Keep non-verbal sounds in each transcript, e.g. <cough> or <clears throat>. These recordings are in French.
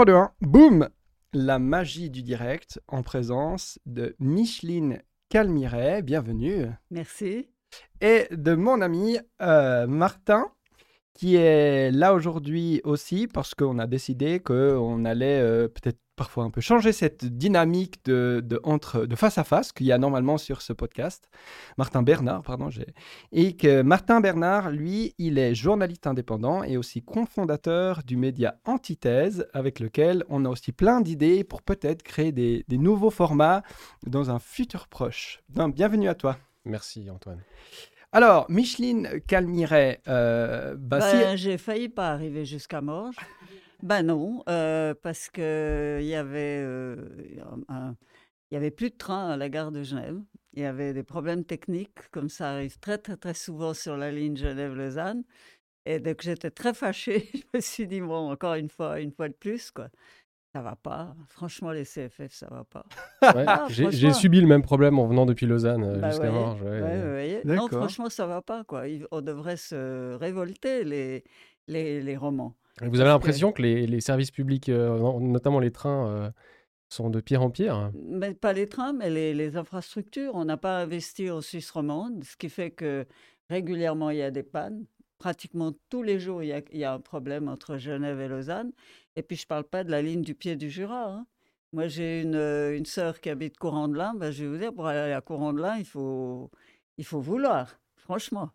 3, 2, 1, boum La magie du direct en présence de Micheline Calmiret, bienvenue. Merci. Et de mon ami euh, Martin, qui est là aujourd'hui aussi parce qu'on a décidé qu'on allait euh, peut-être parfois un peu changer cette dynamique de, de, entre, de face à face qu'il y a normalement sur ce podcast. Martin Bernard, pardon. Et que Martin Bernard, lui, il est journaliste indépendant et aussi cofondateur du média Antithèse, avec lequel on a aussi plein d'idées pour peut-être créer des, des, nouveaux formats dans un futur proche. Donc, bienvenue à toi. Merci Antoine. Alors, Micheline Calmiret, euh, bah, ben, j'ai failli pas arriver jusqu'à Morges. Ben non, euh, parce que il y avait euh, il y avait plus de train à la gare de Genève. Il y avait des problèmes techniques, comme ça arrive très très très souvent sur la ligne Genève-Lausanne. Et donc j'étais très fâchée. <laughs> Je me suis dit bon, encore une fois, une fois de plus quoi. Ça va pas. Franchement, les CFF, ça va pas. Ah, j'ai subi le même problème en venant depuis Lausanne euh, bah jusqu'à Morges. non, franchement, ça va pas. Quoi. On devrait se révolter, les, les, les romans. Vous avez l'impression que... les, les, services publics, euh, notamment les trains, euh, sont de pire en pire? Mais Pas les trains, mais les, les infrastructures. On n'a pas investi en Suisse romande, ce qui fait que régulièrement, il y a des pannes. Pratiquement tous les jours, il y a, il y a un problème entre Genève et Lausanne. Et puis, je ne parle pas de la ligne du pied du Jura. Hein. Moi, j'ai une, une sœur qui habite Courant de l'Ain. Ben, je vais vous dire, pour aller à Courant de l'Ain, il faut, il faut vouloir, franchement.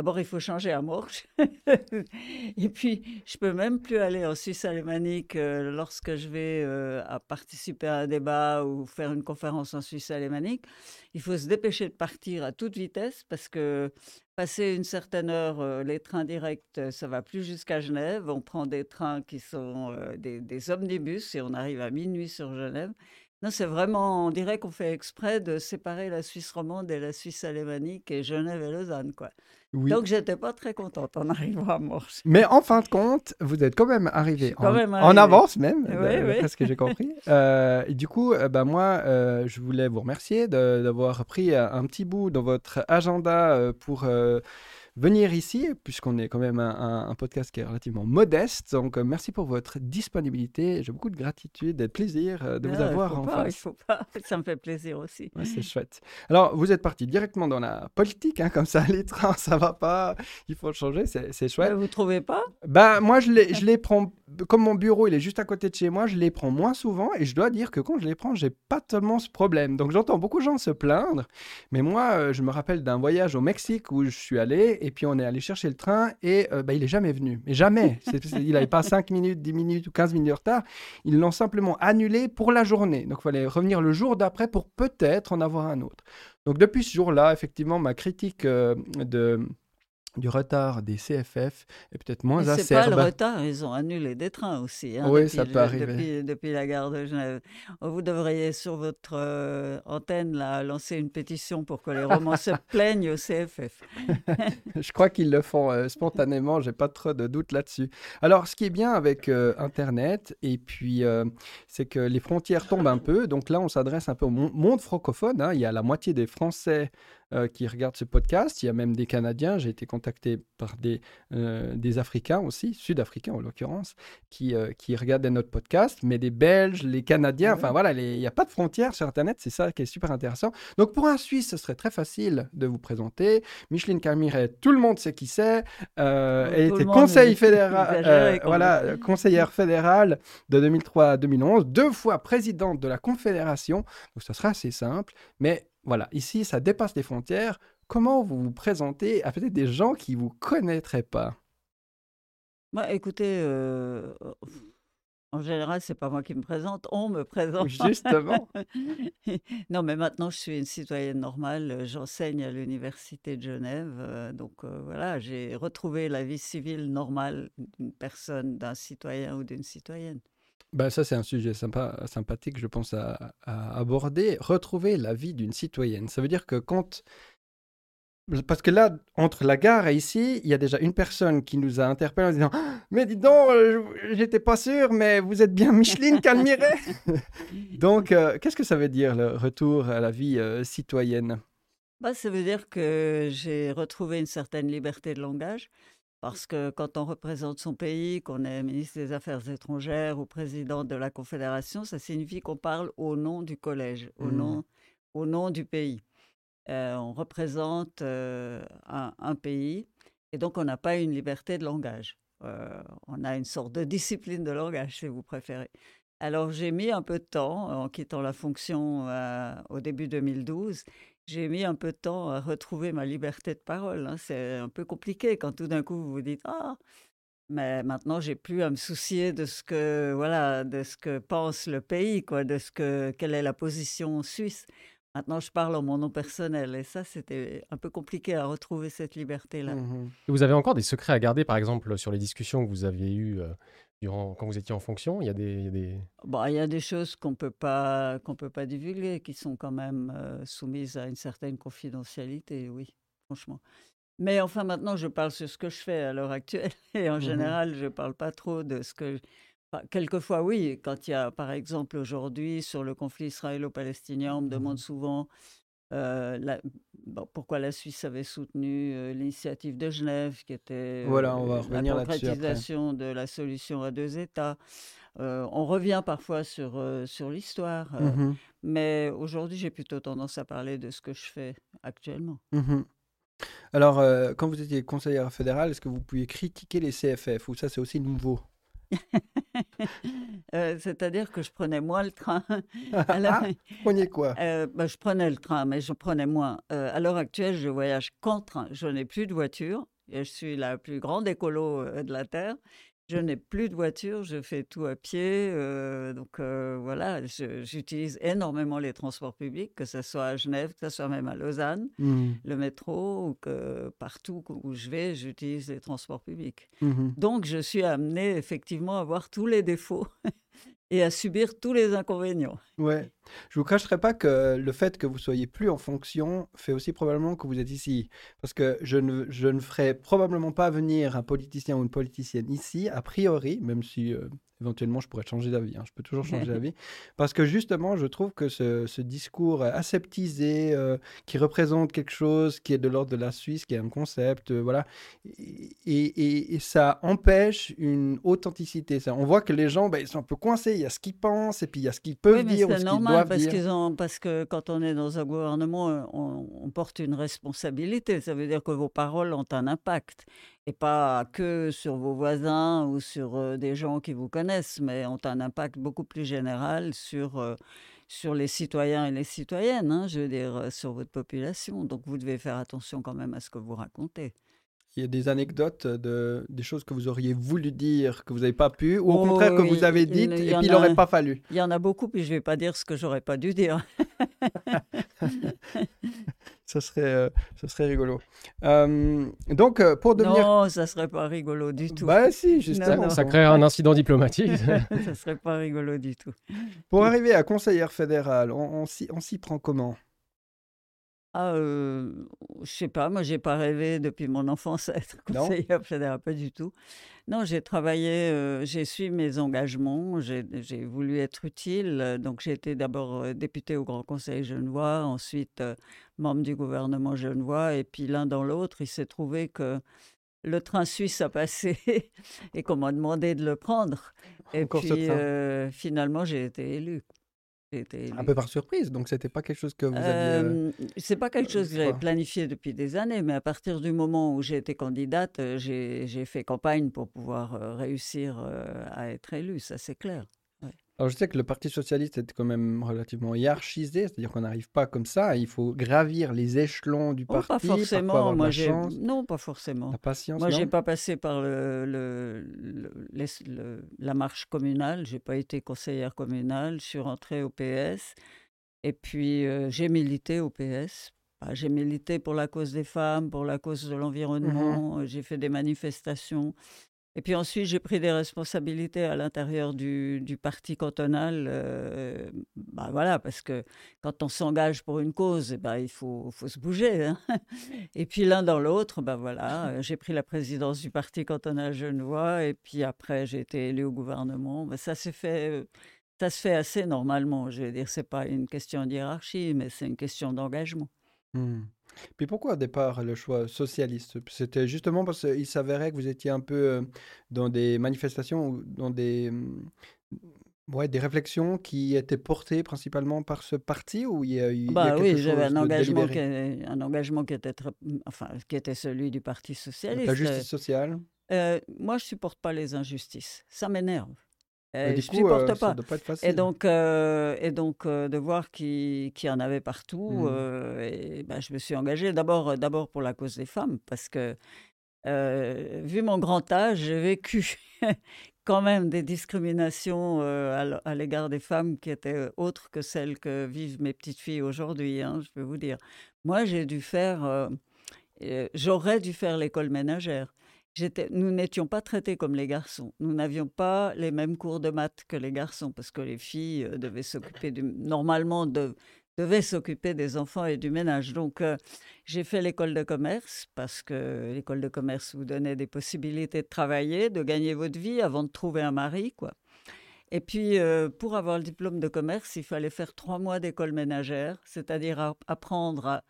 D'abord, il faut changer à Morges. <laughs> et puis, je peux même plus aller en Suisse alémanique euh, lorsque je vais euh, participer à un débat ou faire une conférence en Suisse alémanique. Il faut se dépêcher de partir à toute vitesse parce que passer une certaine heure, euh, les trains directs, ça va plus jusqu'à Genève. On prend des trains qui sont des, des omnibus et on arrive à minuit sur Genève. Non, c'est vraiment, on dirait qu'on fait exprès de séparer la Suisse romande et la Suisse alémanique et Genève et Lausanne, quoi. Oui. Donc, j'étais pas très contente en arrivant à Morges. Mais en fin de compte, vous êtes quand même arrivé, en, en, avance même, oui, ce que j'ai compris. <laughs> Euh, et du coup, euh, bah, moi, euh, je voulais vous remercier d'avoir pris un petit bout dans votre agenda pour venir ici, puisqu'on est quand même un, podcast qui est relativement modeste. Donc, euh, merci pour votre disponibilité. J'ai beaucoup de gratitude et de plaisir euh, de vous ah, avoir en face. Il faut pas, <laughs> ça me fait plaisir aussi. c'est chouette. Alors, vous êtes parti directement dans la politique, hein, comme ça, <laughs> les trains, ça va pas, il faut changer, c'est chouette. Vous trouvez pas? Ben, moi, je les, je les prends, comme mon bureau, il est juste à côté de chez moi, je les prends moins souvent et je dois dire que quand je les prends, j'ai pas tellement ce problème. Donc, j'entends beaucoup de gens se plaindre, mais moi, euh, je me rappelle d'un voyage au Mexique où je suis allé et puis on est allé chercher le train et euh, bah, il est jamais venu. Mais jamais. <laughs> il n'avait pas 5 minutes, 10 minutes ou 15 minutes de retard. Ils l'ont simplement annulé pour la journée. Donc il fallait revenir le jour d'après pour peut-être en avoir un autre. Donc depuis ce jour-là, effectivement, ma critique euh, de du retard des CFF est peut-être moins acerbe. C'est pas le retard, ils ont annulé des trains aussi. Hein, oui, ça peut arriver. Depuis, depuis, la gare de Genève. Vous devriez sur votre euh, antenne là, lancer une pétition pour que les romans se <laughs> plaignent au CFF. <laughs> Je crois qu'ils le font euh, spontanément, j'ai pas trop de doutes là-dessus. Alors, ce qui est bien avec euh, Internet, et puis c'est que les frontières tombent un peu. Donc là, on s'adresse un peu au monde francophone. Hein. Il y a la moitié des Français euh, qui regardent ce podcast. Il y a même des Canadiens. J'ai été contacté par des, euh, des Africains aussi, Sud-Africains en l'occurrence, qui, euh, qui regardaient notre podcast, mais des Belges, les Canadiens. Enfin voilà, il n'y a pas de frontières sur Internet. C'est ça qui est super intéressant. Donc pour un Suisse, ce serait très facile de vous présenter. Micheline Calmiret, tout le monde sait qui c'est. elle était conseil fédéral, voilà, conseillère fédérale de 2003 à 2011, deux fois présidente de la Confédération. Donc ça sera assez simple. Mais voilà, ici, ça dépasse les frontières. Comment vous vous présentez à peut-être des gens qui ne vous connaîtraient pas? Bah, Écoutez, euh, en général, c'est pas moi qui me présente, on me présente. Justement. <laughs> non, mais maintenant, je suis une citoyenne normale. J'enseigne à l'Université de Genève. Euh, donc euh, voilà, j'ai retrouvé la vie civile normale d'une personne, d'un citoyen ou d'une citoyenne. Bah, ça, c'est un sujet sympa, sympathique, je pense, à, aborder. Retrouver la vie d'une citoyenne. Ça veut dire que quand. Parce que là, entre la gare et ici, il y a déjà une personne qui nous a interpellé en disant Mais dis donc, euh, j'étais pas sûr, mais vous êtes bien Micheline Calmiret <laughs> Donc, euh, qu'est-ce que ça veut dire le retour à la vie euh, citoyenne? Bah, Ça veut dire que j'ai retrouvé une certaine liberté de langage Parce que quand on représente son pays, qu'on est ministre des Affaires étrangères ou président de la Confédération, ça signifie qu'on parle au nom du collège, au, Mmh. nom, au nom du pays. Euh, on représente euh, un, un pays et donc on n'a pas une liberté de langage. Euh, on a une sorte de discipline de langage, si vous préférez. Alors j'ai mis un peu de temps, en quittant la fonction au début 2012, j'ai mis un peu de temps à retrouver ma liberté de parole. hein. C'est un peu compliqué quand tout d'un coup vous vous dites ah, mais maintenant j'ai plus à me soucier de ce que voilà, de ce que pense le pays, quoi, de ce que quelle est la position suisse. Maintenant je parle en mon nom personnel et ça c'était un peu compliqué à retrouver cette liberté-là. Et vous avez encore des secrets à garder, par exemple, sur les discussions que vous aviez eues euh, durant, quand vous étiez en fonction Il y a des... il y a des... Bon, il y a des choses qu'on qu'on peut pas divulguer, qui sont quand même euh, soumises à une certaine confidentialité, oui, franchement. Mais enfin, maintenant, je parle sur ce que je fais à l'heure actuelle, <laughs> et en Mhm. général, je parle pas trop de ce que. enfin, quelquefois, oui, quand il y a, par exemple, aujourd'hui, sur le conflit israélo-palestinien, on me demande Mhm. souvent euh, la- bon, pourquoi la Suisse avait soutenu euh, l'initiative de Genève, qui était Voilà, on va euh, la concrétisation de la solution à deux États. On revient parfois sur, sur l'histoire, Mhm. mais aujourd'hui, j'ai plutôt tendance à parler de ce que je fais actuellement. Mhm. Alors, quand vous étiez conseillère fédérale, est-ce que vous pouviez critiquer les CFF ou ça c'est aussi nouveau? <laughs> Euh, C'est-à-dire que je prenais moins le train. <laughs> Alors, Ah, prenez quoi? euh, bah, je prenais le train, mais je prenais moins. Euh, à l'heure actuelle, je voyage qu'en train. Je n'ai plus de voiture. Et je suis la plus grande écolo euh, de la Terre. Je n'ai plus de voiture, je fais tout à pied. euh, donc euh, voilà, j'utilise énormément les transports publics, que ce soit à Genève, que ce soit même à Lausanne, Mhm. le métro, ou que partout où je vais, j'utilise les transports publics. Mhm. Donc je suis amenée effectivement à voir tous les défauts <laughs> et à subir tous les inconvénients. Ouais. Je vous cacherai pas que le fait que vous soyez plus en fonction fait aussi probablement que vous êtes ici. Parce que je ne, je ne ferai probablement pas venir un politicien ou une politicienne ici, a priori, même si euh, éventuellement je pourrais changer d'avis. hein, Je peux toujours changer <laughs> d'avis. Parce que justement, je trouve que ce, ce discours aseptisé, euh, qui représente quelque chose qui est de l'ordre de la Suisse, qui est un concept, euh, voilà, et, et- et ça empêche une authenticité. Ça, on voit que les gens, ben, ils sont un peu coincés. Il y a ce qu'ils pensent et puis il y a ce qu'ils peuvent Oui, mais dire ou ce c'est qu'ils normal doivent parce, dire. qu'ils ont, parce que quand on est dans un gouvernement, euh, on, on porte une responsabilité. Ça veut dire que vos paroles ont un impact. Et pas que sur vos voisins ou sur des gens qui vous connaissent, mais ont un impact beaucoup plus général sur, sur les citoyens et les citoyennes, hein, je veux dire, sur votre population. Donc vous devez faire attention quand même à ce que vous racontez. Il y a des anecdotes de des choses que vous auriez voulu dire que vous n'avez pas pu, ou au Oh, contraire que oui, vous avez dites il et puis il n'aurait pas fallu. Il y en a beaucoup, puis je ne vais pas dire ce que j'aurais pas dû dire. <laughs> <laughs> Ça serait, euh, ça serait rigolo. Euh, donc, euh, pour devenir... Non, ça serait pas rigolo du tout. Bah si, justement. non. Ça crée un incident diplomatique. <laughs> ça serait pas rigolo du tout. Pour arriver à conseillère fédérale, on, on s'y on s'y prend comment? Ah, euh, je sais pas, moi j'ai pas rêvé depuis mon enfance à être <laughs> Non? conseillère fédérale, pas du tout. Non, j'ai travaillé, euh, j'ai suivi mes engagements, j'ai j'ai voulu être utile, euh, donc j'ai été d'abord euh, députée au Grand Conseil genevois, ensuite euh, membre du gouvernement genevois, et puis l'un dans l'autre, il s'est trouvé que le train suisse a passé <laughs> et qu'on m'a demandé de le prendre. Et Encore ce puis train? euh, finalement, j'ai été élue. Été Un peu par surprise, donc c'était pas quelque chose que vous aviez... euh, Euh, c'est pas quelque chose que j'avais planifié depuis des années, mais à partir du moment où j'ai été candidate, euh, j'ai fait campagne pour pouvoir euh, réussir à être élue, ça c'est clair. Alors je sais que le Parti socialiste est quand même relativement hiérarchisé, c'est-à-dire qu'on n'arrive pas comme ça, il faut gravir les échelons du Oh, parti, pas forcément, avoir moi j'ai non, pas forcément. la patience, Moi, j'ai pas passé par le, le- le- les- le- la marche communale, j'ai pas été conseillère communale, je suis rentrée au PS et puis euh, j'ai milité au PS. Bah, j'ai milité pour la cause des femmes, pour la cause de l'environnement, euh, j'ai fait des manifestations. Et puis ensuite, j'ai pris des responsabilités à l'intérieur du, du parti cantonal. euh, bah voilà, parce que quand on s'engage pour une cause, ben, il faut, faut se bouger. hein. <laughs> Et puis l'un dans l'autre, ben voilà, euh, j'ai pris la présidence du parti cantonal genevois et puis après j'ai été élu au gouvernement. Ben, ça s'est fait, euh, ça se fait assez normalement. Je veux dire, c'est pas une question d'hiérarchie, mais c'est une question d'engagement. Hmm. Puis pourquoi au départ le choix socialiste? C'était justement parce qu'il s'avérait que vous étiez un peu euh, dans des manifestations ou dans des, mmh, ouais, des réflexions qui étaient portées principalement par ce parti ou il y a, il y a Bah oui, j'avais un engagement qui, délibéré? est- un engagement qui était très- enfin, qui était celui du Parti Donc la socialiste. Euh, justice sociale? euh, moi, je supporte pas les injustices. Ça m'énerve. Euh, du je euh, supporte pas. être Et donc, euh, et donc euh, de voir qu'il qu'il y en avait partout, euh, et ben, je me suis engagée d'abord, pour la cause des femmes, parce que euh, vu mon grand âge, j'ai vécu <laughs> quand même des discriminations euh, à l'égard des femmes qui étaient euh, autres que celles que vivent mes petites filles aujourd'hui, hein, je peux vous dire. Moi, j'ai dû faire, euh, euh, j'aurais dû faire l'école ménagère. Nous n'étions pas traités comme les garçons. Nous n'avions pas les mêmes cours de maths que les garçons, parce que les filles euh, devaient s'occuper du, normalement de- devaient s'occuper des enfants et du ménage. Donc, euh, j'ai fait l'école de commerce parce que l'école de commerce vous donnait des possibilités de travailler, de gagner votre vie avant de trouver un mari, quoi. Et puis, euh, pour avoir le diplôme de commerce, il fallait faire trois mois d'école ménagère, c'est-à-dire apprendre à,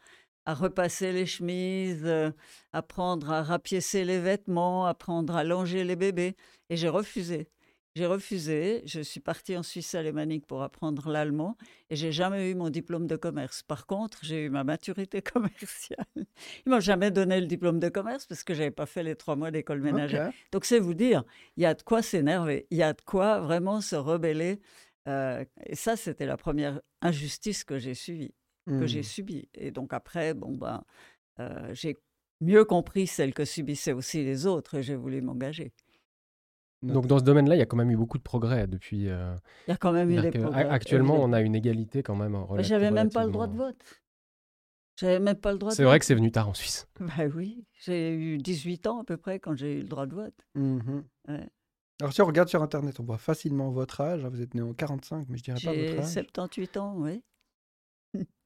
à repasser les chemises, euh, apprendre à rapiécer les vêtements, apprendre à langer les bébés. Et j'ai refusé. J'ai refusé. Je suis partie en Suisse alémanique pour apprendre l'allemand et j'ai jamais eu mon diplôme de commerce. Par contre, j'ai eu ma maturité <laughs> commerciale. Ils m'ont jamais donné le diplôme de commerce parce que j'avais pas fait les trois mois d'école ménagère. Donc, c'est vous dire, il y a de quoi s'énerver, il y a de quoi vraiment se rebeller. Euh, et ça, c'était la première injustice que j'ai suivie, que j'ai Hmm. subie. Et donc après, bon ben, euh, j'ai mieux compris celle que subissaient aussi les autres et j'ai voulu m'engager. Donc dans ce domaine-là, il y a quand même eu beaucoup de progrès depuis. euh, Il y a quand même eu des progrès. actuellement, évidemment. on a une égalité quand même. Mais relati- J'avais même pas le droit de vote. J'avais même pas le droit C'est vrai vote. que c'est venu tard en Suisse. <laughs> Ben oui, j'ai eu 18 ans à peu près quand j'ai eu le droit de vote. Ouais. Alors si on regarde sur Internet, on voit facilement votre âge. Vous êtes né en 45, mais je dirais pas votre âge. 78 ans, oui.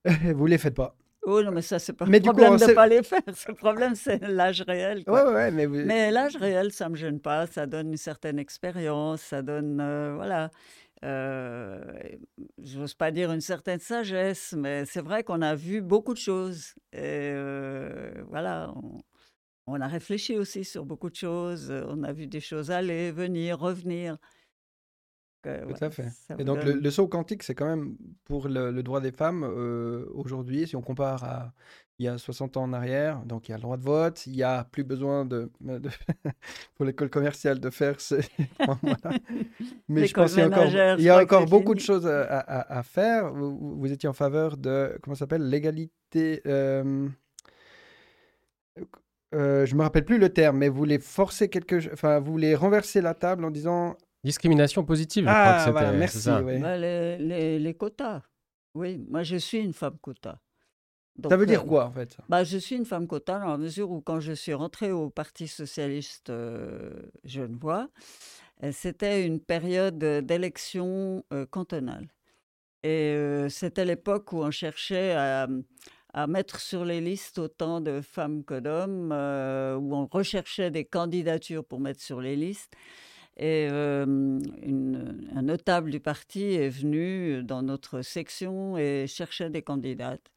<laughs> Vous les faites pas. Oh non, mais ça, c'est pas Mais le coup, problème on de ne pas les faire. Le problème, c'est l'âge réel. Quoi. ouais, ouais, mais vous... Mais l'âge réel, ça me gêne pas. Ça donne une certaine expérience. Ça donne, euh, voilà. Euh, J'ose pas dire une certaine sagesse, mais c'est vrai qu'on a vu beaucoup de choses. Et euh, voilà, on, on a réfléchi aussi sur beaucoup de choses. On a vu des choses aller, venir, revenir. Tout à fait. Et donc le, donne- le saut quantique, c'est quand même pour le, le droit des femmes euh, aujourd'hui, si on compare à il y a 60 ans en arrière, donc il y a le droit de vote, il n'y a plus besoin de, de- <laughs> pour l'école commerciale de faire ce... voilà. <laughs> Mais je pense qu'il y a encore, il y a beaucoup de choses à, à- à faire. Vous, étiez en faveur de, comment ça s'appelle, l'égalité... euh, euh, je me rappelle plus le terme, mais vous voulez forcer quelque, enfin, vous voulez renverser la table en disant Discrimination positive, je ah crois que voilà, c'était. merci, ouais. Bah, les, les- les quotas. Oui, moi je suis une femme quota. Ça veut dire euh, quoi en fait? bah, Je suis une femme quota dans la mesure où quand je suis rentrée au Parti socialiste euh, genevois, euh, c'était une période euh, d'élection euh, cantonale. Et euh, c'était l'époque où on cherchait à, à mettre sur les listes autant de femmes que d'hommes, euh, où on recherchait des candidatures pour mettre sur les listes. Et euh, une- un notable du parti est venu dans notre section et cherchait des candidates.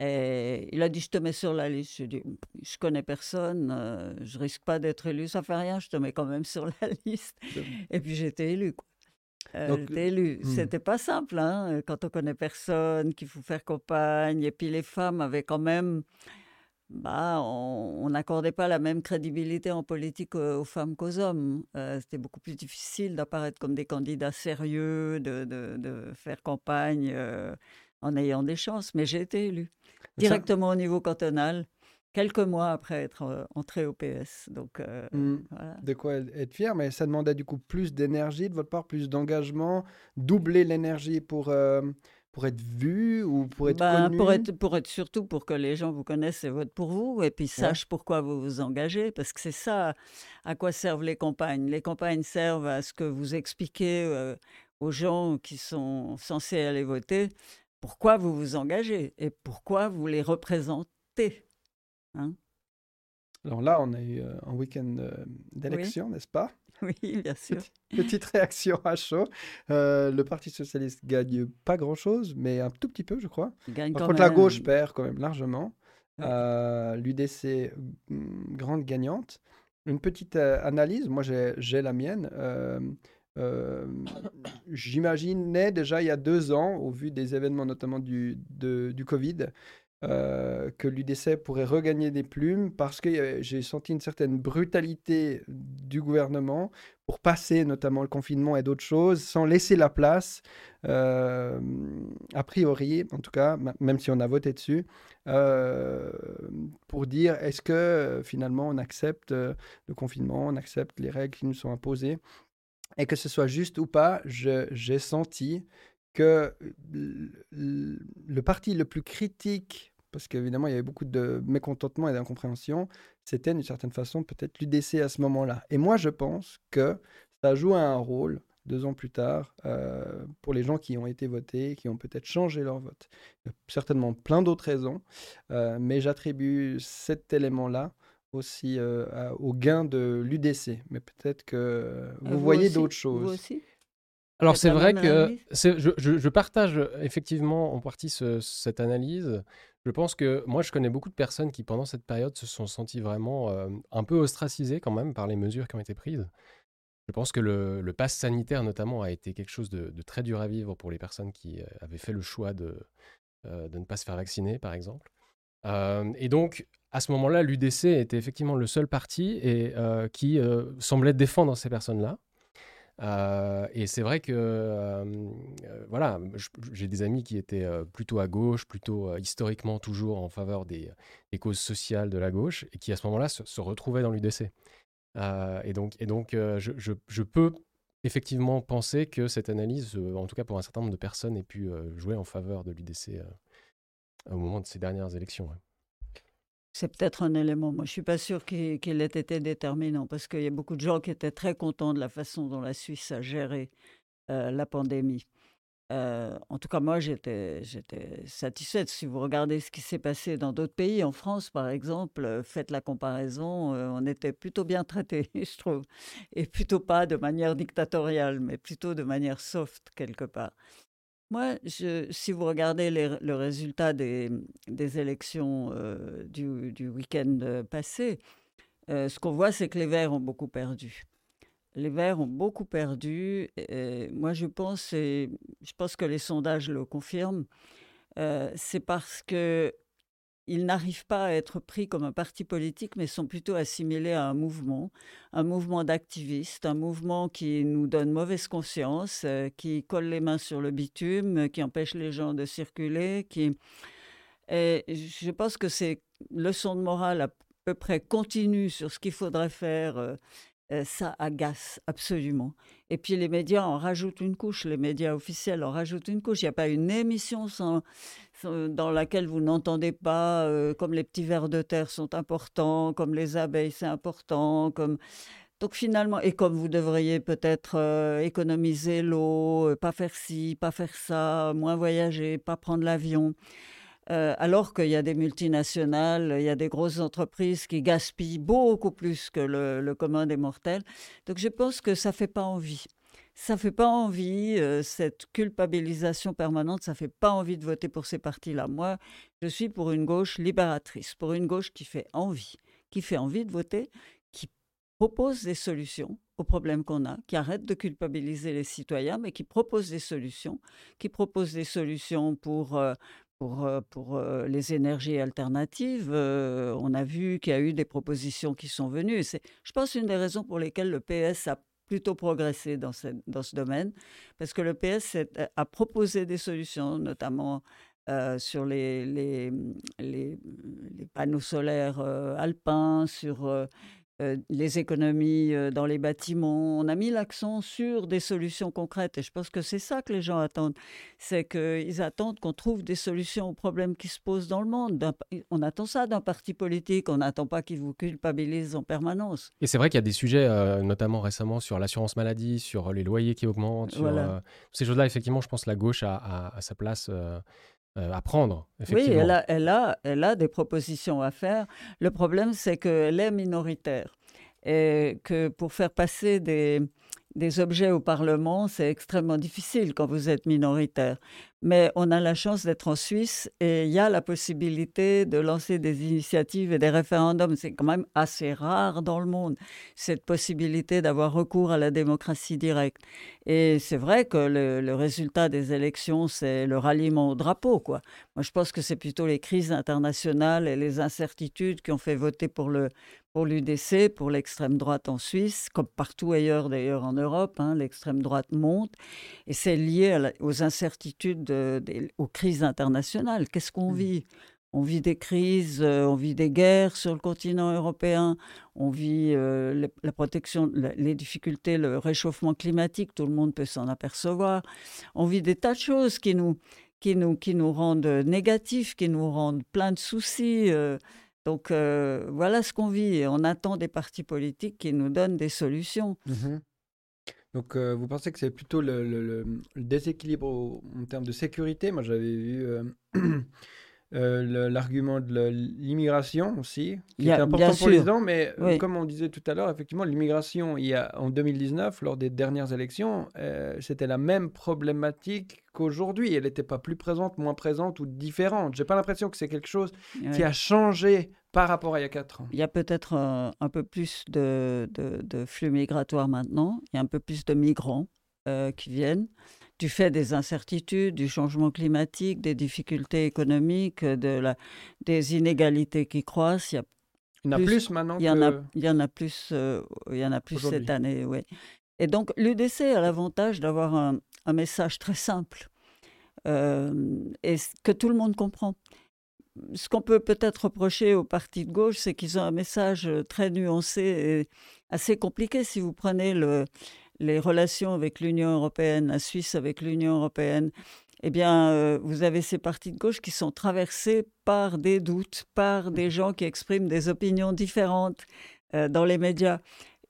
Et il a dit, je te mets sur la liste. J'ai dit, je connais personne, euh, je risque pas d'être élu, ça fait rien, je te mets quand même sur la <laughs> liste. Et puis été élu. Euh, Donc, été élue. hmm. C'était pas simple, hein, quand on connaît personne, qu'il faut faire campagne. Et puis les femmes avaient quand même, bah, on n'accordait pas la même crédibilité en politique aux, aux femmes qu'aux hommes. Euh, C'était beaucoup plus difficile d'apparaître comme des candidats sérieux, de, de- de faire campagne euh, en ayant des chances. Mais j'ai été élue directement au niveau cantonal, quelques mois après être euh, entrée au PS. Donc euh, voilà. de quoi être fier, mais ça demandait du coup plus d'énergie de votre part, plus d'engagement, doubler l'énergie pour, euh, pour être vu ou pour être Ben, connu? pour, être, pour être surtout pour que les gens vous connaissent et votent pour vous, et puis sachent pourquoi vous vous engagez, parce que c'est ça à quoi servent les campagnes. Les campagnes servent à ce que vous expliquez euh, aux gens qui sont censés aller voter pourquoi vous vous engagez et pourquoi vous les représentez. Hein Alors là, on a eu euh, un week-end euh, d'élection, n'est-ce pas? <laughs> oui, bien sûr. Petite réaction à chaud. Euh, le Parti socialiste gagne pas grand-chose, mais un tout petit peu, je crois. Par quand contre, la gauche perd quand même largement. L'UDC, mm, grande gagnante. Une petite analyse, moi j'ai la mienne. J'imaginais déjà il y a deux ans, au vu des événements notamment du, du Covid, euh, que l'UDC pourrait regagner des plumes parce que j'ai senti une certaine brutalité du gouvernement pour passer notamment le confinement et d'autres choses sans laisser la place, euh, a priori, en tout cas, même si on a voté dessus, euh, pour dire est-ce que finalement on accepte le confinement, on accepte les règles qui nous sont imposées. Et que ce soit juste ou pas, j'ai senti que le parti le plus critique, parce qu'évidemment il y avait beaucoup de mécontentement et d'incompréhension, c'était d'une certaine façon peut-être l'UDC à ce moment-là. Et moi je pense que ça joue un rôle deux ans plus tard euh, pour les gens qui ont été votés, qui ont peut-être changé leur vote. Il y a certainement plein d'autres raisons, euh, mais j'attribue cet élément-là aussi euh, au gain de l'UDC. Mais peut-être que vous, voyez d'autres choses. Vous aussi? Alors c'est vrai que je, je, partage effectivement en partie cette analyse. Je pense que moi je connais beaucoup de personnes qui pendant cette période se sont senties vraiment euh, un peu ostracisées quand même par les mesures qui ont été prises. Je pense que le, le pass sanitaire notamment a été quelque chose de, très dur à vivre pour les personnes qui euh, avaient fait le choix de, euh, de ne pas se faire vacciner par exemple. et donc à ce moment-là, l'UDC était effectivement le seul parti et, qui semblait défendre ces personnes-là. Euh, et c'est vrai que, euh, euh, voilà, j'ai des amis qui étaient plutôt à gauche, plutôt historiquement toujours en faveur des, causes sociales de la gauche, et qui à ce moment-là se, retrouvaient dans l'UDC. et donc, je, peux effectivement penser que cette analyse, en tout cas pour un certain nombre de personnes, ait pu jouer en faveur de l'UDC au moment de ces dernières élections. C'est peut-être un élément. Moi, je suis pas sûr qu'il ait été déterminant parce qu'il y a beaucoup de gens qui étaient très contents de la façon dont la Suisse a géré euh, la pandémie. Euh, en tout cas, moi, j'étais satisfaite. Si vous regardez ce qui s'est passé dans d'autres pays, en France, par exemple, euh, faites la comparaison, on était plutôt bien traités, <laughs> je trouve. Et plutôt pas de manière dictatoriale, mais plutôt de manière soft, quelque part. Moi, si vous regardez le résultat des, élections euh, du, week-end euh, passé, euh, ce qu'on voit, c'est que les Verts ont beaucoup perdu. Les Verts ont beaucoup perdu. moi, je pense, et je pense que les sondages le confirment, c'est parce que ils n'arrivent pas à être pris comme un parti politique, mais sont plutôt assimilés à un mouvement, un mouvement d'activistes, un mouvement qui nous donne mauvaise conscience, euh, qui colle les mains sur le bitume, qui empêche les gens de circuler. Et je pense que ces leçons de morale à peu près continues sur ce qu'il faudrait faire euh, ça agace absolument. Et puis les médias en rajoutent une couche, les médias officiels en rajoutent une couche. Il n'y a pas une émission sans, dans laquelle vous n'entendez pas euh, comme les petits vers de terre sont importants, comme les abeilles c'est important, comme... Donc finalement, et comme vous devriez peut-être euh, économiser l'eau, pas faire ci, pas faire ça, moins voyager, pas prendre l'avion. Euh, alors qu'il y a des multinationales, il y a des grosses entreprises qui gaspillent beaucoup plus que le, commun des mortels. Donc je pense que ça fait pas envie. Ça ne fait pas envie, euh, cette culpabilisation permanente, ça ne fait pas envie de voter pour ces partis-là. Moi, je suis pour une gauche libératrice, pour une gauche qui fait envie, qui fait envie de voter, qui propose des solutions aux problèmes qu'on a, qui arrête de culpabiliser les citoyens, mais qui propose des solutions, qui propose des solutions pour, euh, pour, les énergies alternatives. on a vu qu'il y a eu des propositions qui sont venues. C'est, je pense, une des raisons pour lesquelles le PS a plutôt progressé dans ce, dans ce domaine, parce que le PS a proposé des solutions, notamment sur les, les, panneaux solaires alpins, sur les économies euh, dans les bâtiments. On a mis l'accent sur des solutions concrètes et je pense que c'est ça que les gens attendent. C'est qu'ils attendent qu'on trouve des solutions aux problèmes qui se posent dans le monde. On attend ça d'un parti politique, on n'attend pas qu'il vous culpabilise en permanence. Et c'est vrai qu'il y a des sujets, euh, notamment récemment, sur l'assurance maladie, sur les loyers qui augmentent, sur ces choses-là. Effectivement, je pense que la gauche a, sa place. Euh, à prendre. Oui, elle a, elle, a, elle a des propositions à faire. Le problème, c'est qu'elle est minoritaire et que pour faire passer des, des objets au Parlement, c'est extrêmement difficile quand vous êtes minoritaire. Mais on a la chance d'être en Suisse et il y a la possibilité de lancer des initiatives et des référendums. C'est quand même assez rare dans le monde, cette possibilité d'avoir recours à la démocratie directe. Et c'est vrai que le, résultat des élections, c'est le ralliement au drapeau. Quoi. Moi, je pense que c'est plutôt les crises internationales et les incertitudes qui ont fait voter pour le, pour l'UDC, pour l'extrême droite en Suisse, comme partout ailleurs d'ailleurs en Europe, hein, l'extrême droite monte, et c'est lié aux incertitudes, aux crises internationales. Qu'est-ce qu'on mmh. vit? On vit des crises, euh, on vit des guerres sur le continent européen, on vit euh, la protection, les difficultés, le réchauffement climatique, tout le monde peut s'en apercevoir. On vit des tas de choses qui nous, qui nous, qui nous rendent négatifs, qui nous rendent plein de soucis. Euh. Donc voilà ce qu'on vit et on attend des partis politiques qui nous donnent des solutions. Mmh Donc vous pensez que c'est plutôt le, déséquilibre en termes de sécurité? Moi j'avais vu Euh, <clears throat> l'argument de l'immigration aussi, qui est important pour les gens, mais euh, comme on disait tout à l'heure, effectivement, l'immigration, a, en 2019, lors des dernières élections, euh, c'était la même problématique qu'aujourd'hui. Elle n'était pas plus présente, moins présente ou différente. J'ai pas l'impression que c'est quelque chose qui a changé par rapport à il y a 4 ans. Il y a peut-être un, peu plus de, de, flux migratoires maintenant, il y a un peu plus de migrants qui viennent du fait des incertitudes, du changement climatique, des difficultés économiques, de la, des inégalités qui croissent. Il y, a en a plus maintenant Il y, en, a, il y en a plus, euh, il y en a plus cette année, oui. Et donc l'UDC a l'avantage d'avoir un, un, message très simple euh, et que tout le monde comprend. Ce qu'on peut peut-être reprocher aux partis de gauche, c'est qu'ils ont un message très nuancé et assez compliqué. Si vous prenez le, les relations avec l'Union européenne, la Suisse avec l'Union européenne, eh bien, euh, vous avez ces partis de gauche qui sont traversés par des doutes, par des gens qui expriment des opinions différentes euh, dans les médias.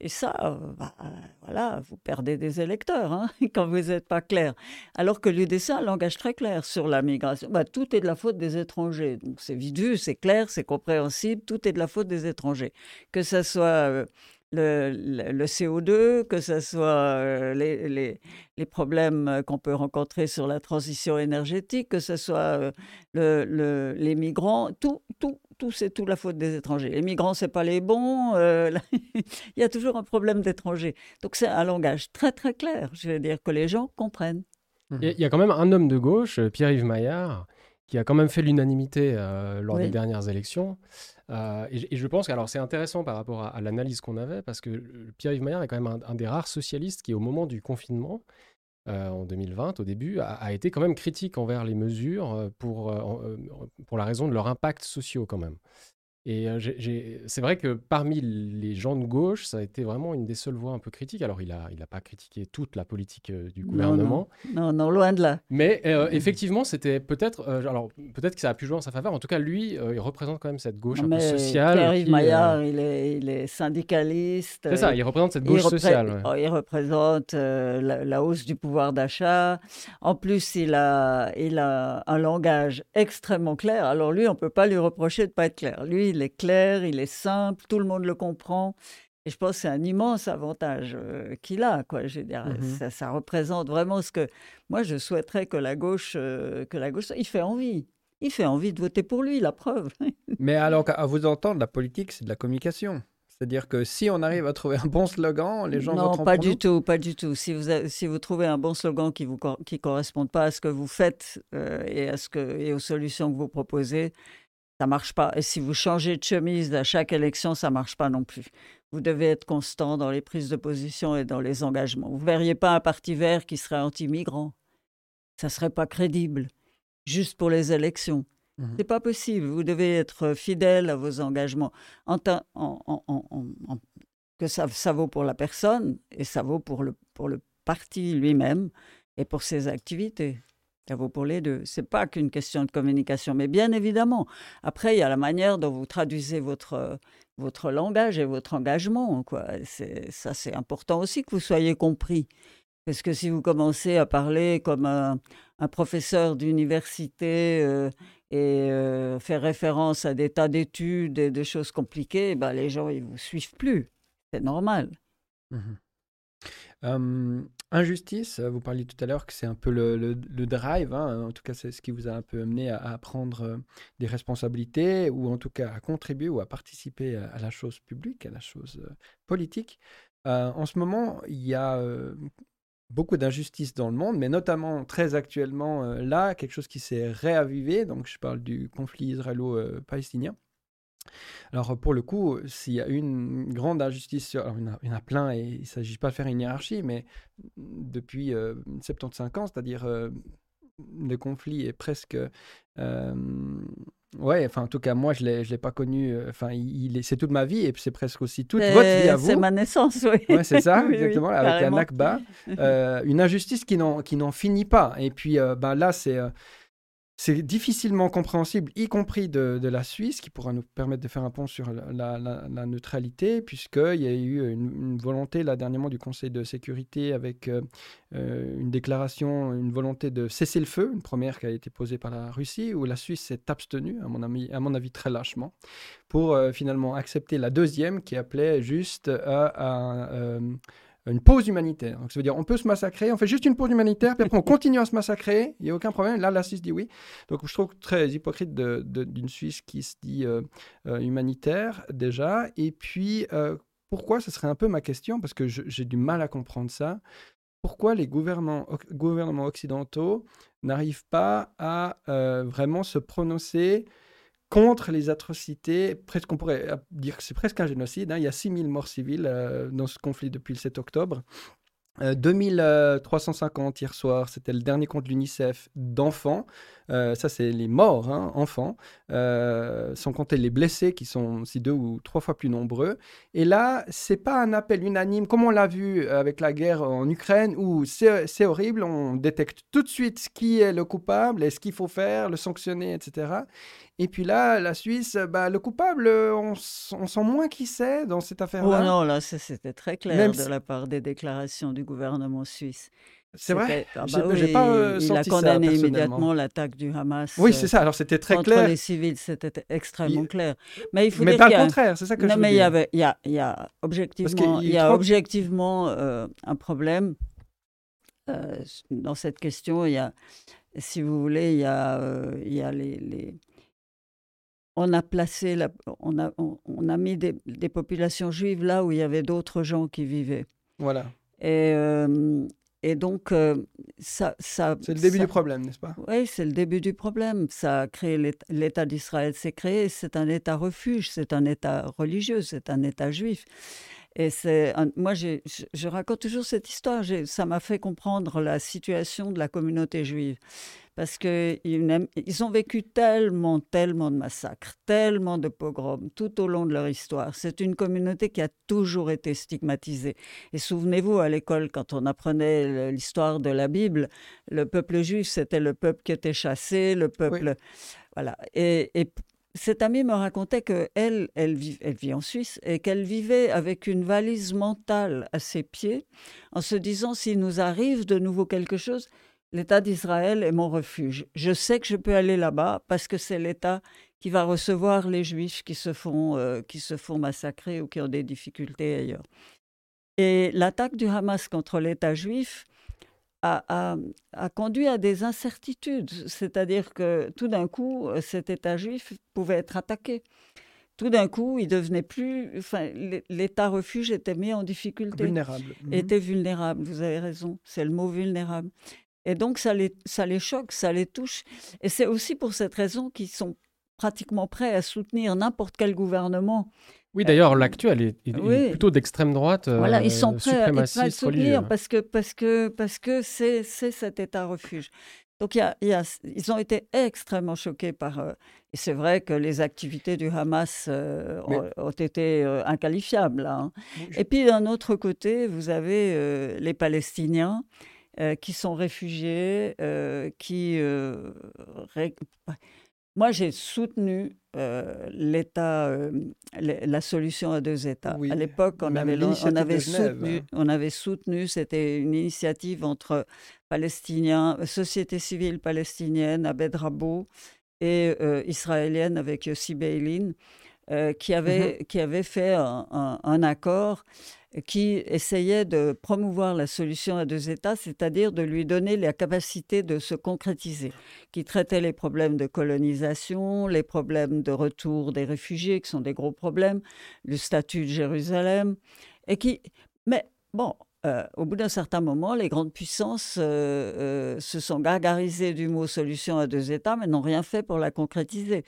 Et ça, euh, bah, voilà, vous perdez des électeurs hein, <laughs> quand vous n'êtes pas clair. Alors que l'UDC a un langage très clair sur la migration. Bah, tout est de la faute des étrangers. Donc c'est vite vu, c'est clair, c'est compréhensible. Tout est de la faute des étrangers. Que ce soit le, CO2, que ce soit euh, les, les, problèmes qu'on peut rencontrer sur la transition énergétique, que ce soit euh, le, les migrants, tout, tout, tout, c'est tout la faute des étrangers. Les migrants, c'est pas les bons. Euh, <laughs> il y a toujours un problème d'étrangers. Donc c'est un langage très très clair. Je veux dire que les gens comprennent. Il y a quand même un homme de gauche, Pierre-Yves Maillard, qui a quand même fait l'unanimité lors des dernières élections. Euh, et, je pense que c'est intéressant par rapport à, l'analyse qu'on avait, parce que Pierre-Yves Maillard est quand même un, des rares socialistes qui, au moment du confinement, euh, en 2020, au début, a, été quand même critique envers les mesures euh, pour, pour la raison de leur impact sociaux quand même. Et c'est vrai que parmi les gens de gauche, ça a été vraiment une des seules voix un peu critiques. Alors, il n'a il a pas critiqué toute la politique du gouvernement. Non, non, loin de là. Mais effectivement, c'était peut-être. alors, peut-être que ça a pu jouer en sa faveur. En tout cas, lui, il représente quand même cette gauche un peu sociale. Pierre-Yves Maillard, il, est, il, est, syndicaliste. C'est ça, il représente cette gauche sociale. Oh, il représente la, la, hausse du pouvoir d'achat. En plus, il a, il a un langage extrêmement clair. Alors, lui, on ne peut pas lui reprocher de ne pas être clair. Lui, il est clair, il est simple, tout le monde le comprend. Et je pense que c'est un immense avantage euh, qu'il a. Quoi. Je veux dire, mmh ça, représente vraiment ce que moi je souhaiterais que la gauche, euh, que la gauche, il fait envie. Il fait envie de voter pour lui, la preuve. <laughs> Mais alors, à vous entendre, la politique, c'est de la communication. C'est-à-dire que si on arrive à trouver un bon slogan, les gens non, voteront pas du tout, pas du tout. Si vous, si vous trouvez un bon slogan qui vous qui correspond pas à ce que vous faites euh, et à ce que et aux solutions que vous proposez, ça marche pas. Et si vous changez de chemise à chaque élection, ça marche pas non plus. Vous devez être constant dans les prises de position et dans les engagements. Vous verriez pas un parti vert qui serait anti-migrant. Ça serait pas crédible. Juste pour les élections. Ce mmh C'est pas possible. Vous devez être fidèle à vos engagements. En, que ça, ça vaut pour la personne et ça vaut pour le, pour le parti lui-même et pour ses activités. Pour les deux. C'est pas qu'une question de communication, mais bien évidemment. Après, il y a la manière dont vous traduisez votre, votre langage et votre engagement. Quoi. Ça, c'est important aussi que vous soyez compris. Parce que si vous commencez à parler comme un, professeur d'université euh, et euh, faire référence à des tas d'études et de choses compliquées, ben, les gens ils vous suivent plus. C'est normal. Mmh Injustice, vous parliez tout à l'heure que c'est un peu le, drive, hein, en tout cas c'est ce qui vous a un peu amené à, prendre des responsabilités ou en tout cas à contribuer ou à participer à, la chose publique, à la chose politique. en ce moment, il y a beaucoup d'injustices dans le monde, mais notamment très actuellement là, quelque chose qui s'est réavivé, donc je parle du conflit israélo-palestinien. Alors pour le coup, s'il y a une grande injustice, alors il, y en a, plein et il ne s'agit pas de faire une hiérarchie, mais depuis 75 ans, c'est-à-dire le conflit est presque... ouais, enfin en tout cas moi je ne l'ai pas connu, enfin il, c'est toute ma vie et c'est presque aussi toute votre vie à vous. C'est ma naissance, oui. Ouais, c'est ça, <laughs> exactement, avec un Nakba. une injustice qui n'en finit pas. Et puis ben, là c'est c'est difficilement compréhensible, y compris de, la Suisse, qui pourra nous permettre de faire un pont sur la, neutralité, puisqu'il y a eu une, volonté, là, dernièrement, du Conseil de sécurité avec euh, euh, une déclaration, une volonté de cesser le feu, une première qui a été posée par la Russie, où la Suisse s'est abstenue, à mon, avis, à mon avis très lâchement, pour euh, finalement accepter la deuxième, qui appelait juste à une pause humanitaire. Donc, ça veut dire on peut se massacrer, on fait juste une pause humanitaire, puis après on continue à se massacrer, il n'y a aucun problème. Là, la Suisse dit oui. Donc, je trouve très hypocrite d'une Suisse qui se dit euh, euh, humanitaire déjà. Et puis, euh, pourquoi Ce serait un peu ma question, parce que j'ai du mal à comprendre ça. Pourquoi les gouvernements, gouvernements occidentaux n'arrivent pas à vraiment se prononcer contre les atrocités, presque on pourrait dire que c'est presque un génocide. Hein. Il y a 6000 morts civiles euh, dans ce conflit depuis le 7 octobre. 2350 euh, hier soir, c'était le dernier compte de l'UNICEF d'enfants. Euh, ça, c'est les morts, hein, enfants, euh, sans compter les blessés qui sont aussi deux ou trois fois plus nombreux. Et là, c'est pas un appel unanime, comme on l'a vu avec la guerre en Ukraine, où c'est horrible, on détecte tout de suite qui est le coupable et ce qu'il faut faire, le sanctionner, etc. Et puis là, la Suisse, bah, le coupable, on, sent moins qui c'est dans cette affaire-là. Oh non, là, c'était très clair de la part des déclarations du gouvernement suisse. C'est vrai? ah bah pas euh, Il a condamné immédiatement l'attaque du Hamas. Oui, c'est ça. Alors c'était très contre clair. les civils, c'était extrêmement clair. Mais il faut mais dire pas le contraire, c'est ça que non, je mais il y, avait, il, y a, il y a objectivement, il y a objectivement euh, un problème euh, dans cette question. Il y a, si vous voulez, il y a, il y a les, les... On a placé, la... on, a, on, a mis des, des, populations juives là où il y avait d'autres gens qui vivaient. Voilà. Et, et donc, euh, ça, ça C'est le début du problème, n'est-ce pas? Oui, c'est le début du problème. Ça a créé l'État d'Israël, c'est créé, c'est un État refuge, c'est un État religieux, c'est un État juif. Et c'est moi, je, je raconte toujours cette histoire. Ça m'a fait comprendre la situation de la communauté juive parce qu'ils ils ont vécu tellement, tellement de massacres, tellement de pogroms tout au long de leur histoire. C'est une communauté qui a toujours été stigmatisée. Et souvenez-vous, à l'école, quand on apprenait l'histoire de la Bible, le peuple juif, c'était le peuple qui était chassé, le peuple... Voilà. Et, et cette amie me racontait qu'elle, elle, elle vit en Suisse et qu'elle vivait avec une valise mentale à ses pieds en se disant s'il nous arrive de nouveau quelque chose, L'État d'Israël est mon refuge. Je sais que je peux aller là-bas parce que c'est l'État qui va recevoir les Juifs qui se font, euh, qui se font massacrer ou qui ont des difficultés ailleurs. Et l'attaque du Hamas contre l'État juif a, a, conduit à des incertitudes, c'est-à-dire que tout d'un coup, cet État juif pouvait être attaqué. Tout d'un coup, il devenait plus. Enfin, l'État refuge était mis en difficulté. Vulnérable. Mhm. Était vulnérable, vous avez raison. C'est le mot vulnérable. Et donc, ça les, ça les choque, ça les touche. Et c'est aussi pour cette raison qu'ils sont pratiquement prêts à soutenir n'importe quel gouvernement. Oui, d'ailleurs, l'actuel est, plutôt d'extrême droite. voilà, ils sont prêts, à, soutenir parce que parce que parce que c'est cet État refuge. Donc, il y a, ils ont été extrêmement choqués par. Euh, et c'est vrai que les activités du Hamas euh, ont, été euh, inqualifiables. Hein. Et puis, d'un autre côté, vous avez les Palestiniens euh, qui sont réfugiés, euh, qui... Euh, moi, j'ai soutenu l'État, la solution à deux États. à l'époque, on, avait, on, avait soutenu, hein. on avait soutenu, c'était une initiative entre Palestiniens, société civile palestinienne, Abed Rabo, et israélienne avec Yossi Beilin, qui, avait, mmh qui avait fait un, un accord qui essayait de promouvoir la solution à deux États, c'est-à-dire de lui donner la capacité de se concrétiser, qui traitait les problèmes de colonisation, les problèmes de retour des réfugiés, qui sont des gros problèmes, le statut de Jérusalem, et qui... Mais bon, euh, au bout d'un certain moment, les grandes puissances euh, euh, se sont gargarisées du mot solution à deux États, mais n'ont rien fait pour la concrétiser.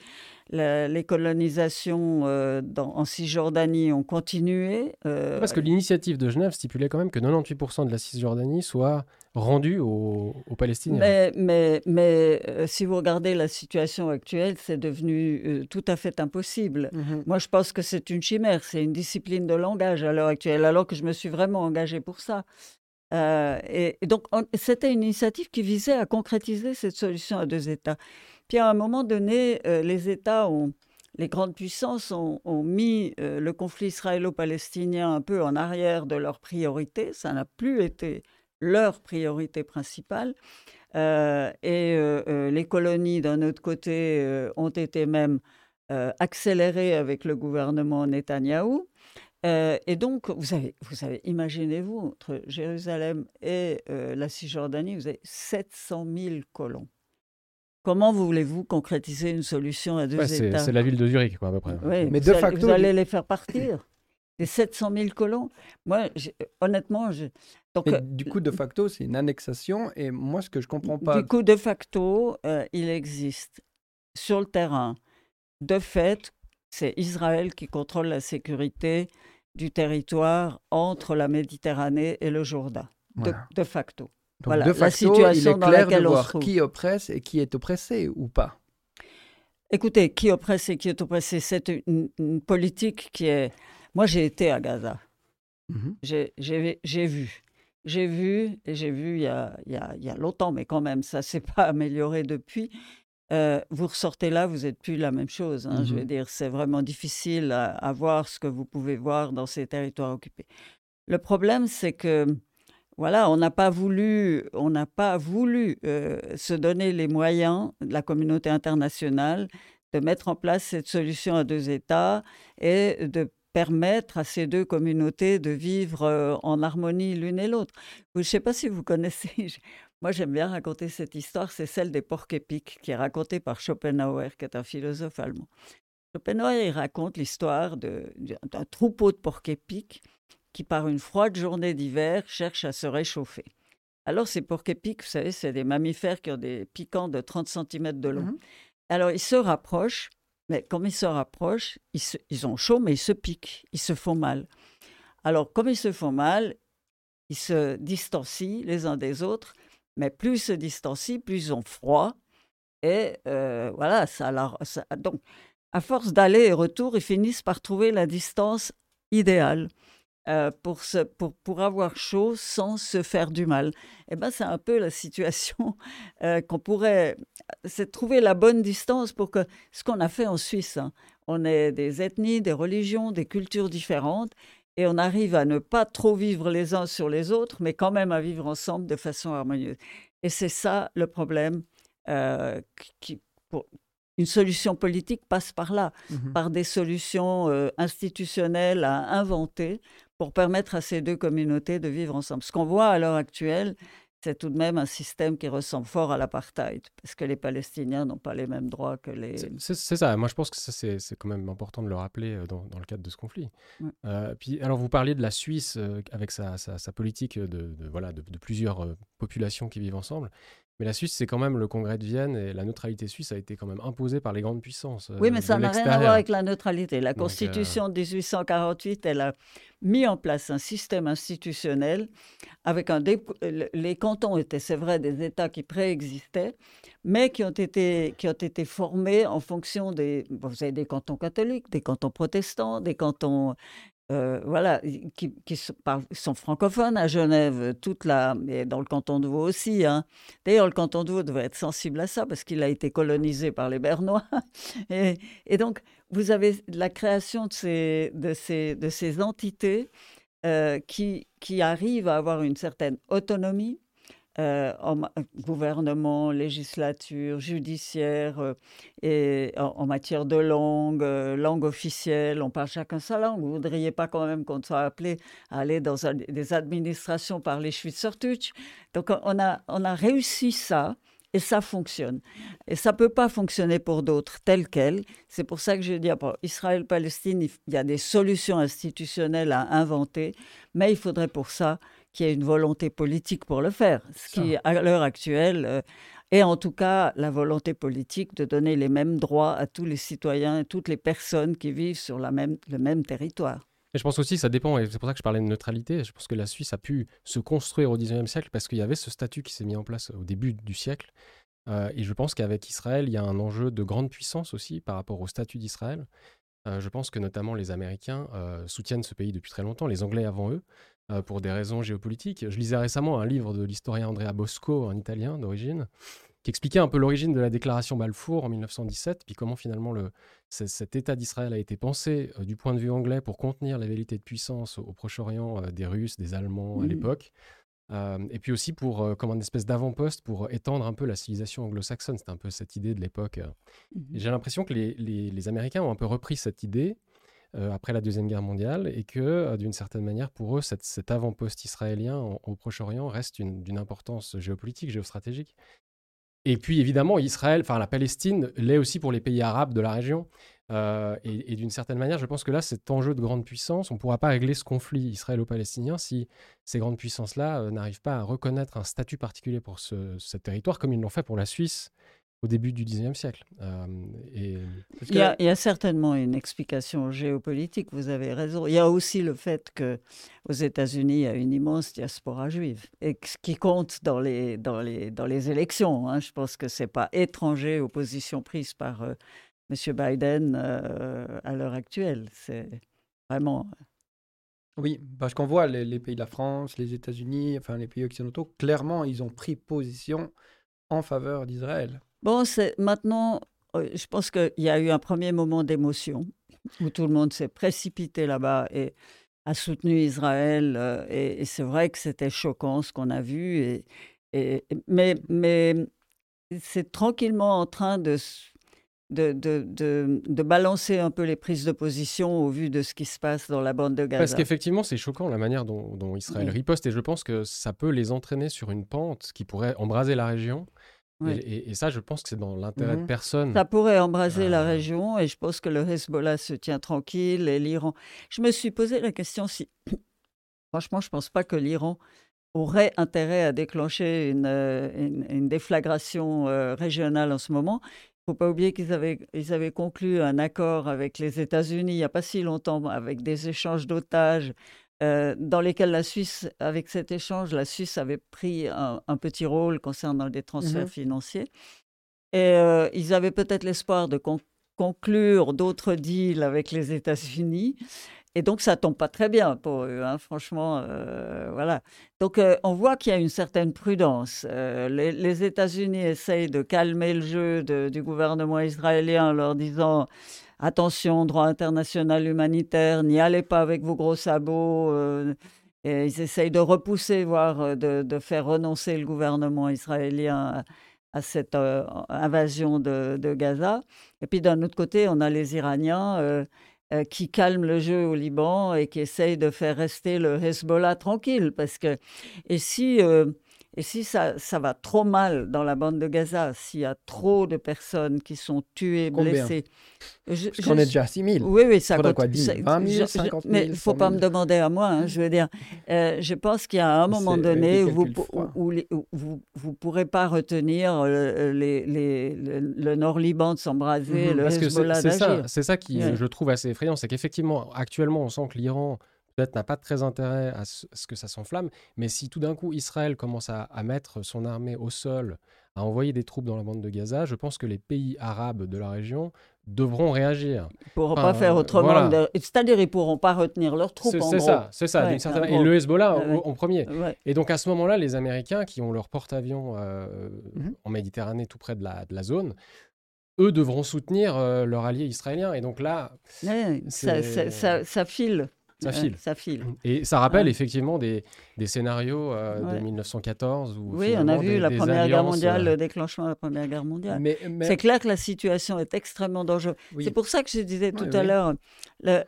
Les colonisations en Cisjordanie ont continué. Parce que l'initiative de Genève stipulait quand même que 98% de la Cisjordanie soit rendu aux, Palestiniens. Mais, mais, mais euh, si vous regardez la situation actuelle, c'est devenu euh, tout à fait impossible. Mhm. Moi, je pense que c'est une chimère, c'est une discipline de langage à l'heure actuelle, alors que je me suis vraiment engagée pour ça. Euh, et, donc, c'était une initiative qui visait à concrétiser cette solution à deux États. Puis, à un moment donné, les États les grandes puissances ont, mis le conflit israélo-palestinien un peu en arrière de leurs priorités. Ça n'a plus été leur priorité principale. Euh, et euh, euh, les colonies, d'un autre côté, ont été même accélérées avec le gouvernement Netanyahou. et donc, vous avez, vous avez imaginez-vous, entre Jérusalem et la Cisjordanie, vous avez 700 000 colons. Comment voulez-vous concrétiser une solution à deux États C'est la ville de Zurich, quoi, à peu près. Mais de facto, vous allez les faire partir. Les 700 000 colons. Moi, honnêtement, je, donc, euh, du coup, de facto, c'est une annexation. Et moi, ce que je comprends pas. Du coup, de facto, euh, il existe sur le terrain, de fait, c'est Israël qui contrôle la sécurité du territoire entre la Méditerranée et le Jourdain, de, facto. Voilà de facto, la situation il est dans clair laquelle de voir qui oppresse et qui est oppressé ou pas. Écoutez, qui oppresse et qui est oppressé, c'est une, politique qui est. Moi, j'ai été à Gaza. Mmh j'ai vu. J'ai vu, et j'ai vu il y, a, il, y a, il y, a, longtemps, mais quand même, ça ne s'est <laughs> pas amélioré depuis. Euh, vous ressortez là, vous n'êtes plus la même chose. Hein, Je veux mmh dire, c'est vraiment difficile à, voir ce que vous pouvez voir dans ces territoires occupés. Le problème, c'est que voilà, on n'a pas voulu, on n'a pas voulu euh, se donner les moyens de la communauté internationale de mettre en place cette solution à deux États et de permettre à ces deux communautés de vivre euh, en harmonie l'une et l'autre. Je ne sais pas si vous connaissez, <laughs> moi j'aime bien raconter cette histoire, c'est celle des porcs épiques qui est racontée par Schopenhauer, qui est un philosophe allemand. Schopenhauer il raconte l'histoire d'un troupeau de porcs épiques qui, par une froide journée d'hiver, cherche à se réchauffer. Alors ces porcs épiques, vous savez, c'est des mammifères qui ont des piquants de 30 cm de long. Mmh Alors ils se rapprochent mais comme ils se rapprochent, ils, ont chaud, mais ils se piquent, ils se font mal. Alors, comme ils se font mal, ils se distancient les uns des autres, mais plus ils se distancient, plus ils ont froid. Et euh, voilà, ça, ça, donc, à force d'aller et retour, ils finissent par trouver la distance idéale. Euh, pour, se, pour, pour, avoir chaud sans se faire du mal. Et eh ben, c'est un peu la situation euh, qu'on pourrait, c'est trouver la bonne distance pour que ce qu'on a fait en Suisse, hein, on est des ethnies, des religions, des cultures différentes, et on arrive à ne pas trop vivre les uns sur les autres, mais quand même à vivre ensemble de façon harmonieuse. Et c'est ça le problème euh, qui, pour, une solution politique passe par là, mmh par des solutions institutionnelles à inventer pour permettre à ces deux communautés de vivre ensemble. Ce qu'on voit à l'heure actuelle, c'est tout de même un système qui ressemble fort à l'apartheid, parce que les Palestiniens n'ont pas les mêmes droits que les... C'est ça, moi je pense que ça c'est quand même important de le rappeler euh, dans, dans le cadre de ce conflit. Euh, puis alors vous parliez de la Suisse euh, avec sa, sa, politique de, voilà, de, de plusieurs populations qui vivent ensemble. Mais la Suisse, c'est quand même le congrès de Vienne et la neutralité suisse a été quand même imposée par les grandes puissances. oui, mais ça n'a rien à voir avec la neutralité. La Constitution de 1848, elle a mis en place un système institutionnel avec un les cantons étaient, c'est vrai, des États qui préexistaient, mais qui ont été qui ont été formés en fonction des vous avez des cantons catholiques, des cantons protestants, des cantons euh, voilà, qui, sont, francophones à Genève, toute la, et dans le canton de Vaud aussi. Hein. D'ailleurs, le canton de Vaud devrait être sensible à ça parce qu'il a été colonisé par les Bernois. <laughs> et, donc, vous avez la création de ces, entités euh, qui arrivent à avoir une certaine autonomie, euh, en gouvernement, législature, judiciaire, euh, et en, matière de langue, euh, langue officielle, on parle chacun sa langue. Vous ne voudriez pas quand même qu'on soit appelé à aller dans des administrations par les Schweizerdeutsch. Donc on a, on a réussi ça. Et ça fonctionne. Et ça ne peut pas fonctionner pour d'autres tel quel. C'est pour ça que je dis, pour Israël-Palestine, il y a des solutions institutionnelles à inventer, mais il faudrait pour ça qu'il y ait une volonté politique pour le faire. Ce qui, à l'heure actuelle, euh, est en tout cas la volonté politique de donner les mêmes droits à tous les citoyens et toutes les personnes qui vivent sur la même, le même territoire. Et je pense aussi que ça dépend, et c'est pour ça que je parlais de neutralité. Je pense que la Suisse a pu se construire au XIXe siècle parce qu'il y avait ce statut qui s'est mis en place au début du siècle. Euh, et je pense qu'avec Israël, il y a un enjeu de grande puissance aussi par rapport au statut d'Israël. Euh, je pense que notamment les Américains euh, soutiennent ce pays depuis très longtemps, les Anglais avant eux, pour des raisons géopolitiques. Je lisais récemment un livre de l'historien Andrea Bosco, un Italien d'origine, qui expliquait un peu l'origine de la déclaration Balfour en 1917, puis comment finalement le, cet État d'Israël a été pensé euh, du point de vue anglais pour contenir la vérité de puissance au, Proche-Orient euh, des Russes, des Allemands à l'époque. Euh, et puis aussi pour, comme une espèce d'avant-poste pour étendre un peu la civilisation anglo-saxonne. C'était un peu cette idée de l'époque. Mmh. J'ai l'impression que les, les, Américains ont un peu repris cette idée après la Deuxième Guerre mondiale et que, d'une certaine manière, pour eux, cet avant-poste israélien au Proche-Orient reste d'une importance géopolitique, géostratégique. Et puis évidemment, Israël, enfin la Palestine, l'est aussi pour les pays arabes de la région. Euh, et, d'une certaine manière, je pense que là, cet enjeu de grande puissance, on ne pourra pas régler ce conflit israélo-palestinien si ces grandes puissances-là euh, n'arrivent pas à reconnaître un statut particulier pour ce territoire, comme ils l'ont fait pour la Suisse au début du XIXe siècle. Euh, et... il, y a, certainement une explication géopolitique, vous avez raison. Il y a aussi le fait qu'aux États-Unis, il y a une immense diaspora juive, et ce qui compte dans les, dans les, dans les élections. Hein. Je pense que ce n'est pas étranger aux positions prises par euh, M. Biden euh, à l'heure actuelle. C'est vraiment... Oui, parce qu'on voit les, les, pays de la France, les États-Unis, enfin les pays occidentaux, clairement, ils ont pris position en faveur d'Israël. Bon, c'est maintenant, euh, je pense qu'il y a eu un premier moment d'émotion où tout le monde s'est précipité là-bas et a soutenu Israël. Euh, et, c'est vrai que c'était choquant ce qu'on a vu. Et, et, mais mais c'est tranquillement en train de, de, de, de, balancer un peu les prises de position au vu de ce qui se passe dans la bande de Gaza. Parce qu'effectivement, c'est choquant la manière dont, dont Israël riposte. Et je pense que ça peut les entraîner sur une pente qui pourrait embraser la région. Et, ça, je pense que c'est dans l'intérêt de mmh personne. Ça pourrait embraser la euh. région et je pense que le Hezbollah se tient tranquille et l'Iran. Je me suis posé la question si. <coughs> Franchement, je ne pense pas que l'Iran aurait intérêt à déclencher une, euh, une, déflagration euh, régionale en ce moment. Il ne faut pas oublier qu'ils avaient, ils avaient conclu un accord avec les États-Unis il n'y a pas si longtemps, avec des échanges d'otages euh, dans lesquels la Suisse, avec cet échange, la Suisse avait pris un, petit rôle concernant des transferts mmh financiers. Et euh, ils avaient peut-être l'espoir de conclure d'autres deals avec les États-Unis. Et donc, ça tombe pas très bien pour eux, hein, franchement. Euh, voilà. Donc, on voit qu'il y a une certaine prudence. les, États-Unis essayent de calmer le jeu du gouvernement israélien en leur disant attention, droit international humanitaire, n'y allez pas avec vos gros sabots. Euh, ils essayent de repousser, voire euh, de, faire renoncer le gouvernement israélien à, cette euh, invasion de, Gaza. Et puis d'un autre côté, on a les Iraniens qui calment le jeu au Liban et qui essayent de faire rester le Hezbollah tranquille. Parce que, et si et si ça, ça va trop mal dans la bande de Gaza, s'il y a trop de personnes qui sont tuées, blessées. Je, Parce qu'on est déjà à 6 000. Oui, oui, ça compte. quoi 10 20 000, 50 000 Mais il ne faut pas me demander à moi. Hein, je veux dire, euh, je pense qu'il y a un moment donné où, vous, où, vous ne pourrez pas retenir euh, les, les, le, Nord-Liban de s'embraser, mm -hmm. le Hezbollah. C'est ça, qui, je trouve, assez effrayant. C'est qu'effectivement, actuellement, on sent que l'Iran peut-être n'a pas très intérêt à ce, que ça s'enflamme, mais si tout d'un coup Israël commence à, mettre son armée au sol, à envoyer des troupes dans la bande de Gaza, je pense que les pays arabes de la région devront réagir. Ils ne pourront pas faire autrement. C'est-à-dire ils ne pourront pas retenir leurs troupes. C'est ça, c'est ça. Et le Hezbollah en, premier. Et donc à ce moment-là, les Américains qui ont leur porte-avions euh, mhm. en Méditerranée tout près de la, de la zone, eux devront soutenir euh, leur allié israélien. Et donc là, ça, ça, ça, file. Ça file. ça file. Et ça rappelle effectivement des, des scénarios de 1914 où Oui, on a vu la Première Guerre mondiale, le déclenchement de la Première Guerre mondiale. Mais, C'est clair que la situation est extrêmement dangereuse. C'est pour ça que je disais tout à l'heure, le,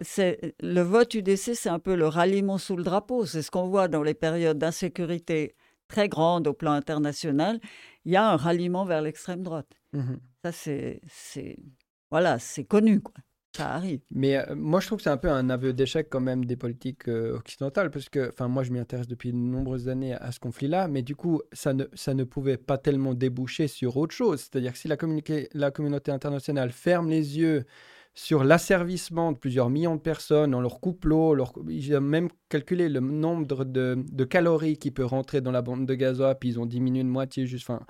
le vote UDC, c'est un peu le ralliement sous le drapeau. C'est ce qu'on voit dans les périodes d'insécurité très grande au plan international. Il y a un ralliement vers l'extrême droite. Mmh ça, c'est, voilà, c'est connu, quoi. Ça arrive. Mais euh, moi, je trouve que c'est un peu un aveu d'échec quand même des politiques euh, occidentales, parce que, enfin, moi, je m'y intéresse depuis de nombreuses années à, ce conflit-là, mais du coup, ça ne, ça ne pouvait pas tellement déboucher sur autre chose. C'est-à-dire que si la, la communauté internationale ferme les yeux sur l'asservissement de plusieurs millions de personnes, on leur coupe l'eau, leur... ils ont même calculé le nombre de, de, calories qui peut rentrer dans la bande de Gaza, puis ils ont diminué de moitié. Juste, enfin,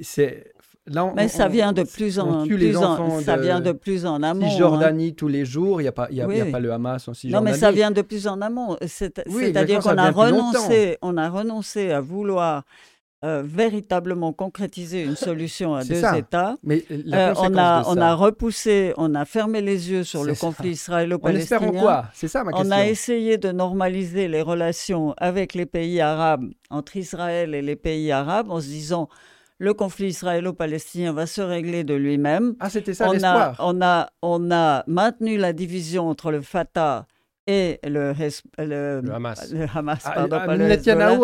c'est là, Mais ça vient de plus en plus en, ça vient de plus en amont. Cisjordanie hein. tous les jours, il n'y a pas, y a, pas le Hamas en Cisjordanie. Non, mais ça vient de plus en amont. C'est-à-dire qu'on a renoncé, on a renoncé à vouloir euh, véritablement concrétiser une solution à deux États. Mais euh, on, a, on a repoussé, on a fermé les yeux sur le conflit israélo-palestinien. On quoi? C'est ça ma question. On a essayé de normaliser les relations avec les pays arabes, entre Israël et les pays arabes, en se disant le conflit israélo-palestinien va se régler de lui-même. Ah, c'était ça l'espoir. On a, on a maintenu la division entre le Fatah et le, le, Hamas. Le Hamas ah, pardon,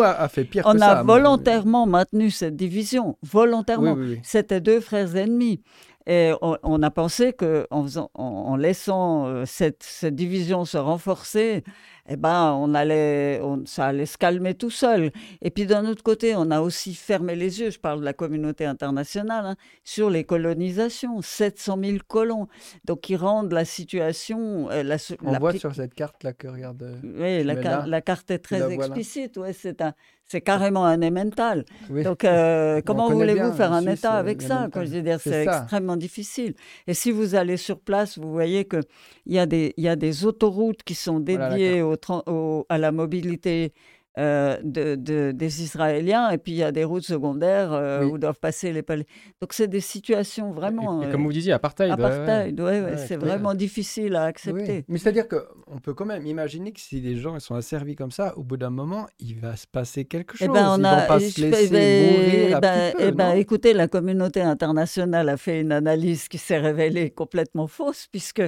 ah, a, fait pire on que ça. On a volontairement maintenu cette division, volontairement. C'était deux frères ennemis. Et on, a pensé qu'en en, en, laissant euh, cette, cette, division se renforcer, eh ben, on allait, ça allait se calmer tout seul. Et puis d'un autre côté, on a aussi fermé les yeux, je parle de la communauté internationale, hein, sur les colonisations, 700 000 colons, donc qui rendent la situation... Euh, la, on voit sur cette carte là que regarde... Euh, oui, la, la, carte est très explicite, ouais, c'est un, c'est carrément un émental. Donc, euh, comment voulez-vous faire un État avec ça Je veux dire, c'est extrêmement difficile. Et si vous allez sur place, vous voyez qu'il y, a des, y a des autoroutes qui sont dédiées au, à la mobilité euh, de, des Israéliens, et puis il y a des routes secondaires euh, où doivent passer les palais. Donc c'est des situations vraiment... comme vous disiez, apartheid. Apartheid, ouais, c'est vraiment difficile à accepter. Mais c'est-à-dire qu'on peut quand même imaginer que si les gens sont asservis comme ça, au bout d'un moment, il va se passer quelque eh chose. Ben, on ils a, vont pas se laisser ben, mourir ben, eh ben, Écoutez, la communauté internationale a fait une analyse qui s'est révélée complètement fausse, puisque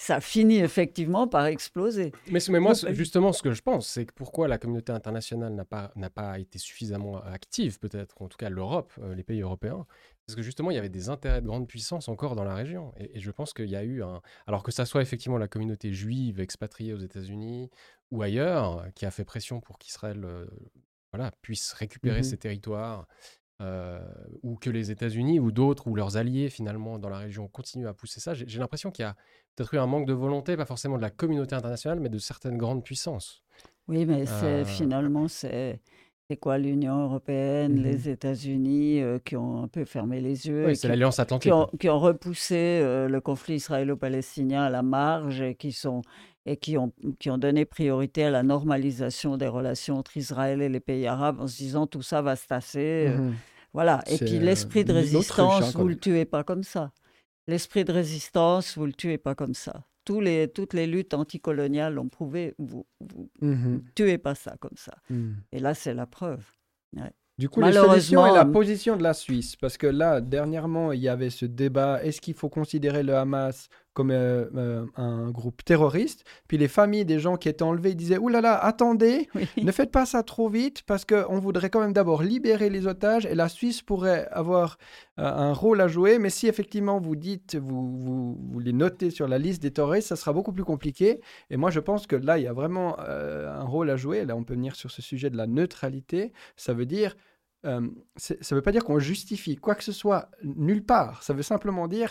ça finit effectivement par exploser. Mais, moi, justement, ce que je pense, c'est que pourquoi la communauté internationale n'a pas, n'a pas été suffisamment active, peut-être, en tout cas l'Europe, euh, les pays européens, parce que justement, il y avait des intérêts de grande puissance encore dans la région. Et, je pense qu'il y a eu un. Alors que ça soit effectivement la communauté juive expatriée aux États-Unis ou ailleurs, qui a fait pression pour qu'Israël euh, voilà, puisse récupérer mmh ses territoires euh, ou que les États-Unis ou d'autres ou leurs alliés finalement dans la région continuent à pousser ça. J'ai l'impression qu'il y a peut-être eu un manque de volonté, pas forcément de la communauté internationale, mais de certaines grandes puissances. Oui, mais euh, finalement c'est quoi l'Union européenne, mmh les États-Unis euh, qui ont un peu fermé les yeux. Oui, c'est l'Alliance Atlantique. Qui ont, repoussé le conflit israélo-palestinien à la marge et qui sont et qui ont, qui ont donné priorité à la normalisation des relations entre Israël et les pays arabes en se disant tout ça va se tasser. Mmh voilà. Et puis l'esprit de résistance, vous ne le tuez pas comme ça. L'esprit de résistance, vous ne le tuez pas comme ça. Tous les, toutes les luttes anticoloniales l'ont prouvé, vous ne mmh tuez pas ça comme ça. Mmh. Et là, c'est la preuve. Du coup, la solution est la position de la Suisse, parce que là, dernièrement, il y avait ce débat, est-ce qu'il faut considérer le Hamas comme euh, euh, un groupe terroriste Puis les familles des gens qui étaient enlevés disaient, Ouh là là, attendez, <laughs> ne faites pas ça trop vite, parce qu'on voudrait quand même d'abord libérer les otages, et la Suisse pourrait avoir euh, un rôle à jouer, mais si effectivement vous dites, vous, vous, vous, les notez sur la liste des terroristes, ça sera beaucoup plus compliqué. Et moi, je pense que là, il y a vraiment un rôle à jouer. Là, on peut venir sur ce sujet de la neutralité. Ça veut dire ça ne veut pas dire qu'on justifie quoi que ce soit nulle part. Ça veut simplement dire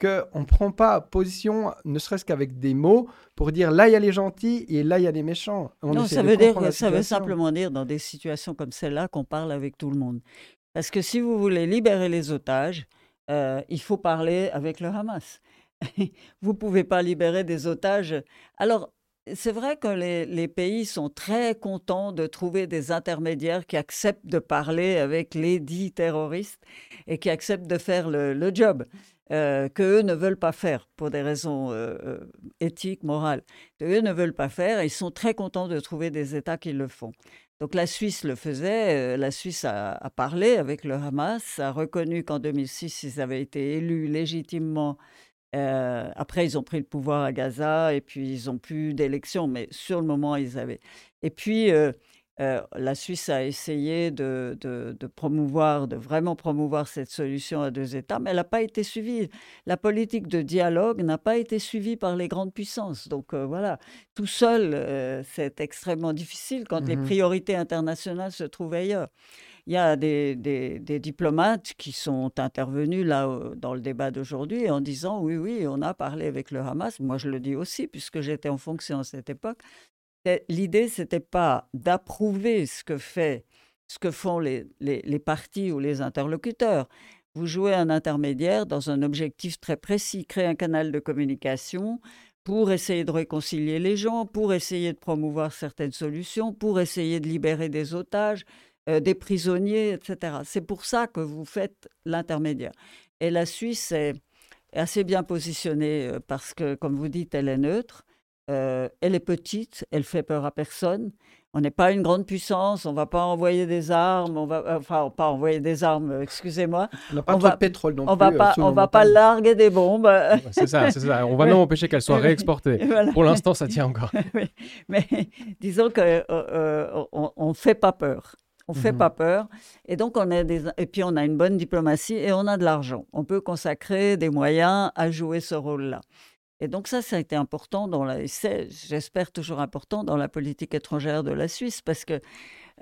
qu'on ne prend pas position, ne serait-ce qu'avec des mots, pour dire là il y a les gentils et là il y a les méchants. non, ça veut, dire, ça veut simplement dire dans des situations comme celle-là qu'on parle avec tout le monde. Parce que si vous voulez libérer les otages, euh, il faut parler avec le Hamas. <laughs> vous ne pouvez pas libérer des otages. Alors, c'est vrai que les, pays sont très contents de trouver des intermédiaires qui acceptent de parler avec les dits terroristes et qui acceptent de faire le, job. Euh, qu'eux ne veulent pas faire pour des raisons euh, euh, éthiques, morales. Eux ne veulent pas faire et ils sont très contents de trouver des États qui le font. Donc la Suisse le faisait, la Suisse a, parlé avec le Hamas, a reconnu qu'en 2006, ils avaient été élus légitimement. après, ils ont pris le pouvoir à Gaza et puis ils n'ont plus d'élection, mais sur le moment, ils avaient. Et puis, la Suisse a essayé de, promouvoir, de vraiment promouvoir cette solution à deux États, mais elle n'a pas été suivie. La politique de dialogue n'a pas été suivie par les grandes puissances. Donc euh, voilà, tout seul, euh, c'est extrêmement difficile quand les mmh priorités internationales se trouvent ailleurs. Il y a des, diplomates qui sont intervenus là dans le débat d'aujourd'hui en disant oui, oui, on a parlé avec le Hamas. Moi, je le dis aussi, puisque j'étais en fonction à cette époque. L'idée, c'était pas d'approuver ce que fait, ce que font les, les, partis ou les interlocuteurs. Vous jouez un intermédiaire dans un objectif très précis, créer un canal de communication pour essayer de réconcilier les gens, pour essayer de promouvoir certaines solutions, pour essayer de libérer des otages, euh, des prisonniers, etc. C'est pour ça que vous faites l'intermédiaire. Et la Suisse est assez bien positionnée euh, parce que, comme vous dites, elle est neutre. Euh, elle est petite, elle fait peur à personne. On n'est pas une grande puissance, on ne va pas envoyer des armes, on va, enfin, pas envoyer des armes, excusez-moi. On n'a pas de pétrole non on plus. Va pas, on ne va pas larguer des bombes. c'est ça, c'est ça. On va <laughs> même empêcher qu'elles soient réexportées. Pour l'instant, ça tient encore. <laughs> Mais disons qu'on euh, euh, ne fait pas peur. On ne fait mhm. pas peur. Et donc, on a des... Et puis, on a une bonne diplomatie et on a de l'argent. On peut consacrer des moyens à jouer ce rôle-là. Et donc ça, ça a été important dans la, j'espère toujours important dans la politique étrangère de la Suisse parce que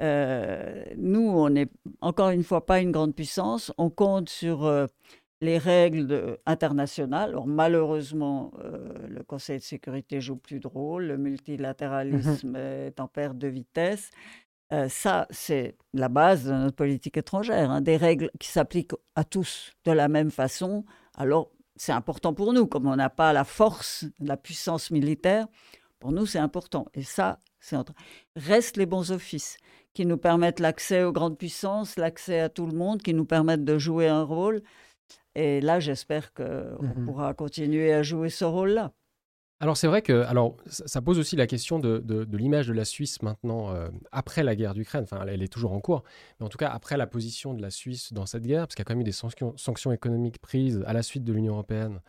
euh, nous, on n'est encore une fois pas une grande puissance. On compte sur euh, les règles internationales. Alors, malheureusement, euh, le Conseil de sécurité joue plus de rôle. Le multilatéralisme mmh est en perte de vitesse. ça, c'est la base de notre politique étrangère. Hein. des règles qui s'appliquent à tous de la même façon. Alors, c'est important pour nous. Comme on n'a pas la force, la puissance militaire, pour nous, c'est important. Et ça, c'est entre... Restent les bons offices qui nous permettent l'accès aux grandes puissances, l'accès à tout le monde, qui nous permettent de jouer un rôle. Et là, j'espère qu'on mmh pourra continuer à jouer ce rôle-là. Alors c'est vrai que alors ça pose aussi la question de, l'image de la Suisse maintenant euh, après la guerre d'Ukraine. Enfin, elle, est toujours en cours, mais en tout cas après la position de la Suisse dans cette guerre, parce qu'il y a quand même eu des sanctions, économiques prises à la suite de l'Union européenne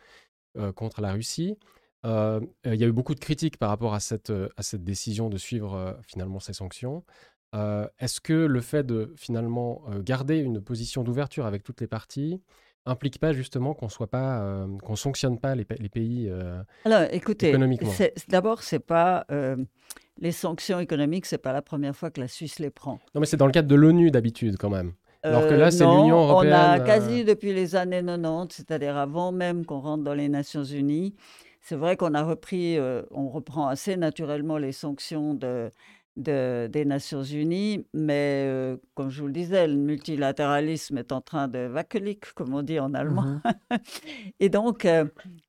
euh, contre la Russie. Euh, il y a eu beaucoup de critiques par rapport à cette, à cette décision de suivre finalement ces sanctions. Est-ce que le fait de finalement garder une position d'ouverture avec toutes les parties implique pas justement qu'on soit pas, euh, qu'on sanctionne pas les, pays euh, Alors, écoutez, D'abord, c'est pas euh, les sanctions économiques, c'est pas la première fois que la Suisse les prend. Non, mais c'est dans le cadre de l'ONU d'habitude quand même. Alors que là, c'est l'Union européenne. On a quasi depuis les années 90, c'est-à-dire avant même qu'on rentre dans les Nations Unies. C'est vrai qu'on a repris, on reprend assez naturellement les sanctions de des Nations Unies, mais euh, comme je vous le disais, le multilatéralisme est en train de wackelig, comme on dit en allemand. Mmh <laughs> Et donc, euh,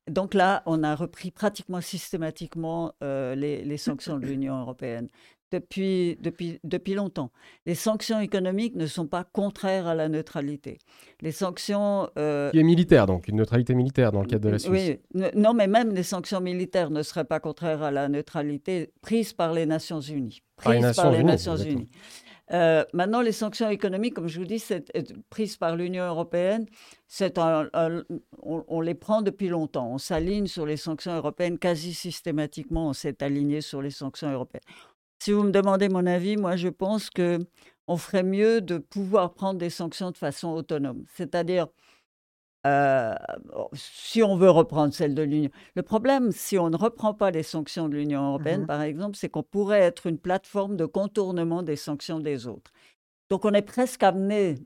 donc là, on a repris pratiquement systématiquement euh, les, les, sanctions de l'Union européenne depuis, depuis, depuis longtemps. Les sanctions économiques ne sont pas contraires à la neutralité. Les sanctions... Euh, Qui est militaire, donc, une neutralité militaire dans le cadre de la Suisse. Oui, non, mais même les sanctions militaires ne seraient pas contraires à la neutralité prise par les Nations Unies. Prises par les Nations, Unies. Euh, maintenant, les sanctions économiques, comme je vous dis, c'est prises par l'Union européenne. C'est on, on, les prend depuis longtemps. On s'aligne sur les sanctions européennes quasi systématiquement. On s'est aligné sur les sanctions européennes. Si vous me demandez mon avis, moi je pense que on ferait mieux de pouvoir prendre des sanctions de façon autonome. C'est-à-dire, euh, si on veut reprendre celle de l'Union. Le problème, si on ne reprend pas les sanctions de l'Union européenne, mmh par exemple, c'est qu'on pourrait être une plateforme de contournement des sanctions des autres. Donc on est presque amené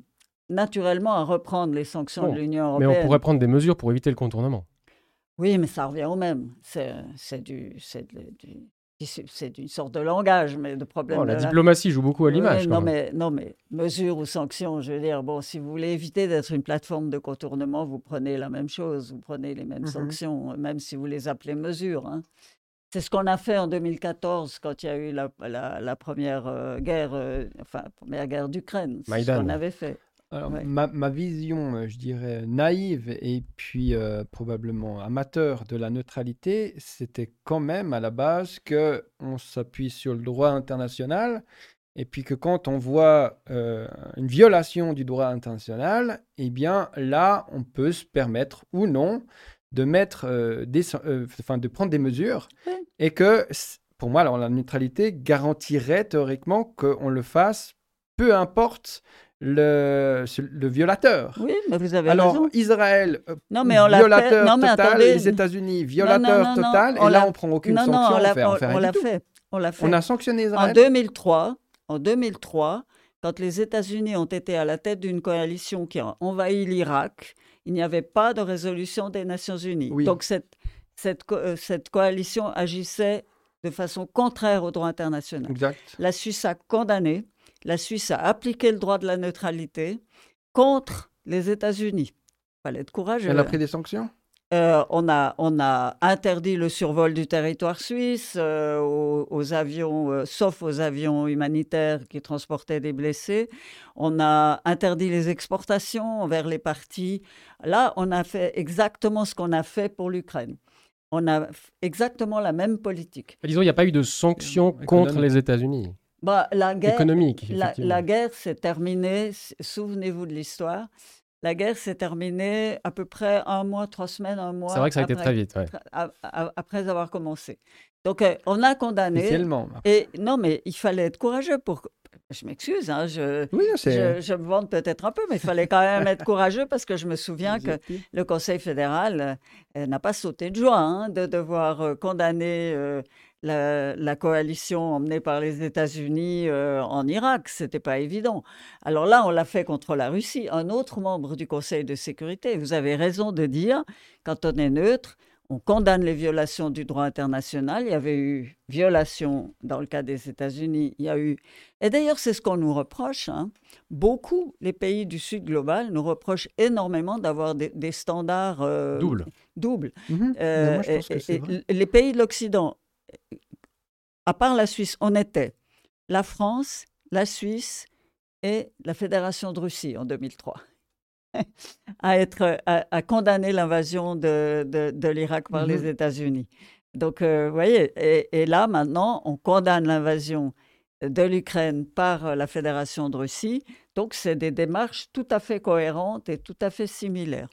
naturellement à reprendre les sanctions de l'Union européenne. Mais on pourrait prendre des mesures pour éviter le contournement. Oui, mais ça revient au même. C'est du, du, c'est une sorte de langage, mais de problème. Oh, la diplomatie joue beaucoup à l'image. non, mais, non, mais mesures ou sanctions, je veux dire, bon, si vous voulez éviter d'être une plateforme de contournement, vous prenez la même chose, vous prenez les mêmes mmh sanctions, même si vous les appelez mesures. Hein. C'est ce qu'on a fait en 2014 quand il y a eu la, la, première euh, guerre, euh, enfin, première guerre d'Ukraine. C'est ce qu'on avait fait. Ma, vision, euh, je dirais, naïve et puis euh, probablement amateur de la neutralité, c'était quand même à la base que on s'appuie sur le droit international et puis que quand on voit euh, une violation du droit international, eh bien là, on peut se permettre ou non de mettre des, enfin, de prendre des mesures et que pour moi, alors, la neutralité garantirait théoriquement qu'on le fasse, peu importe le, le violateur. Oui, mais vous avez Alors, raison. Israël, euh, non, mais on violateur fait... total, les États-unis, violateur total, et là, on prend aucune sanction, on, on, fait, on, fait, on l'a fait. On l'a fait. On a sanctionné Israël? En 2003, en 2003 quand les États-Unis ont été à la tête d'une coalition qui a envahi l'Irak, il n'y avait pas de résolution des Nations Unies. Donc cette, cette, euh, cette coalition agissait de façon contraire au droit international. Exact. La Suisse a condamné la Suisse a appliqué le droit de la neutralité contre les États-Unis. Il fallait être courageux. Elle a pris des sanctions? Euh, on, a, on a interdit le survol du territoire suisse euh, aux, avions, euh, sauf aux avions humanitaires qui transportaient des blessés. On a interdit les exportations vers les parties. Là, on a fait exactement ce qu'on a fait pour l'Ukraine. On a exactement la même politique. Disons, il n'y a pas eu de sanctions contre les États-Unis. Bah, la guerre, économique. La, guerre s'est terminée, souvenez-vous de l'histoire, la guerre s'est terminée à peu près un mois, trois semaines, un mois. C'est vrai que ça a été très vite. Après avoir commencé. Donc, euh, on a condamné. Et non, mais il fallait être courageux pour. Je m'excuse, hein, je, je, me vante peut-être un peu, mais il fallait quand même être courageux parce que je me souviens que le Conseil fédéral euh, n'a pas sauté de joie hein, de devoir euh, condamner la, coalition emmenée par les États-Unis euh, en Irak. Ce n'était pas évident. Alors là, on l'a fait contre la Russie, un autre membre du Conseil de sécurité. Vous avez raison de dire, quand on est neutre, on condamne les violations du droit international. Il y avait eu violation dans le cas des États-Unis. Il y a eu. Et d'ailleurs, c'est ce qu'on nous reproche. Hein. Beaucoup, les pays du Sud global nous reprochent énormément d'avoir des, standards euh, doubles. doubles. Mhm. Euh, les pays de l'Occident à part la Suisse, on était la France, la Suisse et la Fédération de Russie en 2003 <laughs> à, être, à, condamner l'invasion de, de, l'Irak par les mhm. États-Unis. Donc, euh, vous voyez, et, là, maintenant, on condamne l'invasion de l'Ukraine par la Fédération de Russie. Donc, c'est des démarches tout à fait cohérentes et tout à fait similaires.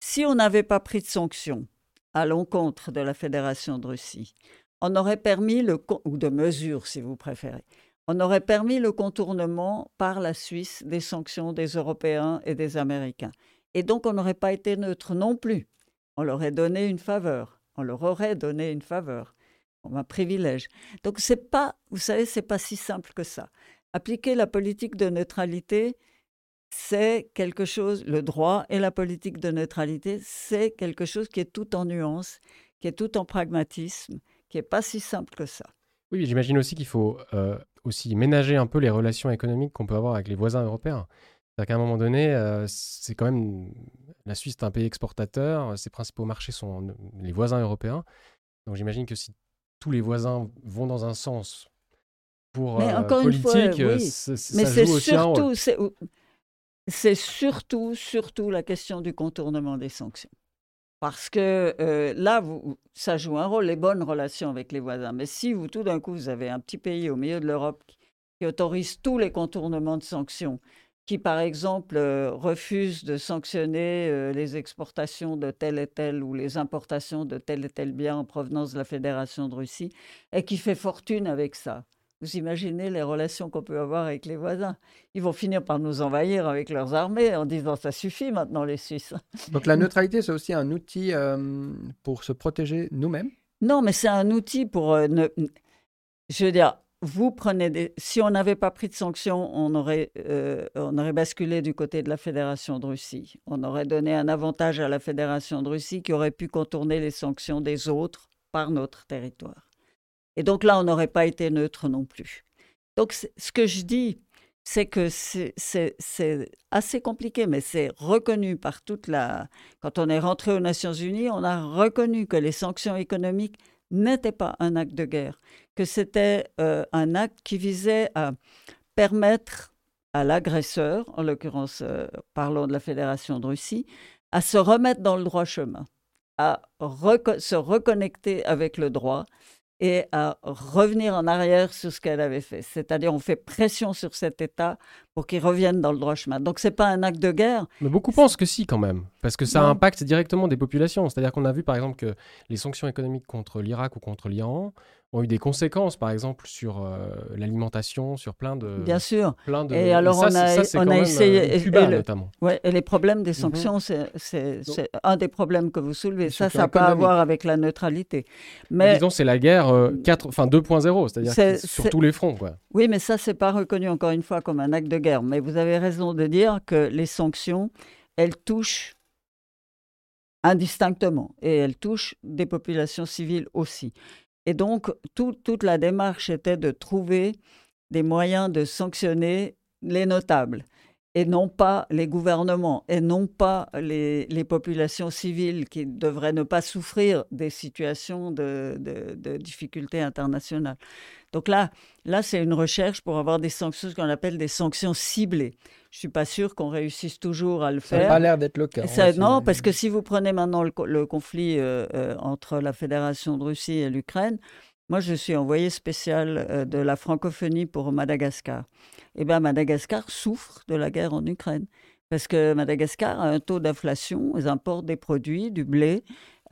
Si on n'avait pas pris de sanctions à l'encontre de la Fédération de Russie, on aurait permis le ou de mesures si vous préférez. On aurait permis le contournement par la Suisse des sanctions des Européens et des Américains. Et donc on n'aurait pas été neutre non plus. On leur aurait donné une faveur. On leur aurait donné une faveur, un privilège. Donc c'est pas, vous savez, c'est pas si simple que ça. Appliquer la politique de neutralité, c'est quelque chose, le droit et la politique de neutralité, c'est quelque chose qui est tout en nuances, qui est tout en pragmatisme, qui n'est pas si simple que ça. Oui, j'imagine aussi qu'il faut euh, aussi ménager un peu les relations économiques qu'on peut avoir avec les voisins européens. C'est-à-dire qu'à un moment donné, euh, c'est quand même la Suisse est un pays exportateur, ses principaux marchés sont les voisins européens. Donc j'imagine que si tous les voisins vont dans un sens pour Mais euh, encore politique, une fois, oui. Mais c'est surtout, c'est surtout, surtout la question du contournement des sanctions. Parce que euh, là, ça joue un rôle, les bonnes relations avec les voisins. Mais si vous, tout d'un coup, vous avez un petit pays au milieu de l'Europe qui, autorise tous les contournements de sanctions, qui, par exemple, euh, refuse de sanctionner euh, les exportations de tel et tel ou les importations de tel et tel bien en provenance de la Fédération de Russie, et qui fait fortune avec ça. Vous imaginez les relations qu'on peut avoir avec les voisins. Ils vont finir par nous envahir avec leurs armées en disant ça suffit maintenant les Suisses. Donc la <laughs> neutralité, c'est aussi un outil euh, pour se protéger nous-mêmes? Non, mais c'est un outil pour... Euh, ne... Je veux dire, vous prenez des... Si on n'avait pas pris de sanctions, on aurait, euh, on aurait basculé du côté de la Fédération de Russie. On aurait donné un avantage à la Fédération de Russie qui aurait pu contourner les sanctions des autres par notre territoire. Et donc là, on n'aurait pas été neutre non plus. Donc ce que je dis, c'est que c'est assez compliqué, mais c'est reconnu par toute la... Quand on est rentré aux Nations Unies, on a reconnu que les sanctions économiques n'étaient pas un acte de guerre, que c'était euh, un acte qui visait à permettre à l'agresseur, en l'occurrence euh, parlons de la Fédération de Russie, à se remettre dans le droit chemin, à se reconnecter avec le droit et à revenir en arrière sur ce qu'elle avait fait. C'est-à-dire, on fait pression sur cet État pour qu'il revienne dans le droit chemin. Donc, ce n'est pas un acte de guerre. Mais beaucoup pensent que si, quand même, parce que ça impacte directement des populations. C'est-à-dire qu'on a vu, par exemple, que les sanctions économiques contre l'Irak ou contre l'Iran ont eu des conséquences, par exemple, sur euh, l'alimentation, sur plein de... Bien sûr. Plein de... Et alors, on, a, on a essayé... Euh, Cuba, notamment. Ouais, et les problèmes des mhm. sanctions, c'est un des problèmes que vous soulevez. Ça, ça n'a pas à voir avec la neutralité. Mais... Disons, c'est la guerre euh, 4... enfin, 2.0, c'est-à-dire sur tous les fronts. Quoi. Oui, mais ça, c'est pas reconnu, encore une fois, comme un acte de guerre. Mais vous avez raison de dire que les sanctions, elles touchent indistinctement et elles touchent des populations civiles aussi. Et donc, toute la démarche était de trouver des moyens de sanctionner les notables et non pas les gouvernements, et non pas les, populations civiles qui devraient ne pas souffrir des situations de, de, difficultés internationales. Donc là, là c'est une recherche pour avoir des sanctions, ce qu'on appelle des sanctions ciblées. Je ne suis pas sûr qu'on réussisse toujours à le faire. Ça n'a pas l'air d'être le cas. non, parce que si vous prenez maintenant le, conflit euh, euh, entre la Fédération de Russie et l'Ukraine, moi je suis envoyé spécial euh, de la francophonie pour Madagascar. Eh bien Madagascar souffre de la guerre en Ukraine. Parce que Madagascar a un taux d'inflation, ils importent des produits, du blé,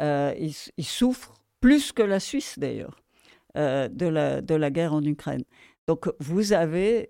ils, souffrent plus que la Suisse d'ailleurs de, la, de la guerre en Ukraine. Donc vous avez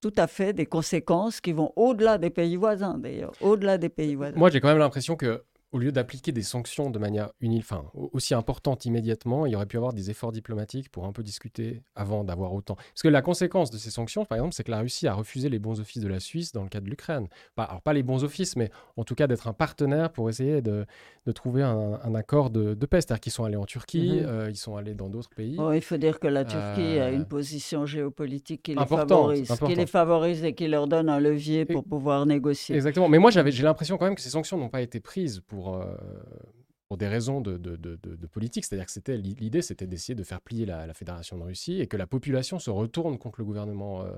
tout à fait des conséquences qui vont au-delà des pays voisins, d'ailleurs, au-delà des pays voisins. Moi, j'ai quand même l'impression que au lieu d'appliquer des sanctions de manière enfin, aussi importante immédiatement, il y aurait pu avoir des efforts diplomatiques pour un peu discuter avant d'avoir autant. Parce que la conséquence de ces sanctions, par exemple, c'est que la Russie a refusé les bons offices de la Suisse dans le cas de l'Ukraine. alors pas les bons offices, mais en tout cas d'être un partenaire pour essayer de, de trouver un, accord de, paix. C'est-à-dire qu'ils sont allés en Turquie, mhm. euh, ils sont allés dans d'autres pays. il faut dire que la Turquie a une euh, position géopolitique qui les favorise, qui les favorise et qui leur donne un levier pour pouvoir négocier. Exactement. Mais moi, j'ai l'impression quand même que ces sanctions n'ont pas été prises pour pour, euh, pour des raisons de, de, de, politique. C'est-à-dire que c'était, l'idée, c'était d'essayer de faire plier la, Fédération de Russie et que la population se retourne contre le gouvernement euh,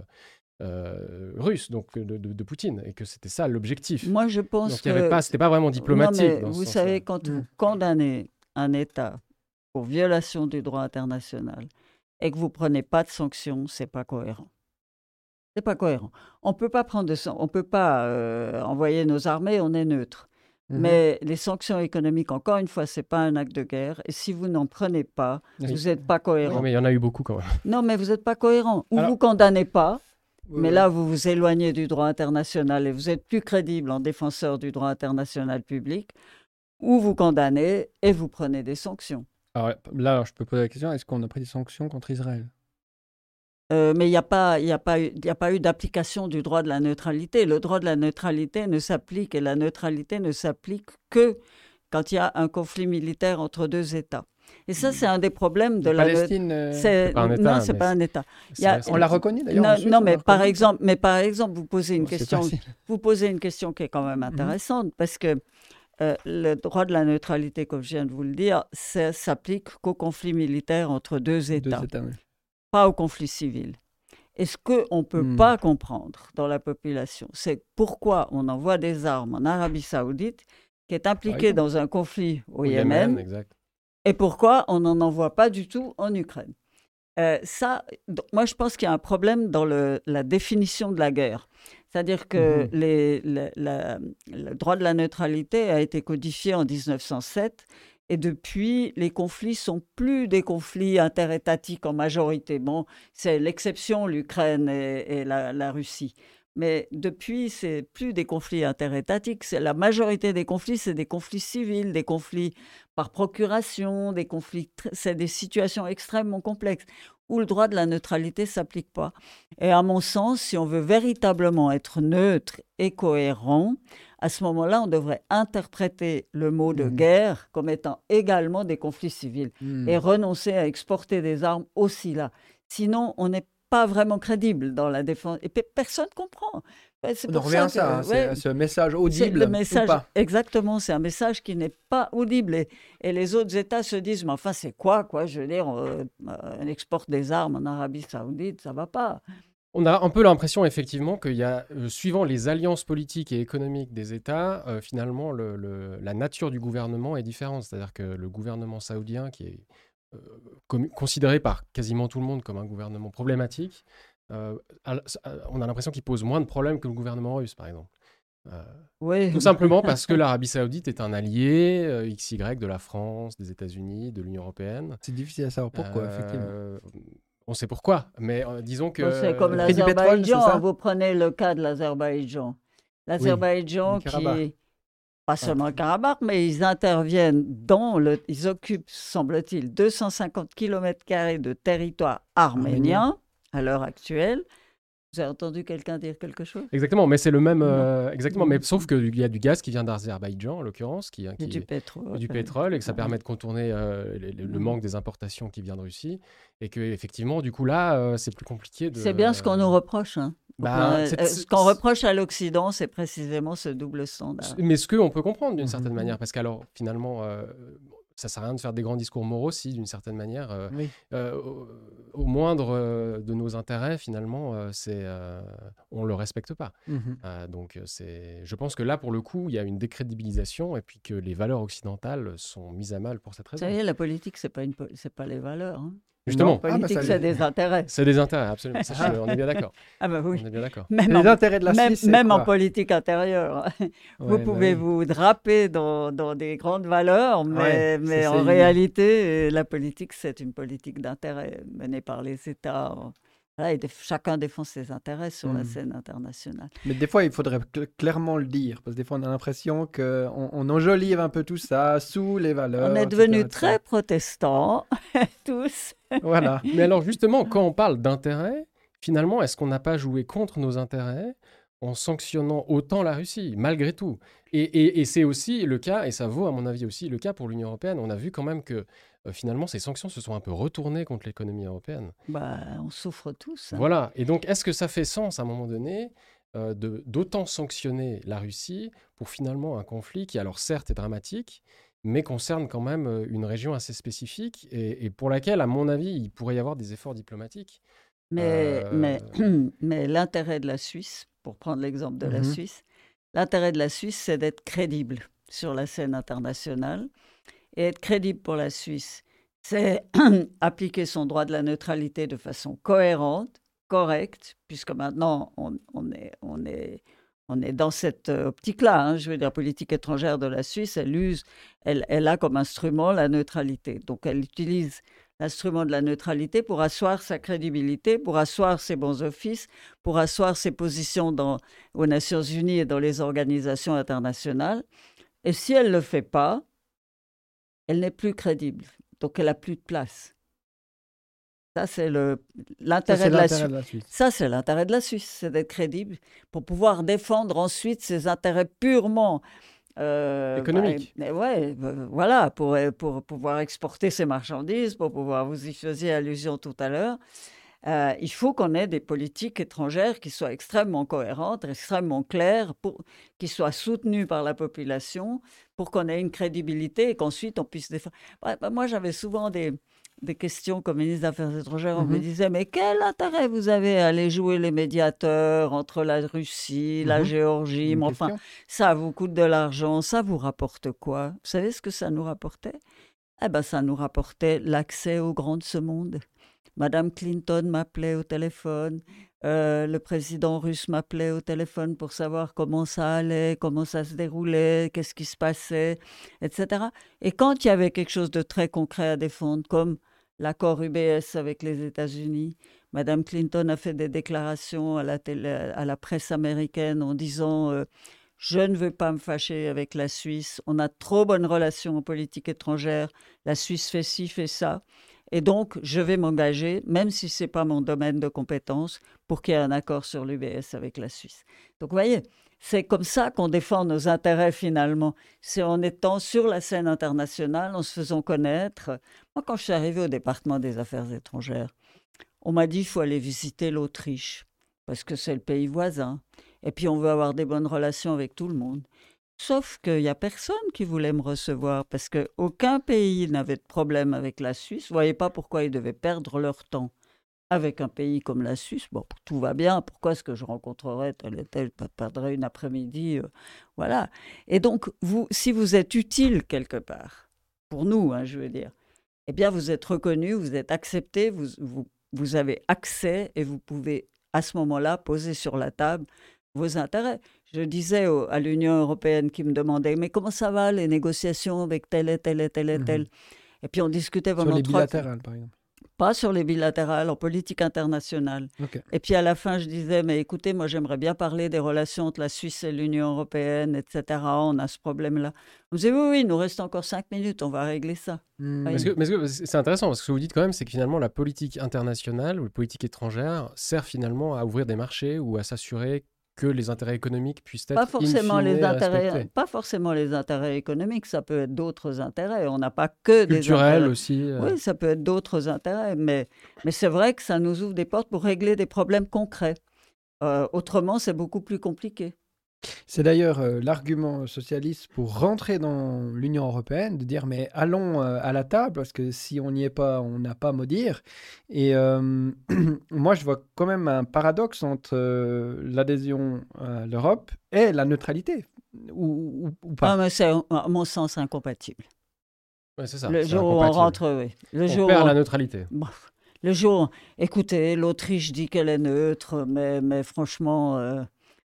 euh, russe, donc de, Poutine, et que c'était ça l'objectif. Moi, je pense donc, que... pas, c'était pas vraiment diplomatique. vous savez, quand vous mm. condamnez un État pour violation du droit international et que vous prenez pas de sanctions, c'est pas cohérent. C'est pas cohérent. On peut pas prendre de, on peut pas envoyer nos armées, on est neutre. Mmh mais les sanctions économiques, encore une fois, ce n'est pas un acte de guerre. Et si vous n'en prenez pas, vous n'êtes pas cohérent. mais il y en a eu beaucoup quand même. <laughs> Non, mais vous n'êtes pas cohérent. Ou vous condamnez pas, mais là, vous vous éloignez du droit international et vous êtes plus crédible en défenseur du droit international public, ou vous condamnez et vous prenez des sanctions. Alors là, je peux poser la question, est-ce qu'on a pris des sanctions contre Israël? Euh, mais il n'y a pas, y a pas eu, a pas eu d'application du droit de la neutralité. Le droit de la neutralité ne s'applique et la neutralité ne s'applique que quand il y a un conflit militaire entre deux États. Et ça, c'est un des problèmes de la Palestine. Euh, c'est pas un État, non, c'est pas un État. On l'a reconnu d'ailleurs. Non, mais par exemple, mais par exemple, vous posez une question. Vous posez une question qui est quand même intéressante parce que euh, le droit de la neutralité, comme je viens de vous le dire, ça s'applique qu'au conflit militaire entre deux États. Deux États oui pas au conflit civil. Et ce qu'on ne peut hmm. pas comprendre dans la population, c'est pourquoi on envoie des armes en Arabie saoudite, qui est impliquée dans un conflit au, Yémen, et pourquoi on n'en envoie pas du tout en Ukraine. Euh, ça, moi, je pense qu'il y a un problème dans le, la définition de la guerre. C'est-à-dire que hmm. les, le droit de la neutralité a été codifié en 1907 et depuis, les conflits sont plus des conflits interétatiques en majorité. Bon, c'est l'exception, l'Ukraine et, la, Russie. Mais depuis, c'est plus des conflits interétatiques. La majorité des conflits, c'est des conflits civils, des conflits par procuration, des conflits. C'est des situations extrêmement complexes où le droit de la neutralité s'applique pas. Et à mon sens, si on veut véritablement être neutre et cohérent, à ce moment-là, on devrait interpréter le mot de mmh. guerre comme étant également des conflits civils mmh. et renoncer à exporter des armes aussi là. Sinon, on n'est pas vraiment crédible dans la défense. Et personne ne comprend. On revient à ça, hein, c'est un message audible. Le message, Exactement, c'est un message qui n'est pas audible. Et, et, les autres États se disent, mais enfin, c'est quoi, quoi? Je veux dire, on, euh, on exporte des armes en Arabie Saoudite, ça va pas. On a un peu l'impression effectivement qu'il y a, euh, suivant les alliances politiques et économiques des États, euh, finalement la nature du gouvernement est différente. C'est-à-dire que le gouvernement saoudien, qui est euh, considéré par quasiment tout le monde comme un gouvernement problématique, on a l'impression qu'il pose moins de problèmes que le gouvernement russe, par exemple. Oui. Tout simplement parce que <laughs> l'Arabie Saoudite est un allié XY de la France, des États-Unis, de l'Union européenne. C'est difficile à savoir pourquoi, effectivement. On sait pourquoi, mais euh, disons que... c'est comme l'Azerbaïdjan, vous prenez le cas de l'Azerbaïdjan. L'Azerbaïdjan qui pas seulement le Karabakh, mais ils interviennent dans le... Ils occupent, semble-t-il, 250 km de territoire arménien à l'heure actuelle. Vous avez entendu quelqu'un dire quelque chose? Exactement, mais c'est le même. Euh, exactement, mais sauf qu'il y a du gaz qui vient d'Azerbaïdjan, en l'occurrence, qui, qui du pétrole, du pétrole, et que ça permet de contourner euh, le, manque des importations qui vient de Russie, et que effectivement, du coup là, euh, c'est plus compliqué. De... C'est bien ce qu'on nous reproche. Hein. Bah, ce qu'on reproche à l'Occident, c'est précisément ce double standard. Mais ce qu'on peut comprendre d'une certaine manière, parce qu'alors finalement, ça sert à rien de faire des grands discours moraux si, d'une certaine manière, euh, euh, au, moindre euh, de nos intérêts, finalement, c'est, on ne le respecte pas. Mmh donc, c'est, je pense que là, pour le coup, il y a une décrédibilisation et puis que les valeurs occidentales sont mises à mal pour cette raison. Vous savez, la politique, ce n'est pas, une, c'est pas les valeurs. Hein. Justement. La politique, ah, bah, c'est des intérêts. C'est des intérêts, absolument. on est bien d'accord. <laughs> Ah bah oui. On est bien d'accord. Même les intérêts de la même, Suisse, Même en politique intérieure. <laughs> vous bah pouvez vous draper dans, dans, des grandes valeurs, mais, mais en réalité, la politique, c'est une politique d'intérêt menée par les États chacun défend ses intérêts sur la mmh. scène internationale. Mais des fois, il faudrait clairement le dire, parce que des fois, on a l'impression qu'on on enjolive un peu tout ça sous les valeurs. On est devenus très protestants, <laughs> tous. Voilà. <laughs> Mais alors, justement, quand on parle d'intérêt, finalement, est-ce qu'on n'a pas joué contre nos intérêts? En sanctionnant autant la Russie, malgré tout. Et, et c'est aussi le cas, et ça vaut à mon avis aussi le cas pour l'Union européenne. On a vu quand même que euh, finalement, ces sanctions se sont un peu retournées contre l'économie européenne. Bah, on souffre tous. Hein. Voilà. Et donc, est-ce que ça fait sens à un moment donné euh, d'autant sanctionner la Russie pour finalement un conflit qui, alors certes, est dramatique, mais concerne quand même euh, une région assez spécifique et, pour laquelle, à mon avis, il pourrait y avoir des efforts diplomatiques. Mais, mais, <clears throat> mais l'intérêt de la Suisse, pour prendre l'exemple de la mmh Suisse, l'intérêt de la Suisse, c'est d'être crédible sur la scène internationale et être crédible pour la Suisse, c'est <clears throat> appliquer son droit de la neutralité de façon cohérente, correcte, puisque maintenant on, est, on, est, on est dans cette optique-là. Hein. je veux dire, la politique étrangère de la Suisse, elle use, elle, elle a comme instrument la neutralité. Donc elle utilise l'instrument de la neutralité pour asseoir sa crédibilité, pour asseoir ses bons offices, pour asseoir ses positions dans, aux Nations Unies et dans les organisations internationales. Et si elle ne le fait pas, elle n'est plus crédible. Donc elle n'a plus de place. Ça, c'est l'intérêt de, la Suisse. Ça, c'est l'intérêt de la Suisse, c'est d'être crédible pour pouvoir défendre ensuite ses intérêts purement euh, économiques. Bah, ouais, bah, voilà, pour, pour pouvoir exporter ses marchandises, pour pouvoir, vous y faisiez allusion tout à l'heure. Euh, il faut qu'on ait des politiques étrangères qui soient extrêmement cohérentes, extrêmement claires, pour, qui soient soutenues par la population, pour qu'on ait une crédibilité et qu'ensuite on puisse défendre. Bah, moi, j'avais souvent des, des questions comme ministre des Affaires étrangères. On me mmh disait Mais quel intérêt vous avez à aller jouer les médiateurs entre la Russie, la mmh Géorgie? Mais enfin, ça vous coûte de l'argent, ça vous rapporte quoi? Vous savez ce que ça nous rapportait? Eh bien, ça nous rapportait l'accès au grand de ce monde. Madame Clinton m'appelait au téléphone, euh, le président russe m'appelait au téléphone pour savoir comment ça allait, comment ça se déroulait, qu'est-ce qui se passait, etc. Et quand il y avait quelque chose de très concret à défendre, comme l'accord UBS avec les États-Unis, Madame Clinton a fait des déclarations à la, presse américaine en disant euh, je ne veux pas me fâcher avec la Suisse, on a trop bonnes relations en politique étrangère, la Suisse fait ci, fait ça. Et donc, je vais m'engager, même si ce n'est pas mon domaine de compétence, pour qu'il y ait un accord sur l'UBS avec la Suisse. Donc, vous voyez, c'est comme ça qu'on défend nos intérêts finalement. C'est en étant sur la scène internationale, en se faisant connaître. Moi, quand je suis arrivée au département des affaires étrangères, on m'a dit qu'il faut aller visiter l'Autriche, parce que c'est le pays voisin. Et puis, on veut avoir des bonnes relations avec tout le monde. Sauf qu'il n'y a personne qui voulait me recevoir parce qu'aucun pays n'avait de problème avec la Suisse. Vous voyez pas pourquoi ils devaient perdre leur temps avec un pays comme la Suisse, bon, tout va bien, pourquoi est-ce que je rencontrerais tel et tel, perdrais une après-midi, euh, voilà. Et donc, vous, si vous êtes utile quelque part, pour nous, hein, je veux dire, eh bien, vous êtes reconnu, vous êtes accepté, vous, vous avez accès et vous pouvez à ce moment-là poser sur la table vos intérêts. Je disais à l'Union européenne qui me demandait, mais comment ça va les négociations avec tel et tel et tel et tel? Mmh Et puis on discutait pendant Sur les bilatérales, par exemple pas sur les bilatérales, en politique internationale. Et puis à la fin, je disais, mais écoutez, moi j'aimerais bien parler des relations entre la Suisse et l'Union européenne, etc. On a ce problème-là. Vous disait, oui, oui, il nous reste encore cinq minutes, on va régler ça. Hmm. que c'est intéressant, parce que ce que vous dites quand même, c'est que finalement la politique internationale ou la politique étrangère sert finalement à ouvrir des marchés ou à s'assurer que les intérêts économiques puissent être pas forcément les intérêts pas forcément les intérêts économiques ça peut être d'autres intérêts. On n'a pas que des culturels aussi euh. oui ça peut être d'autres intérêts mais mais c'est vrai que ça nous ouvre des portes pour régler des problèmes concrets. Euh, autrement c'est beaucoup plus compliqué c'est d'ailleurs euh, l'argument socialiste pour rentrer dans l'Union européenne, de dire mais allons euh, à la table, parce que si on n'y est pas, on n'a pas à maudire. Et euh, <clears throat> moi, je vois quand même un paradoxe entre l'adhésion à l'Europe et la neutralité, ou, pas? Ah, mais c'est à mon sens incompatible. Ouais, c'est ça. Le jour où on rentre, oui. Le on jour perd la neutralité. le jour, écoutez, l'Autriche dit qu'elle est neutre, mais, mais franchement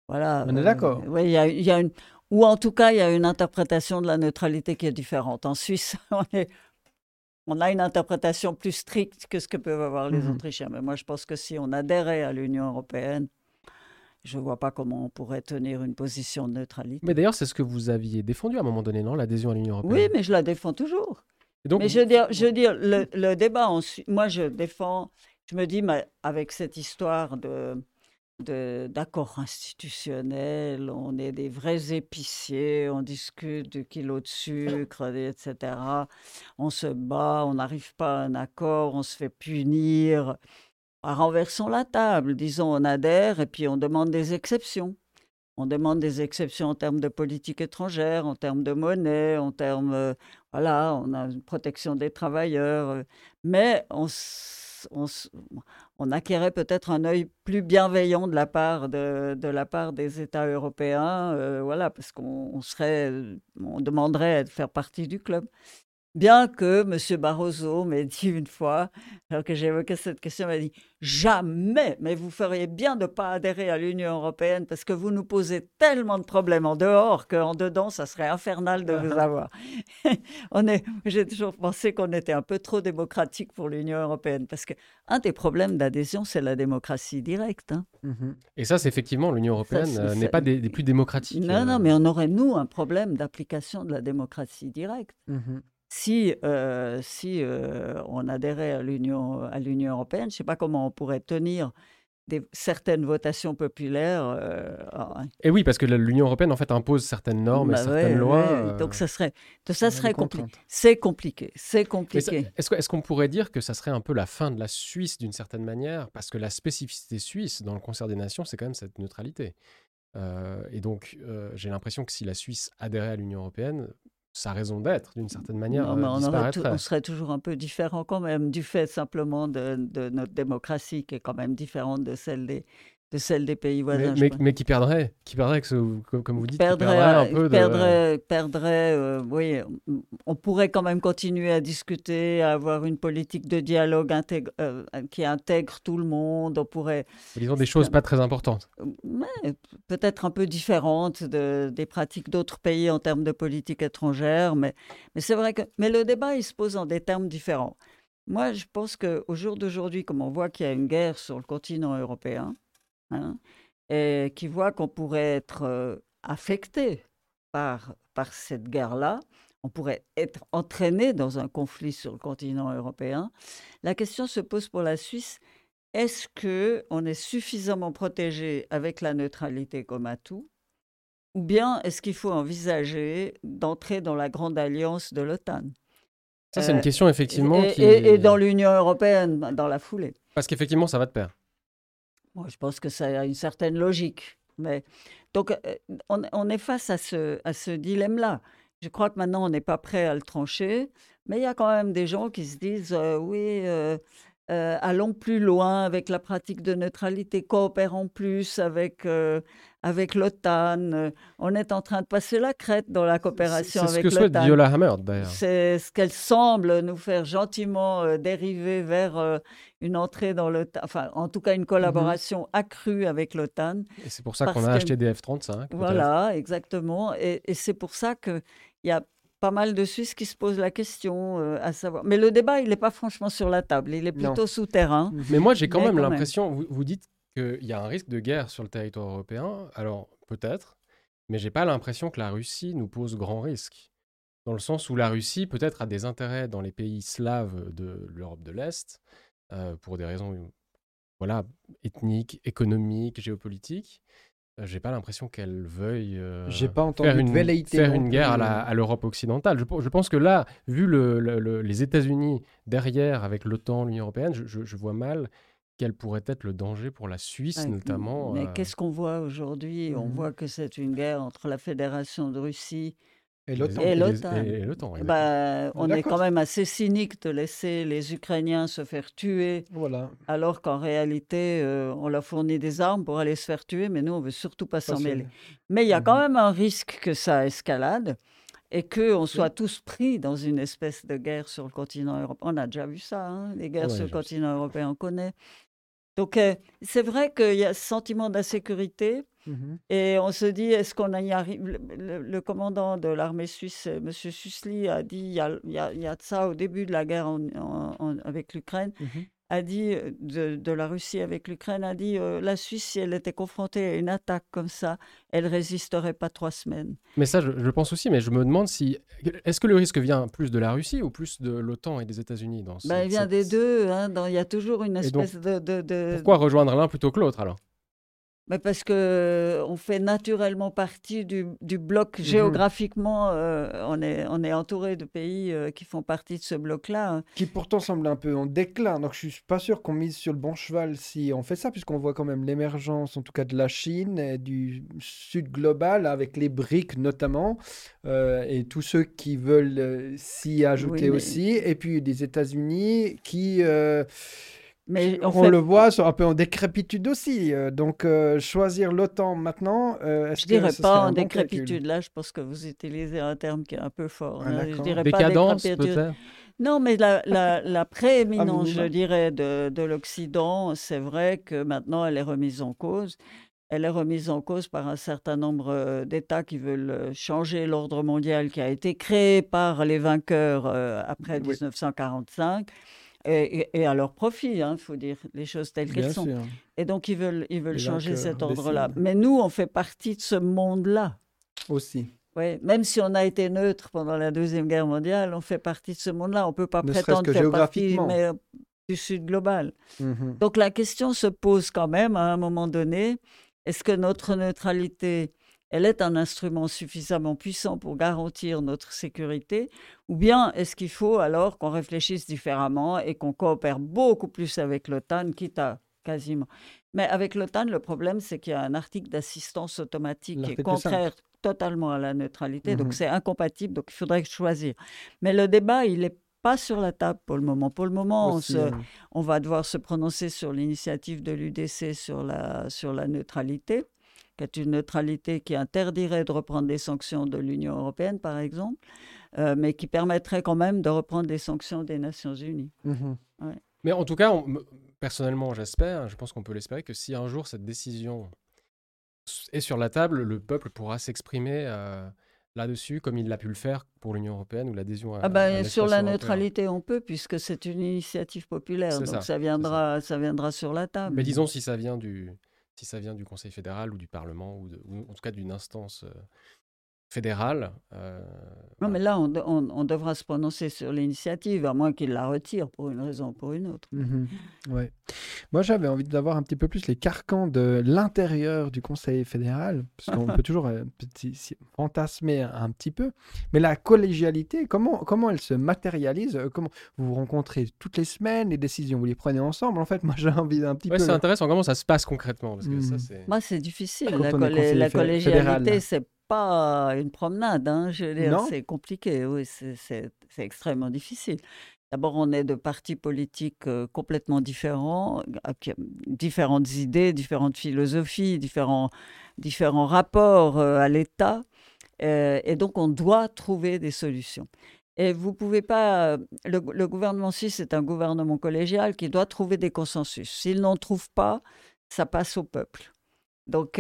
voilà. On est d'accord. Euh, il y a, une, ou en tout cas, il y a une interprétation de la neutralité qui est différente. En Suisse, <laughs> on, est, on a une interprétation plus stricte que ce que peuvent avoir les mhm. Autrichiens. Mais moi, je pense que si on adhérait à l'Union européenne, je ne vois pas comment on pourrait tenir une position de neutralité. Mais d'ailleurs, c'est ce que vous aviez défendu à un moment donné, non L'adhésion à l'Union européenne? Oui, mais je la défends toujours. donc, mais je veux dire, je veux dire le, le débat, en, moi, je défends, je me dis, mais avec cette histoire de d'accords institutionnels, on est des vrais épiciers, on discute du kilo de sucre, etc. On se bat, on n'arrive pas à un accord, on se fait punir. Renversons la table, disons, on adhère et puis on demande des exceptions. On demande des exceptions en termes de politique étrangère, en termes de monnaie, en termes, euh, voilà, on a une protection des travailleurs, mais on, on, on acquérait peut-être un œil plus bienveillant de la part, de, la part des États européens, euh, voilà, parce qu'on serait, on demanderait de faire partie du club. Bien que M. Barroso m'ait dit une fois, alors que j'évoquais cette question, il m'a dit Jamais, mais vous feriez bien de ne pas adhérer à l'Union européenne parce que vous nous posez tellement de problèmes en dehors qu'en dedans, ça serait infernal de vous <laughs> avoir. <laughs> on est, J'ai toujours pensé qu'on était un peu trop démocratique pour l'Union européenne parce qu'un des problèmes d'adhésion, c'est la démocratie directe. Hein. Mmh Et ça, c'est effectivement, l'Union européenne euh, n'est pas des, plus démocratiques. Non, non, euh. mais on aurait, nous, un problème d'application de la démocratie directe. Mmh si, euh, si euh, on adhérait à l'Union, à l'Union européenne, je ne sais pas comment on pourrait tenir des, certaines votations populaires. Euh, et oui, parce que l'Union européenne, en fait, impose certaines normes et bah certaines lois. Donc, ça serait, ça serait compliqué. C'est compliqué. C'est compliqué. Est-ce qu'on pourrait dire que ça serait un peu la fin de la Suisse d'une certaine manière? Parce que la spécificité suisse dans le concert des nations, c'est quand même cette neutralité. et donc, j'ai l'impression que si la Suisse adhérait à l'Union européenne, sa raison d'être, d'une certaine manière, non, on, on, serait toujours un peu différent quand même, du fait simplement de, de, notre démocratie qui est quand même différente de celle des, de celle des pays voisins. Mais, qui perdrait, qui perdrait, comme vous dites, perdrait, un peu perdrait, perdrait euh, oui, on pourrait quand même continuer à discuter, à avoir une politique de dialogue euh, qui intègre tout le monde. On pourrait. Disons des choses pas très importantes. Peut-être un peu différentes de, des pratiques d'autres pays en termes de politique étrangère, mais, mais c'est vrai que. Mais le débat, il se pose en des termes différents. Moi, je pense qu'au jour d'aujourd'hui, comme on voit qu'il y a une guerre sur le continent européen, Hein, et qui voit qu'on pourrait être affecté par, par cette guerre-là, on pourrait être entraîné dans un conflit sur le continent européen. La question se pose pour la Suisse est-ce que on est suffisamment protégé avec la neutralité comme atout, ou bien est-ce qu'il faut envisager d'entrer dans la grande alliance de l'OTAN? Ça, c'est une question effectivement. Et, et dans l'Union européenne, dans la foulée. Parce qu'effectivement, ça va de pair. Moi, je pense que ça a une certaine logique. Mais... Donc, euh, on, est face à ce, dilemme-là. Je crois que maintenant, on n'est pas prêt à le trancher, mais il y a quand même des gens qui se disent euh, oui, euh, allons plus loin avec la pratique de neutralité, coopérons plus avec, avec l'OTAN. Euh, on est en train de passer la crête dans la coopération avec l'OTAN. C'est ce que souhaite Viola Hammer, d'ailleurs. C'est ce qu'elle semble nous faire gentiment dériver vers une entrée dans l'OTAN, enfin, en tout cas, une collaboration mm-hmm. accrue avec l'OTAN. Et c'est pour ça qu'on a acheté des F-35. Voilà, exactement. Et, et c'est pour ça qu'il y a pas mal de Suisses qui se posent la question euh, à savoir. Mais le débat, il n'est pas franchement sur la table, il est plutôt souterrain. Mhm. Mais moi, j'ai quand même l'impression, vous, vous, dites qu'il y a un risque de guerre sur le territoire européen, alors peut-être, mais j'ai pas l'impression que la Russie nous pose grand risque. Dans le sens où la Russie peut-être a des intérêts dans les pays slaves de l'Europe de l'Est, euh, pour des raisons voilà, ethniques, économiques, géopolitiques. Euh, j'ai pas l'impression qu'elle veuille euh, pas faire, une, faire une guerre à l'Europe occidentale. Je, pense que là, vu le, les États-Unis derrière avec l'OTAN, l'Union européenne, je, vois mal quel pourrait être le danger pour la Suisse notamment. Mais euh. qu'est-ce qu'on voit aujourd'hui? On mmh voit que c'est une guerre entre la Fédération de Russie et l'OTAN. Et l'OTAN. Bah, on est quand même assez cynique de laisser les Ukrainiens se faire tuer, voilà. alors qu'en réalité, euh, on leur fournit des armes pour aller se faire tuer, mais nous, on veut surtout pas s'en mêler. Mais il y a quand mhm. même un risque que ça escalade et qu'on soit tous pris dans une espèce de guerre sur le continent européen. On a déjà vu ça, hein, les guerres sur le continent européen, on connaît. Donc, euh, c'est vrai qu'il y a ce sentiment d'insécurité. Mmh et on se dit, est-ce qu'on y arrive le, commandant de l'armée suisse, M. Susli, a dit, il y a, y a, de ça au début de la guerre avec l'Ukraine, mmh a dit, euh, de, la Russie avec l'Ukraine, a dit, euh, la Suisse, si elle était confrontée à une attaque comme ça, elle résisterait pas trois semaines. Mais ça, je, pense aussi, mais je me demande si, est-ce que le risque vient plus de la Russie ou plus de l'OTAN et des États-Unis dans ben, Il vient des deux, hein, il y a toujours une espèce de, de... Pourquoi rejoindre l'un plutôt que l'autre alors? Mais parce que on fait naturellement partie du, du bloc mmh géographiquement. Euh, on, est, on est entouré de pays euh, qui font partie de ce bloc-là. Hein. Qui pourtant semble un peu en déclin. Donc je suis pas sûr qu'on mise sur le bon cheval si on fait ça, puisqu'on voit quand même l'émergence, en tout cas de la Chine, et du Sud global, avec les briques notamment, euh, et tous ceux qui veulent s'y ajouter aussi. Et puis des États-Unis qui mais on le voit un peu en décrépitude aussi. Euh, donc, euh, choisir l'OTAN maintenant, euh, je ne dirais pas en décrépitude. Là, je pense que vous utilisez un terme qui est un peu fort. Ah, hein. Je dirais Décadence, peut-être? Non, mais la, la, <laughs> prééminence, je dirais, de, de l'Occident, c'est vrai que maintenant, elle est remise en cause. Elle est remise en cause par un certain nombre d'États qui veulent changer l'ordre mondial qui a été créé par les vainqueurs après 1945 et, à leur profit, il hein, faut dire les choses telles qu'elles sont. Et donc, ils veulent, ils veulent changer cet ordre-là. Mais nous, on fait partie de ce monde-là. Aussi. Oui, même si on a été neutre pendant la Deuxième Guerre mondiale, on fait partie de ce monde-là. On ne peut pas prétendre faire partie mais, du Sud global. Mmh donc la question se pose quand même à un moment donné, est-ce que notre neutralité elle est un instrument suffisamment puissant pour garantir notre sécurité Ou bien est-ce qu'il faut alors qu'on réfléchisse différemment et qu'on coopère beaucoup plus avec l'OTAN, quitte à quasiment. Mais avec l'OTAN, le problème, c'est qu'il y a un article d'assistance automatique qui est contraire totalement à la neutralité, donc mmh c'est incompatible, donc il faudrait choisir. Mais le débat, il n'est pas sur la table pour le moment. Pour le moment, on, on, va devoir se prononcer sur l'initiative de l'UDC sur la, sur la neutralité qui est une neutralité qui interdirait de reprendre des sanctions de l'Union européenne, par exemple, euh, mais qui permettrait quand même de reprendre des sanctions des Nations unies. Mmh mais en tout cas, personnellement, j'espère, je pense qu'on peut l'espérer, que si un jour cette décision est sur la table, le peuple pourra s'exprimer. Euh, là-dessus, comme il l'a pu le faire pour l'Union européenne ou l'adhésion à, ah bah, Sur la neutralité, on peut, puisque c'est une initiative populaire, donc ça, viendra, ça. viendra sur la table. Mais disons si ça vient du, si ça vient du Conseil fédéral ou du Parlement, ou, en tout cas d'une instance euh, fédérale. Euh, non, mais là, on, devra se prononcer sur l'initiative, à moins qu'il la retire pour une raison ou pour une autre. Mmh ouais. Moi, j'avais envie d'avoir un petit peu plus les carcans de l'intérieur du Conseil fédéral, parce qu'on peut <laughs> toujours euh, fantasmer un petit peu. Mais la collégialité, comment, comment elle se matérialise comment Vous vous rencontrez toutes les semaines, les décisions, vous les prenez ensemble? En fait, moi, j'ai envie d'un petit ouais, peu... C'est intéressant, comment ça se passe concrètement parce que ça, mmh. Moi, c'est difficile. La, la collégialité, c'est pas une promenade. Hein, c'est compliqué. Oui, c'est extrêmement difficile. D'abord, on est de partis politiques euh, complètement différents, différentes idées, différentes philosophies, différents, différents rapports à l'État. et donc, on doit trouver des solutions. Et vous pouvez pas. Le, le, gouvernement suisse est un gouvernement collégial qui doit trouver des consensus. S'il n'en trouve pas, ça passe au peuple. Donc,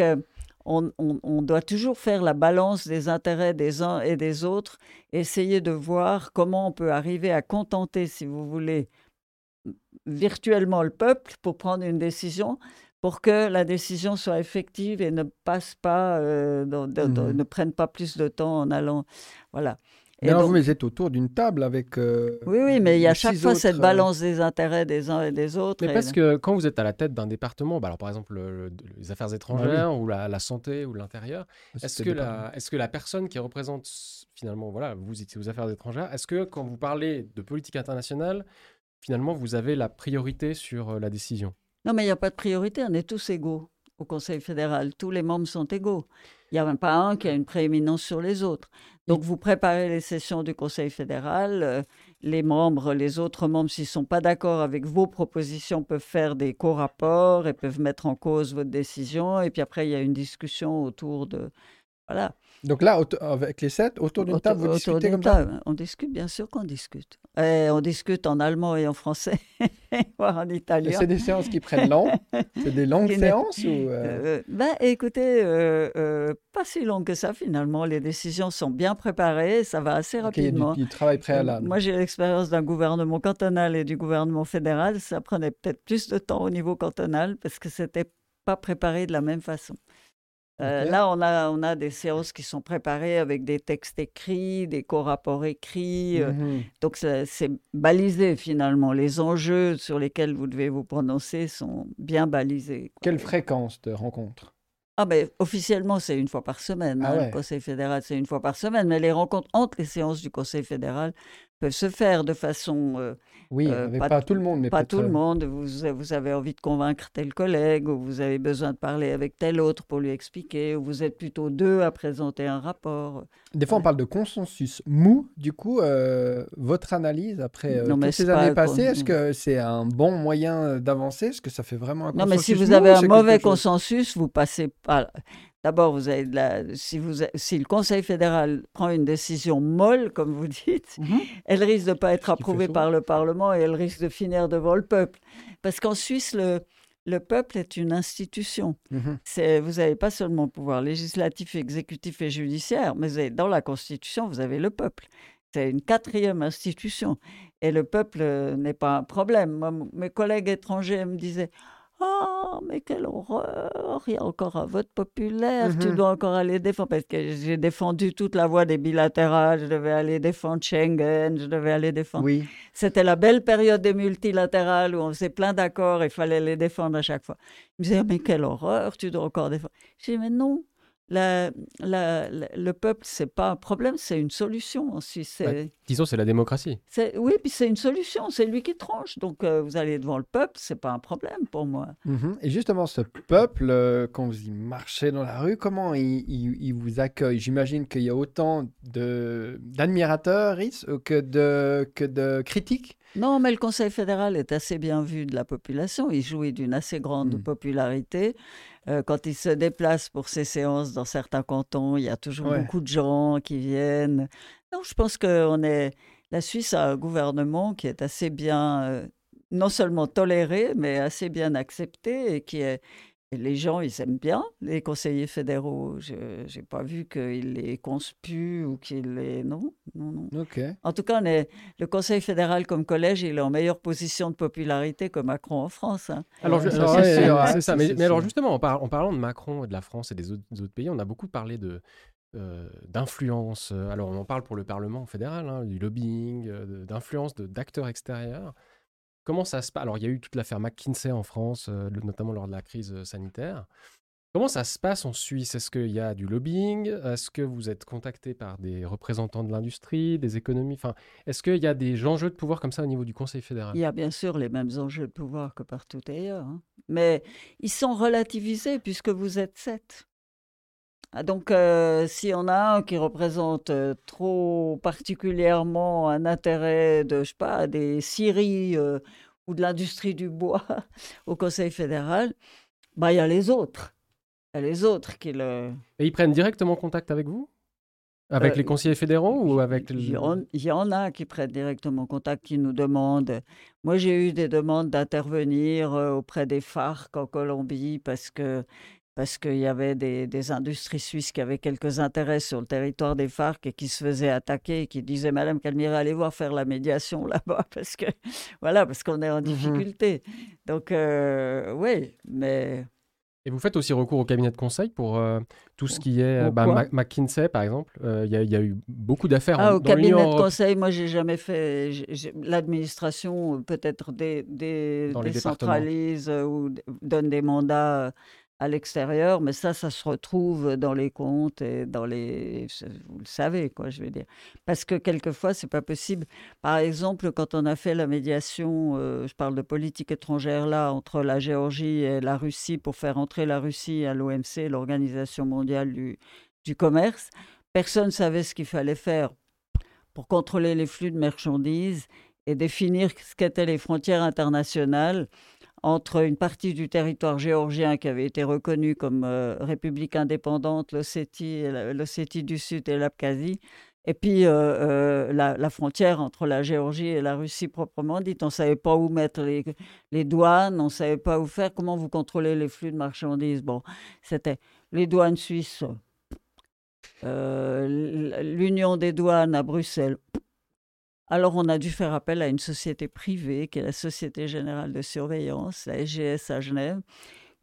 on, doit toujours faire la balance des intérêts des uns et des autres, essayer de voir comment on peut arriver à contenter, si vous voulez, virtuellement le peuple pour prendre une décision, pour que la décision soit effective et ne passe pas, euh, mmh ne prenne pas plus de temps en allant. Voilà. Mais vous êtes autour d'une table avec. Euh, oui, oui, mais il y a chaque fois cette euh, balance des intérêts des uns et des autres. Mais parce que quand vous êtes à la tête d'un département, bah alors par exemple les affaires étrangères ou la, santé ou l'intérieur, est-ce que, la, est que la personne qui représente finalement, voilà, vous étiez aux affaires étrangères, est-ce que quand vous parlez de politique internationale, finalement vous avez la priorité sur euh, la décision? Non, mais il n'y a pas de priorité, on est tous égaux au Conseil fédéral. Tous les membres sont égaux. Il n'y a même pas un qui a une prééminence sur les autres. Donc, vous préparez les sessions du Conseil fédéral. Euh, les membres, les autres membres, s'ils ne sont pas d'accord avec vos propositions, peuvent faire des co-rapports et peuvent mettre en cause votre décision. Et puis après, il y a une discussion autour de. Voilà. Donc là, avec les sept, autour d'une table, vous discutez comme ça? On discute, bien sûr qu'on discute. Et on discute en allemand et en français, <laughs> voire en italien. C'est des séances qui prennent long C'est des longues <laughs> séances ou euh? Euh, ben, Écoutez, euh, pas si longues que ça finalement. Les décisions sont bien préparées, ça va assez rapidement. Il y a du, travail préalable. moi, j'ai l'expérience d'un gouvernement cantonal et du gouvernement fédéral. Ça prenait peut-être plus de temps au niveau cantonal parce que c'était pas préparé de la même façon. Euh, là, on a, on a des séances qui sont préparées avec des textes écrits, des co-rapports écrits. Euh, mmh donc, c'est balisé finalement. Les enjeux sur lesquels vous devez vous prononcer sont bien balisés. Quelle fréquence de rencontres ah ben, officiellement, c'est une fois par semaine. Ah hein, le Conseil fédéral, c'est une fois par semaine. Mais les rencontres entre les séances du Conseil fédéral peuvent se faire de façon euh, oui, euh, pas, tout le monde. Mais pas tout le monde. Vous, vous avez envie de convaincre tel collègue, ou vous avez besoin de parler avec tel autre pour lui expliquer, ou vous êtes plutôt deux à présenter un rapport. Des fois, on parle de consensus mou. Du coup, euh, votre analyse après euh, toutes ces années passées, est-ce que c'est un bon moyen d'avancer? Est-ce que ça fait vraiment un consensus Non, mais si vous avez un mauvais consensus, vous passez pas. D'abord, vous avez si, vous, si le Conseil fédéral prend une décision molle, comme vous dites, mhm. elle risque de ne pas être approuvée par le Parlement et elle risque de finir devant le peuple. Parce qu'en Suisse, le, le peuple est une institution. Mhm. Vous n'avez pas seulement le pouvoir législatif, exécutif et judiciaire, mais dans la Constitution, vous avez le peuple. C'est une quatrième institution. Et le peuple euh, n'est pas un problème. mes collègues étrangers me disaient Oh, mais quelle horreur! Il y a encore un vote populaire, tu mmh dois encore aller défendre. Parce que j'ai défendu toute la voie des bilatérales, je devais aller défendre Schengen, je devais aller défendre. Oui. C'était la belle période des multilatérales où on faisait plein d'accords, il fallait les défendre à chaque fois. Il me disait, mais quelle horreur, tu dois encore défendre. Je dis, mais non, la, le peuple, c'est pas un problème, c'est une solution. Si bah, disons, c'est la démocratie. Oui, puis c'est une solution, c'est lui qui tranche. Donc, euh, vous allez devant le peuple, c'est pas un problème pour moi. Mhm. Et justement, ce peuple, euh, quand vous y marchez dans la rue, comment il, il, vous accueille? J'imagine qu'il y a autant d'admirateurs que de, que de critiques? Non, mais le Conseil fédéral est assez bien vu de la population. Il jouit d'une assez grande mmh. popularité. Euh, quand il se déplace pour ses séances dans certains cantons, il y a toujours beaucoup de gens qui viennent. Non, je pense que est... la Suisse a un gouvernement qui est assez bien, euh, non seulement toléré, mais assez bien accepté et qui est les gens, ils aiment bien les conseillers fédéraux. Je n'ai pas vu qu'ils les conspuent ou qu'ils les... Non, non, non. En tout cas, le Conseil fédéral comme collège, il est en meilleure position de popularité que Macron en France. Hein. Alors, c'est ça. Mais, alors justement, en, parlant de Macron et de la France et des autres, pays, on a beaucoup parlé de, euh, d'influence. Alors, on en parle pour le Parlement fédéral, hein, du lobbying, euh, d'influence d'acteurs extérieurs. Comment ça se passe Alors, il y a eu toute l'affaire McKinsey en France, euh, notamment lors de la crise euh, sanitaire. Comment ça se passe en Suisse? Est-ce qu'il y a du lobbying? Est-ce que vous êtes contacté par des représentants de l'industrie, des économies? Enfin, Est-ce qu'il y a des enjeux de pouvoir comme ça au niveau du Conseil fédéral? Il y a bien sûr les mêmes enjeux de pouvoir que partout ailleurs. Hein. Mais ils sont relativisés puisque vous êtes sept. Ah, donc, euh, si on a un qui représente euh, trop particulièrement un intérêt de, je sais pas, des scieries euh, ou de l'industrie du bois <laughs> au Conseil fédéral, bah, il y a les autres. Il y a les autres qui le... Et ils prennent directement contact avec vous? Avec les conseillers fédéraux ou avec... Il y, en, y, en a qui prennent directement contact, qui nous demandent... Moi, j'ai eu des demandes d'intervenir auprès des FARC en Colombie parce que parce qu'il y avait des, industries suisses qui avaient quelques intérêts sur le territoire des FARC et qui se faisaient attaquer et qui disaient Madame Calmira, allez voir faire la médiation <laughs> là-bas parce que voilà parce qu'on est en mmh difficulté. Donc euh, oui, mais et vous faites aussi recours au cabinet de conseil pour euh, tout ce qui est bah, McKinsey, par exemple. Euh, il y, a eu beaucoup d'affaires. Ah, au cabinet de conseil, moi, j'ai jamais fait. L'administration peut-être des, des, décentralise ou donne des mandats à l'extérieur, mais ça, ça se retrouve dans les comptes et dans les... Vous le savez, quoi, je veux dire. Parce que quelquefois, c'est pas possible. Par exemple, quand on a fait la médiation, je parle de politique étrangère là, entre la Géorgie et la Russie pour faire entrer la Russie à l'OMC, l'Organisation mondiale du, du commerce, personne ne savait ce qu'il fallait faire pour contrôler les flux de marchandises et définir ce qu'étaient les frontières internationales entre une partie du territoire géorgien qui avait été reconnue comme euh, république indépendante, l'Ossétie du Sud et l'Abkhazie, et puis euh, euh, la, frontière entre la Géorgie et la Russie proprement dite. On ne savait pas où mettre les, les douanes, on ne savait pas où faire, comment vous contrôlez les flux de marchandises? Bon, c'était les douanes suisses, l'Union des douanes à Bruxelles, alors on a dû faire appel à une société privée, qui est la Société Générale de Surveillance, la SGS à Genève,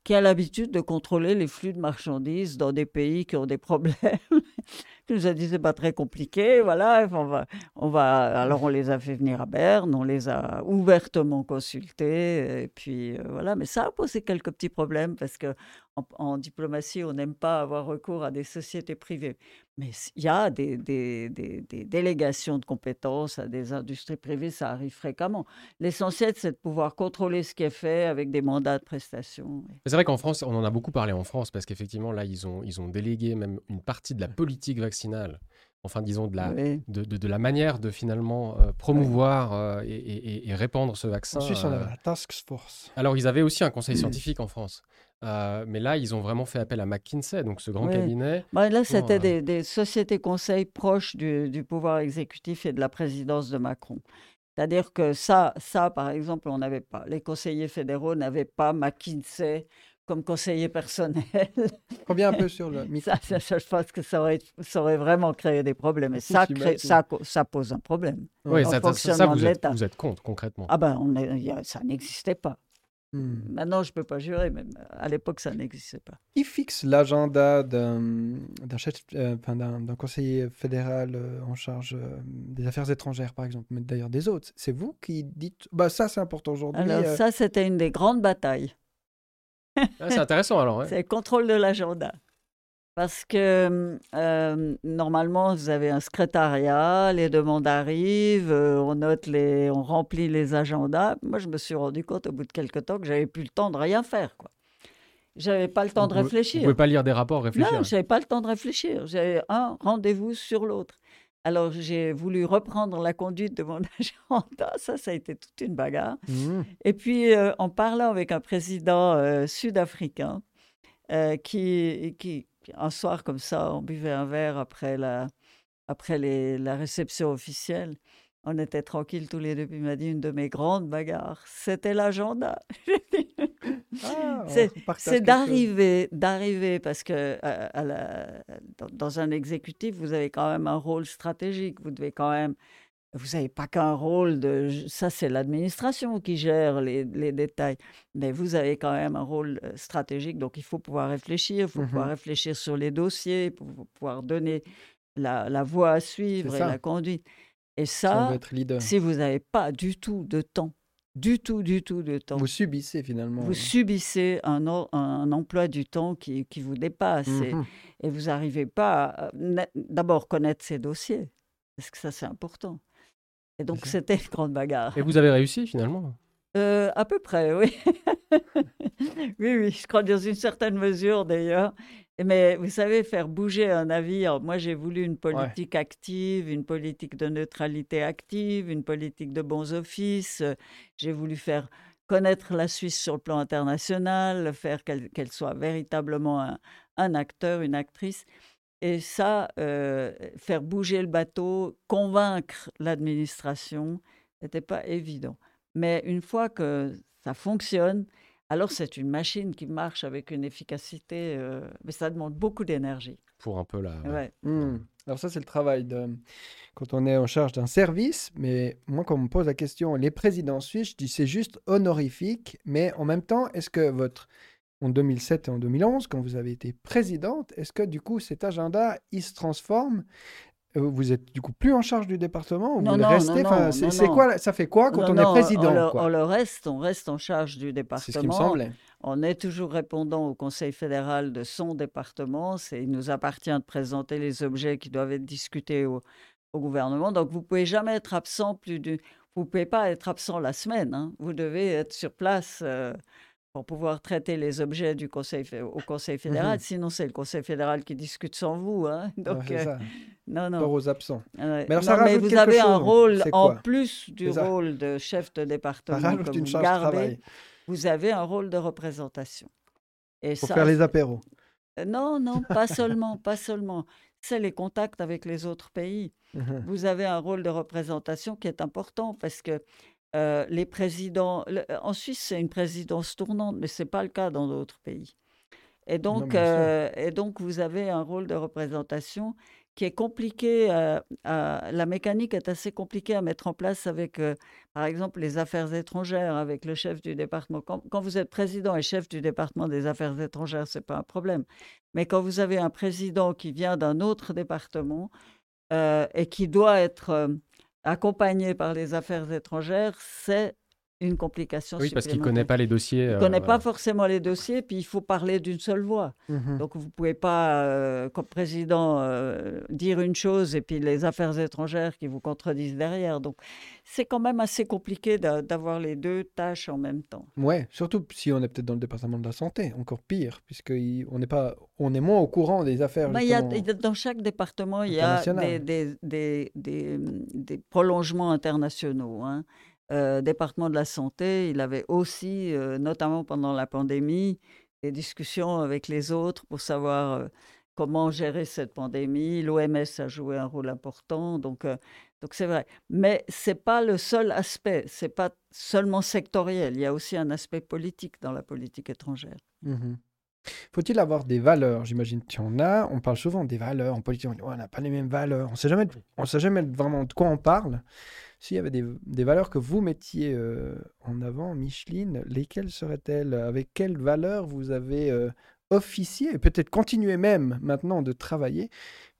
qui a l'habitude de contrôler les flux de marchandises dans des pays qui ont des problèmes. <laughs> qui nous a dit c'est pas très compliqué, voilà, on va, on va, alors on les a fait venir à Berne, on les a ouvertement consultés, et puis euh, voilà, mais ça a posé quelques petits problèmes parce que en, diplomatie, on n'aime pas avoir recours à des sociétés privées. Mais il y a des, des, délégations de compétences à des industries privées, ça arrive fréquemment. L'essentiel, c'est de pouvoir contrôler ce qui est fait avec des mandats de prestation. C'est vrai qu'en France, on en a beaucoup parlé en France, parce qu'effectivement, là, ils ont, ils ont délégué même une partie de la politique vaccinale enfin disons de la, de, de, la manière de finalement euh, promouvoir euh, et, et, répandre ce vaccin. En Suisse, on avait la task force. Alors ils avaient aussi un conseil <clears throat> scientifique en France. Euh, mais là, ils ont vraiment fait appel à McKinsey, donc ce grand cabinet. Bah, là, c'était des, des, sociétés conseils proches du, du, pouvoir exécutif et de la présidence de Macron. C'est-à-dire que ça, ça, par exemple, on n'avait pas. Les conseillers fédéraux n'avaient pas McKinsey comme conseiller personnel. <laughs> Combien un peu sur le ça, ça, Je pense que ça aurait, ça aurait vraiment créé des problèmes. Et ça, ça, ça, pose un problème. Oui, ça, ça vous, êtes, vous, êtes, contre, concrètement. Ah ben, on est, ça n'existait pas. Hmm. Maintenant, je ne peux pas jurer, mais à l'époque, ça n'existait pas. Qui fixe l'agenda d'un euh, d'un conseiller fédéral euh, en charge euh, des affaires étrangères, par exemple, mais d'ailleurs des autres? C'est vous qui dites bah, ça, c'est important aujourd'hui Alors, ça, c'était une des grandes batailles. Ah, c'est intéressant alors. <laughs> C'est le contrôle de l'agenda. Parce que euh, normalement, vous avez un secrétariat, les demandes arrivent, euh, on note les, on remplit les agendas. Moi, je me suis rendu compte au bout de quelques temps que j'avais plus le temps de rien faire, quoi. J'avais pas le temps de réfléchir. Vous pouvez pas lire des rapports, réfléchir. Non, j'avais pas le temps de réfléchir. J'avais un rendez-vous sur l'autre. Alors, j'ai voulu reprendre la conduite de mon <laughs> agenda. Ça, ça a été toute une bagarre. Mmh. Et puis, euh, en parlant avec un président sud-africain, euh, qui, un soir comme ça, on buvait un verre après la, après les, la réception officielle. On était tranquilles tous les deux. Puis il m'a dit une de mes grandes bagarres, c'était l'agenda. <laughs> Ah, c'est d'arriver, d'arriver, parce que dans, un exécutif, vous avez quand même un rôle stratégique. Vous devez quand même, vous n'avez pas qu'un rôle de, ça c'est l'administration qui gère les, détails, mais vous avez quand même un rôle euh, stratégique. Donc il faut pouvoir réfléchir, il faut mmh pouvoir réfléchir sur les dossiers, pour pouvoir donner la, la voie à suivre et la conduite. Et ça, si vous n'avez pas du tout de temps du tout, du tout de temps. Vous subissez finalement. Vous subissez un, un emploi du temps qui, qui vous dépasse mmh et, vous n'arrivez pas à d'abord connaître ces dossiers, parce que ça c'est important. Et donc c'était une grande bagarre. Et vous avez réussi finalement euh, À peu près, oui. <laughs> oui, oui, je crois dans une certaine mesure d'ailleurs. Mais vous savez, faire bouger un navire, moi j'ai voulu une politique active, une politique de neutralité active, une politique de bons offices. J'ai voulu faire connaître la Suisse sur le plan international, faire qu'elle soit véritablement un, acteur, une actrice. Et ça, euh, faire bouger le bateau, convaincre l'administration, n'était pas évident. Mais une fois que ça fonctionne, alors c'est une machine qui marche avec une efficacité, euh, mais ça demande beaucoup d'énergie. Pour un peu là. Mmh. Alors ça, c'est le travail de quand on est en charge d'un service. Mais moi, quand on me pose la question, les présidents suisses, je dis c'est juste honorifique. Mais en même temps, est-ce que votre en 2007 et en 2011, quand vous avez été présidente, est-ce que du coup cet agenda, il se transforme? Euh, vous êtes du coup plus en charge du département ou non, vous non, restez? non, c'est quoi ça fait quoi quand on est président on le, quoi? on le, reste on reste en charge du département c'est ce qui me semblait. On est toujours répondant au conseil fédéral de son département. C'est il nous appartient de présenter les objets qui doivent être discutés au, au gouvernement. Donc vous pouvez jamais être absent plus du vous pouvez pas être absent la semaine hein. vous devez être sur place euh, pour pouvoir traiter les objets du conseil, au Conseil fédéral. Mmh Sinon, c'est le Conseil fédéral qui discute sans vous. Hein. Donc, ouais, euh, non, non. aux absents. mais, alors, ça mais vous avez un rôle, en plus du rôle de chef de département que vous gardez, vous avez un rôle de représentation. Et pour ça, faire les apéros. Euh, non, non, pas seulement, pas seulement. C'est les contacts avec les autres pays. Mmh vous avez un rôle de représentation qui est important parce que euh, les présidents. en Suisse, c'est une présidence tournante, mais ce n'est pas le cas dans d'autres pays. Et donc, euh, et donc, vous avez un rôle de représentation qui est compliqué. la mécanique est assez compliquée à mettre en place avec, euh, par exemple, les affaires étrangères, avec le chef du département. Quand, quand vous êtes président et chef du département des affaires étrangères, ce n'est pas un problème. Mais quand vous avez un président qui vient d'un autre département et qui doit être accompagné par les affaires étrangères, c'est une complication Oui, parce qu'il ne connaît pas les dossiers. Il ne connaît pas forcément les dossiers, puis il faut parler d'une seule voix. Mmh Donc vous ne pouvez pas, euh, comme président, euh, dire une chose et puis les affaires étrangères qui vous contredisent derrière. Donc c'est quand même assez compliqué d'avoir les deux tâches en même temps. Ouais, surtout si on est peut-être dans le département de la santé, encore pire, puisqu'on est, pas, on est moins au courant des affaires. Bah, y a, dans chaque département, il y a des, des, des, des, prolongements internationaux. Hein. Euh, département de la santé, il avait aussi, euh, notamment pendant la pandémie, des discussions avec les autres pour savoir euh, comment gérer cette pandémie. L'OMS a joué un rôle important, donc donc c'est vrai. Mais c'est pas le seul aspect. C'est pas seulement sectoriel. Il y a aussi un aspect politique dans la politique étrangère. Mmh Faut-il avoir des valeurs? J'imagine qu'il y en a. On parle souvent des valeurs en politique. On n'a pas les mêmes valeurs. On ne sait jamais vraiment de quoi on parle. S'il y avait des, valeurs que vous mettiez euh, en avant, Micheline, lesquelles seraient-elles? Avec quelles valeurs vous avez euh, officier, peut-être continuer même maintenant de travailler,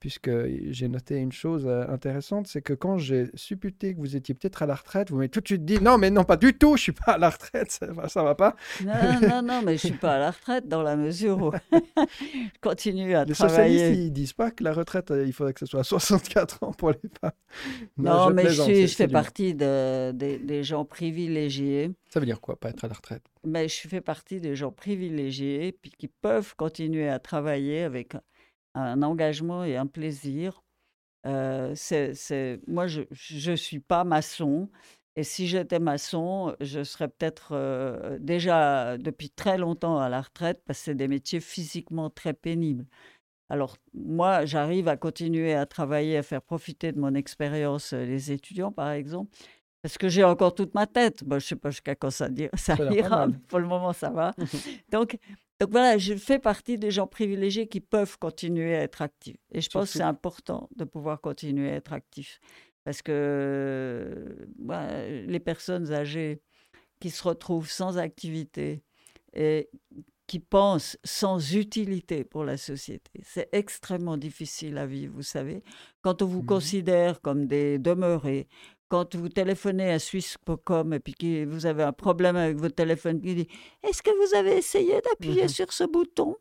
puisque j'ai noté une chose euh, intéressante, c'est que quand j'ai supputé que vous étiez peut-être à la retraite, vous m'avez tout de suite dit non, mais non, pas du tout, je suis pas à la retraite, ça, ça va pas. Non, non, non, mais je suis pas à la retraite dans la mesure où je continue à les travailler. Les socialistes, ils disent pas que la retraite, euh, il faudrait que ce soit à 64 ans pour les femmes. Non, mais je, je fais partie de, des gens privilégiés. Ça veut dire quoi, pas être à la retraite? Mais je fais partie des gens privilégiés puis qui peuvent continuer à travailler avec un engagement et un plaisir. Euh, c'est, moi, je ne suis pas maçon. Et si j'étais maçon, je serais peut-être euh, déjà depuis très longtemps à la retraite parce que c'est des métiers physiquement très pénibles. Alors moi, j'arrive à continuer à travailler, à faire profiter de mon expérience euh, les étudiants, par exemple. Parce que j'ai encore toute ma tête. Bon, je ne sais pas jusqu'à quand ça, <laughs> ça ira, mais pour le moment, ça va. <laughs> donc, donc voilà, je fais partie des gens privilégiés qui peuvent continuer à être actifs. Et je pense que c'est important de pouvoir continuer à être actif. Parce que les personnes âgées qui se retrouvent sans activité et qui pensent sans utilité pour la société, c'est extrêmement difficile à vivre, vous savez. Quand on vous mmh considère comme des demeurés, quand vous téléphonez à Suisse.com et puis que vous avez un problème avec votre téléphone, qui dit Est-ce que vous avez essayé d'appuyer mmh <laughs> sur ce bouton?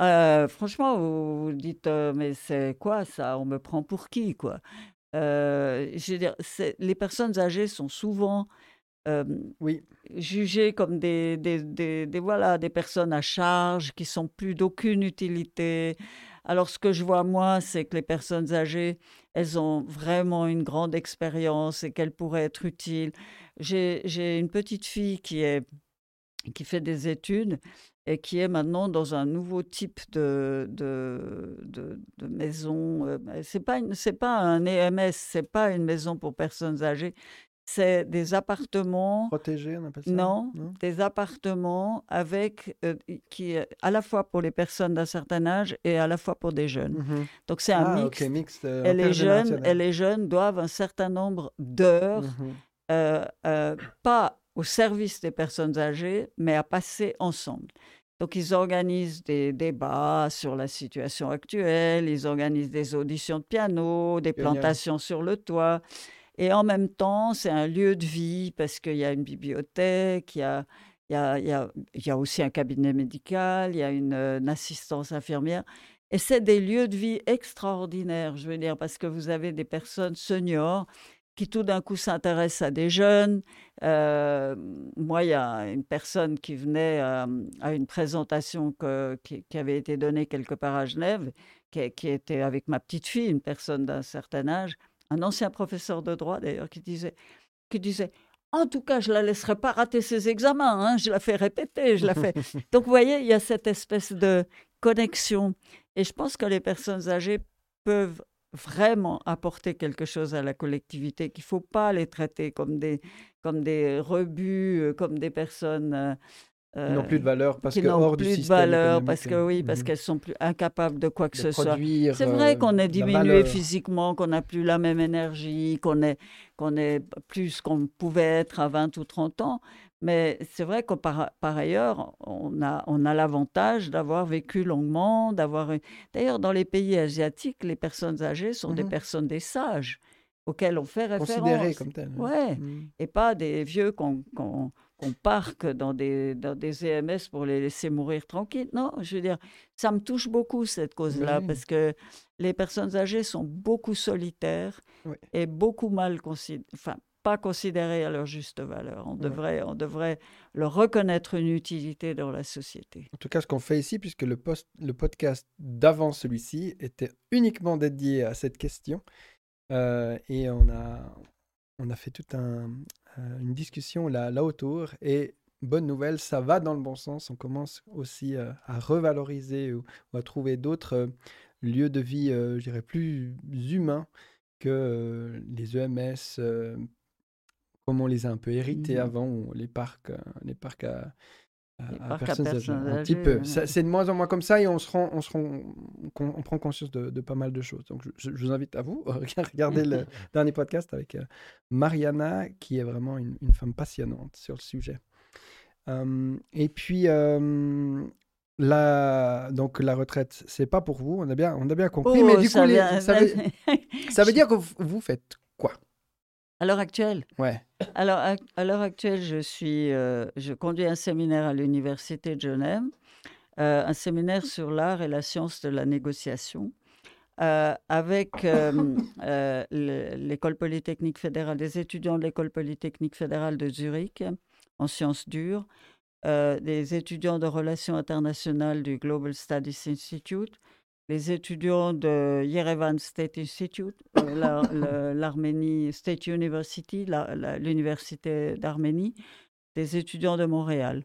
Euh, Franchement, vous vous dites euh, Mais c'est quoi ça? On me prend pour qui quoi? Euh, je veux dire, Les personnes âgées sont souvent oui. jugés comme des, des, des, voilà, des personnes à charge qui sont plus d'aucune utilité. Alors ce que je vois moi, c'est que les personnes âgées, elles ont vraiment une grande expérience et qu'elles pourraient être utiles. J'ai une petite fille qui, est, qui fait des études et qui est maintenant dans un nouveau type de, de, de, maison. Euh, c'est pas c'est pas un EMS, c'est pas une maison pour personnes âgées. C'est des appartements protégés, on appelle ça? Non, des appartements avec euh, qui à la fois pour les personnes d'un certain âge et à la fois pour des jeunes. Mmh Donc c'est un ah, mix. mixte, euh, et les jeunes et les jeunes doivent un certain nombre d'heures, mmh pas au service des personnes âgées, mais à passer ensemble. Donc, ils organisent des débats sur la situation actuelle, ils organisent des auditions de piano, des plantations sur le toit. Et en même temps, c'est un lieu de vie parce qu'il y a une bibliothèque, il y a, aussi un cabinet médical, il y a une, assistance infirmière. Et c'est des lieux de vie extraordinaires, je veux dire, parce que vous avez des personnes seniors qui tout d'un coup s'intéresse à des jeunes. Euh, moi, il y a une personne qui venait euh, à une présentation qui, avait été donnée quelque part à Genève, qui était avec ma petite fille, une personne d'un certain âge, un ancien professeur de droit d'ailleurs, qui disait, qui disait en tout cas, je ne la laisserai pas rater ses examens, hein, je la fais répéter, je la fais. <laughs> Donc, vous voyez, il y a cette espèce de connexion. Et je pense que les personnes âgées peuvent vraiment apporter quelque chose à la collectivité, qu'il ne faut pas les traiter comme des, comme des rebuts, euh, comme des personnes... Euh, n'ont plus de valeur parce que hors plus du de valeur parce que oui parce mmh. qu'elles sont plus incapables de quoi que ce soit. C'est vrai euh, qu'on est diminué physiquement, qu'on n'a plus la même énergie, qu'on est qu'on est plus qu'on pouvait être à 20 ou 30 ans, mais c'est vrai que par, ailleurs, on a, on a l'avantage d'avoir vécu longuement, d'avoir... D'ailleurs, dans les pays asiatiques, les personnes âgées sont des mmh personnes des sages auxquelles on fait référence. Considérées comme telles. Ouais. Mmh. Et pas des vieux qu'on parque dans des, dans des EMS pour les laisser mourir tranquilles. Non, je veux dire, ça me touche beaucoup cette cause-là parce que les personnes âgées sont beaucoup solitaires et beaucoup mal considérées. Enfin, pas considérés à leur juste valeur. On, devrait, on devrait leur reconnaître une utilité dans la société. En tout cas, ce qu'on fait ici, puisque le, post, le podcast d'avant celui-ci était uniquement dédié à cette question, euh, et on a, on a fait toute un, une discussion là, là autour, et bonne nouvelle, ça va dans le bon sens. On commence aussi euh, à revaloriser ou, à trouver d'autres lieux de vie, je dirais, plus humains que les EMS comme on les a un peu hérités mmh avant, les parcs, euh, les parcs à, personnes, âgées, un petit peu. C'est de moins en moins comme ça et on se rend, on se rend, on, prend conscience de, pas mal de choses. Donc je, vous invite à vous <laughs> regarder le <laughs> dernier podcast avec euh, Mariana, qui est vraiment une, femme passionnante sur le sujet. et puis la, donc la retraite, c'est pas pour vous, on a bien, on a bien compris. mais oh, du coup, ça, veut, <laughs> ça veut dire que vous faites quoi? À l'heure actuelle? Ouais. Alors, à, l'heure actuelle, je, suis, euh, je conduis un séminaire à l'Université de Genève, euh, un séminaire sur l'art et la science de la négociation, euh, avec l'école polytechnique fédérale, des étudiants de l'école polytechnique fédérale de Zurich en sciences dures, des étudiants de relations internationales du Global Studies Institute, les étudiants de Yerevan State Institute, euh, l'Arménie State University, l'université d'Arménie, des étudiants de Montréal.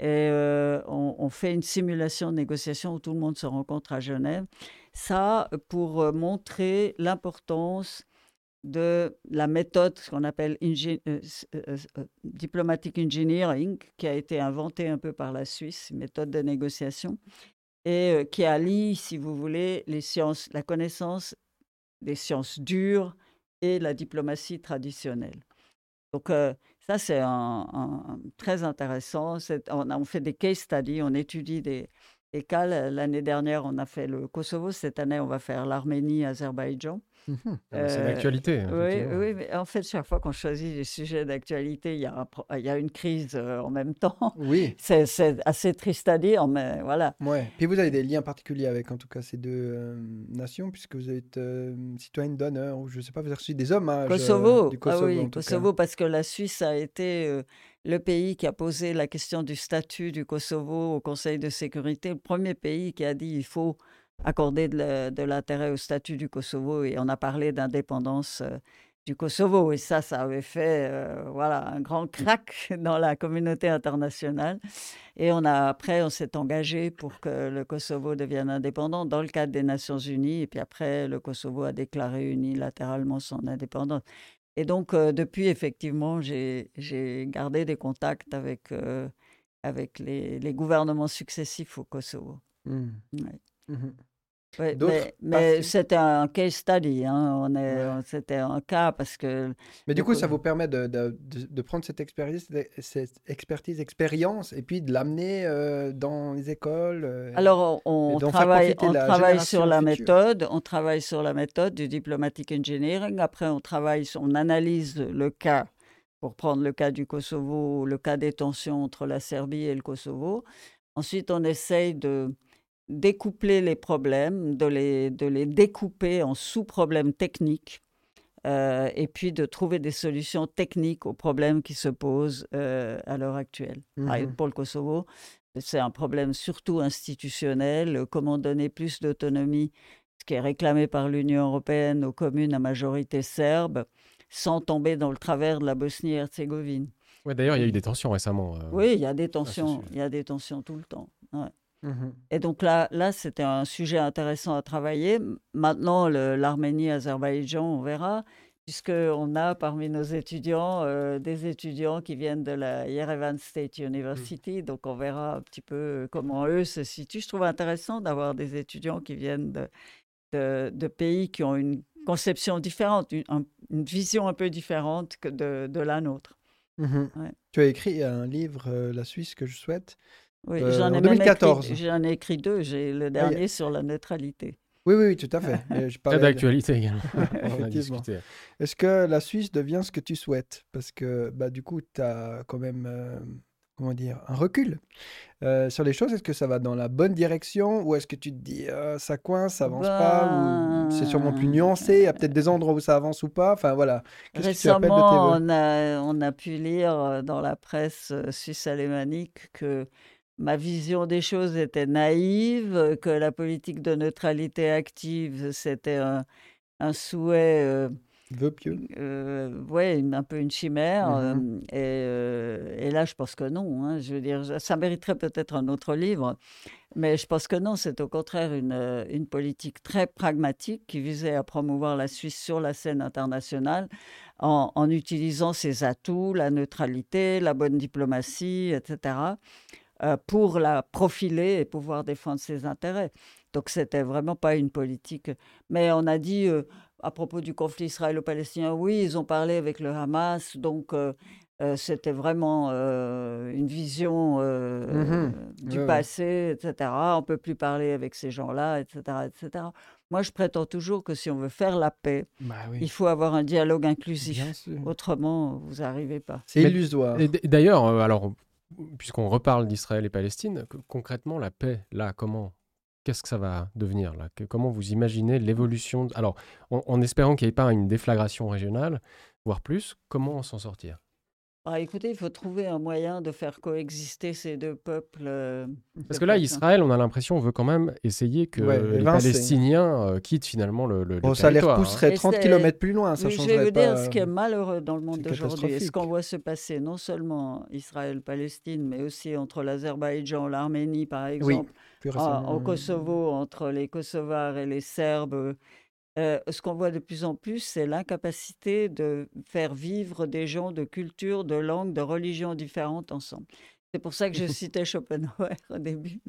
Et euh, on, fait une simulation de négociation où tout le monde se rencontre à Genève. Ça, pour euh, montrer l'importance de la méthode, ce qu'on appelle diplomatic engineering, qui a été inventée un peu par la Suisse, méthode de négociation, et qui allie, si vous voulez, les sciences, la connaissance des sciences dures et la diplomatie traditionnelle. Donc ça, c'est un, très intéressant. On, on, fait des case studies, on étudie des, et cas. L'année dernière, on a fait le Kosovo. Cette année, on va faire l'Arménie, Azerbaïdjan. Mmh ah bah, c'est d'actualité. Oui, oui, mais en fait, chaque fois qu'on choisit des sujets d'actualité, il y, a il y a une crise en même temps. Oui. <laughs> C'est assez triste à dire, mais voilà. Ouais. Puis vous avez des liens particuliers avec, en tout cas, ces deux nations, puisque vous êtes citoyenne d'honneur, ou je ne sais pas, vous avez reçu des hommages Kosovo. du Kosovo. Ah oui, Kosovo, parce que la Suisse a été le pays qui a posé la question du statut du Kosovo au Conseil de sécurité, le premier pays qui a dit il faut accorder de l'intérêt au statut du Kosovo et on a parlé d'indépendance euh, du Kosovo et ça, ça avait fait euh, voilà un grand crack <laughs> dans la communauté internationale et on a après on s'est engagé pour que le Kosovo devienne indépendant dans le cadre des Nations Unies et puis après le Kosovo a déclaré unilatéralement son indépendance et donc, depuis, effectivement, j'ai gardé des contacts avec, avec les, les, gouvernements successifs au Kosovo. Mmh. Mmh mais, c'était un case study, hein. c'était un cas parce que. Mais du coup, ça vous permet de, de, de, prendre cette expertise, cette expertise, expérience, et puis de l'amener euh, dans les écoles. Euh, Alors, on, travaille, on travaille sur la méthode, on travaille sur la méthode du diplomatic engineering. Après, on travaille, on analyse le cas pour prendre le cas du Kosovo, le cas des tensions entre la Serbie et le Kosovo. Ensuite, on essaye de découpler les problèmes, de les, de les découper en sous-problèmes techniques, euh, et puis de trouver des solutions techniques aux problèmes qui se posent euh, à l'heure actuelle. Mmh pour le Kosovo, c'est un problème surtout institutionnel. Comment donner plus d'autonomie, ce qui est réclamé par l'Union européenne aux communes à majorité serbe, sans tomber dans le travers de la Bosnie-Herzégovine. Ouais, D'ailleurs, il y a eu des tensions récemment. Euh, oui, il y a des tensions. Il y a des tensions tout le temps. Ouais. Mmh et donc là, là c'était un sujet intéressant à travailler. Maintenant, l'Arménie, Azerbaïdjan, on verra, puisqu'on a parmi nos étudiants euh, des étudiants qui viennent de la Yerevan State mmh. University. Donc on verra un petit peu comment eux se situent. Je trouve intéressant d'avoir des étudiants qui viennent de, de, pays qui ont une conception différente, une, vision un peu différente que de, de la nôtre. Mmh tu as écrit un livre, euh, La Suisse que je souhaite. Oui, euh, j'en ai en 2014. J'en ai écrit deux. J'ai le dernier sur la neutralité. Oui, oui, tout à fait. Pas d'actualité également. <laughs> Est-ce que la Suisse devient ce que tu souhaites? Parce que bah, du coup, tu as quand même euh, comment dire, un recul euh, sur les choses. Est-ce que ça va dans la bonne direction ou est-ce que tu te dis ça coince, ça avance pas ou c'est sûrement plus nuancé? Il y a peut-être des endroits où ça avance ou pas? Enfin voilà. Récemment, on, a, on a pu lire dans la presse suisse alémanique que ma vision des choses était naïve, que la politique de neutralité active, c'était un, souhait. Euh, Vœu pieux euh, Ouais, un peu une chimère. Mmh euh, et, là, je pense que non. Hein. je veux dire, ça mériterait peut-être un autre livre. Mais je pense que non, c'est au contraire une, une politique très pragmatique qui visait à promouvoir la Suisse sur la scène internationale en, en utilisant ses atouts, la neutralité, la bonne diplomatie, etc. Euh, pour la profiler et pouvoir défendre ses intérêts. Donc c'était vraiment pas une politique. Mais on a dit euh, à propos du conflit israélo-palestinien, oui, ils ont parlé avec le Hamas, donc euh, c'était vraiment une vision mmh du passé, etc. On peut plus parler avec ces gens-là, etc., etc. Moi, je prétends toujours que si on veut faire la paix, bah il faut avoir un dialogue inclusif. Autrement, vous n'arrivez pas. C'est illusoire. D'ailleurs, alors puisqu'on reparle d'Israël et Palestine, concrètement, la paix, là, comment Qu'est-ce que ça va devenir là? Comment vous imaginez l'évolution Alors, en, espérant qu'il n'y ait pas une déflagration régionale, voire plus, comment s'en sortir? Ah, écoutez, il faut trouver un moyen de faire coexister ces deux peuples. Euh, Parce que là, Israël, on a l'impression, veut quand même essayer que les Palestiniens euh, quittent finalement le, le, bon, Ça les repousserait 30 hein. km plus loin. Ça je vais vous dire ce qui est malheureux dans le monde d'aujourd'hui, ce qu'on voit se passer non seulement Israël-Palestine, mais aussi entre l'Azerbaïdjan, l'Arménie, par exemple, au Kosovo, entre les Kosovars et les Serbes euh, ce qu'on voit de plus en plus, c'est l'incapacité de faire vivre des gens de cultures, de langues, de religions différentes ensemble. C'est pour ça que je <laughs> citais Schopenhauer au début.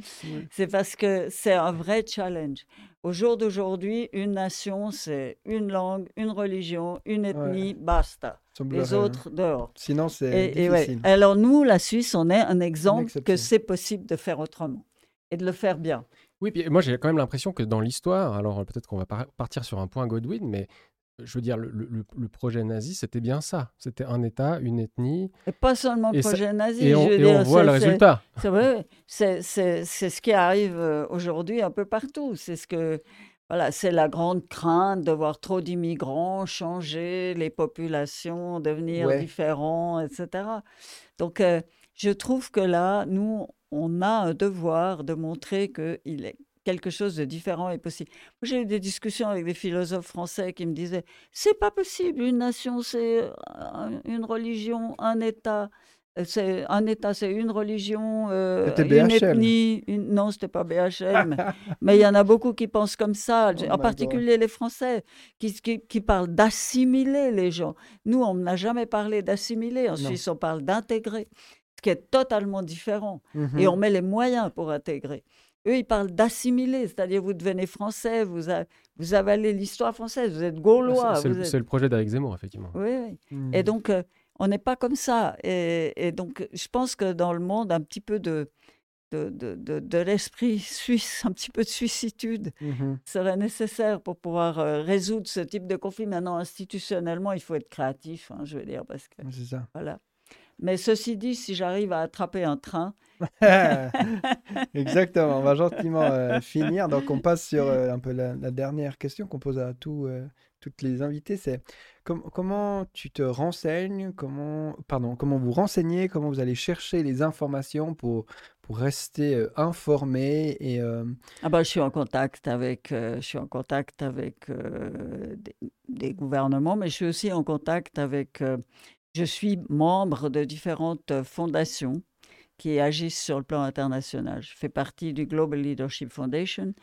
C'est parce que c'est un vrai challenge. Au jour d'aujourd'hui, une nation, c'est une langue, une religion, une ethnie, basta. Les autres dehors. Sinon, c'est difficile. Alors nous, la Suisse, on est un exemple que c'est possible de faire autrement. et de le faire bien. Oui, puis moi j'ai quand même l'impression que dans l'histoire, alors peut-être qu'on va partir sur un point Godwin, mais je veux dire, le, projet nazi, c'était bien ça. C'était un État, une ethnie. Et pas seulement le projet nazi. Et on, voit le résultat. C'est vrai. C'est ce qui arrive euh, aujourd'hui un peu partout. C'est ce que. Voilà, c'est la grande crainte de voir trop d'immigrants changer les populations, devenir différents, etc. Donc, euh, je trouve que là, nous, on a un devoir de montrer qu'il est quelque chose de différent est possible. J'ai eu des discussions avec des philosophes français qui me disaient c'est pas possible, une nation c'est une religion, un État. Euh, c'est un État, c'est une religion, euh, une ethnie. Une... Non, c'était pas BHL, <laughs> mais, il y en a beaucoup qui pensent comme ça, oh en particulier les Français, qui, qui, parlent d'assimiler les gens. Nous, on n'a jamais parlé d'assimiler. En Suisse, on parle d'intégrer, ce qui est totalement différent. Et mmh on met les moyens pour intégrer. Eux, ils parlent d'assimiler, c'est-à-dire vous devenez français, vous, vous avalez l'histoire française, vous êtes gaulois. C'est le, projet d'Alex Zemmour, effectivement. Oui, oui. Mmh. Et donc, euh, on n'est pas comme ça. Et, donc, je pense que dans le monde, un petit peu de, de, de, de, l'esprit suisse, un petit peu de suicitude mmh serait nécessaire pour pouvoir euh, résoudre ce type de conflit. Maintenant, institutionnellement, il faut être créatif, hein, je veux dire, parce que... C'est ça. Voilà. Mais ceci dit, si j'arrive à attraper un train. <laughs> Exactement, on va gentiment euh, finir. Donc, on passe sur euh, un peu la, dernière question qu'on pose à tous, euh, toutes les invités c'est comment tu te renseignes comment, pardon, comment vous renseignez, comment vous allez chercher les informations pour, pour rester informé et, ah bah, je suis en contact avec, je suis en contact avec des, des, gouvernements, mais je suis aussi en contact avec je suis membre de différentes fondations qui agissent sur le plan international. Je fais partie du Global Leadership Foundation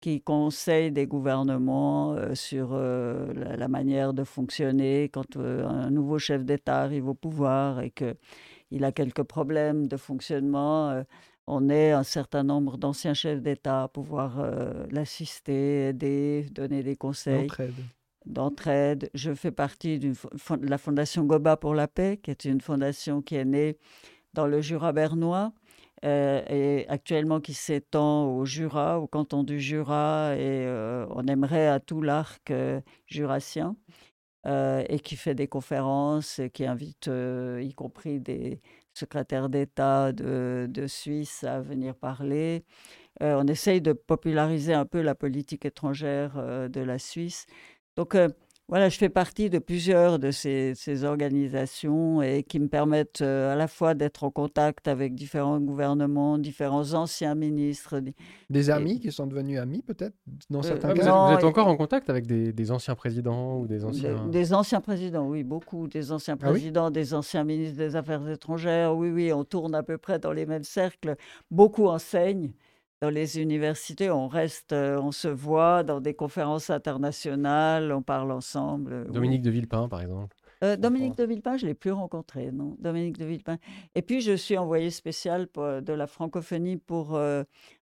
qui conseille des gouvernements sur la, manière de fonctionner quand un nouveau chef d'État arrive au pouvoir et qu'il a quelques problèmes de fonctionnement. on est un certain nombre d'anciens chefs d'État à pouvoir l'assister, aider, donner des conseils d'entraide. Je fais partie de la fondation Goba pour la paix, qui est une fondation qui est née dans le Jura bernois euh, et actuellement qui s'étend au Jura, au canton du Jura, et euh, on aimerait à tout l'arc euh, jurassien. et qui fait des conférences, et qui invite y compris des secrétaires d'État de, de, Suisse à venir parler. on essaye de populariser un peu la politique étrangère de la Suisse. Donc euh, voilà, je fais partie de plusieurs de ces, organisations et qui me permettent euh, à la fois d'être en contact avec différents gouvernements, différents anciens ministres. Des amis qui sont devenus amis peut-être dans euh, certains cas? Vous êtes, encore en contact avec des, anciens présidents ou des anciens... Des, anciens présidents, oui, beaucoup. Des anciens ah présidents, des anciens ministres des Affaires étrangères. Oui, oui, on tourne à peu près dans les mêmes cercles. Beaucoup enseignent dans les universités, on reste, euh, on se voit dans des conférences internationales, on parle ensemble. Euh, Dominique de Villepin, par exemple. Euh, Dominique de Villepin, je ne l'ai plus rencontré, non. Dominique de Villepin. Et puis, je suis envoyée spéciale de la francophonie pour,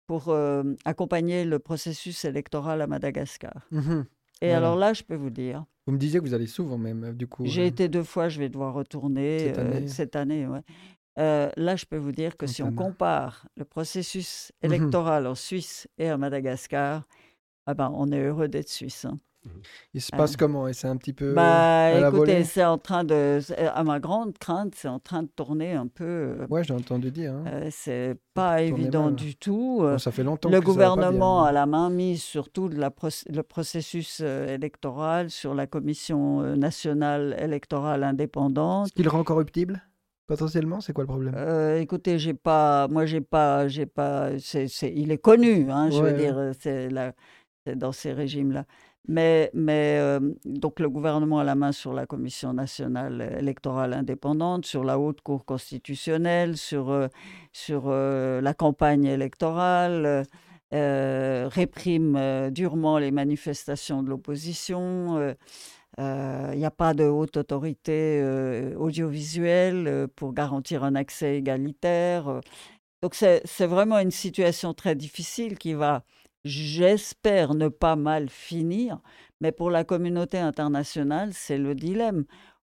pour accompagner le processus électoral à Madagascar. Mmh Et alors là, je peux vous dire. Vous me disiez que vous allez souvent même, du coup. J'ai été deux fois, je vais devoir retourner cette année. cette année ouais. Euh, là, je peux vous dire que si on compare le processus mmh électoral en Suisse et à Madagascar, ah ben, on est heureux d'être suisse. Hein. Mmh Il se passe comment Et c'est un petit peu. Bah, écoutez, c'est en train de. À ma grande crainte, c'est en train de tourner un peu. Euh, ouais, j'ai entendu dire. Hein. Euh, c'est pas évident du tout. ça fait longtemps le que gouvernement ça a la main mise sur tout la le processus électoral, sur la commission nationale électorale indépendante. Est-ce qu'il rend corruptible? Potentiellement, c'est quoi le problème? Euh, Écoutez, j'ai pas, moi j'ai pas, j'ai pas, il est connu, hein, je veux dire, euh, c'est, dans ces régimes-là. Mais, mais euh, donc le gouvernement a la main sur la Commission nationale électorale indépendante, sur la haute cour constitutionnelle, sur, sur la campagne électorale, réprime durement les manifestations de l'opposition. Il euh, n'y a pas de haute autorité euh, audiovisuelle euh, pour garantir un accès égalitaire. Donc c'est vraiment une situation très difficile qui va, j'espère, ne pas mal finir. Mais pour la communauté internationale, c'est le dilemme.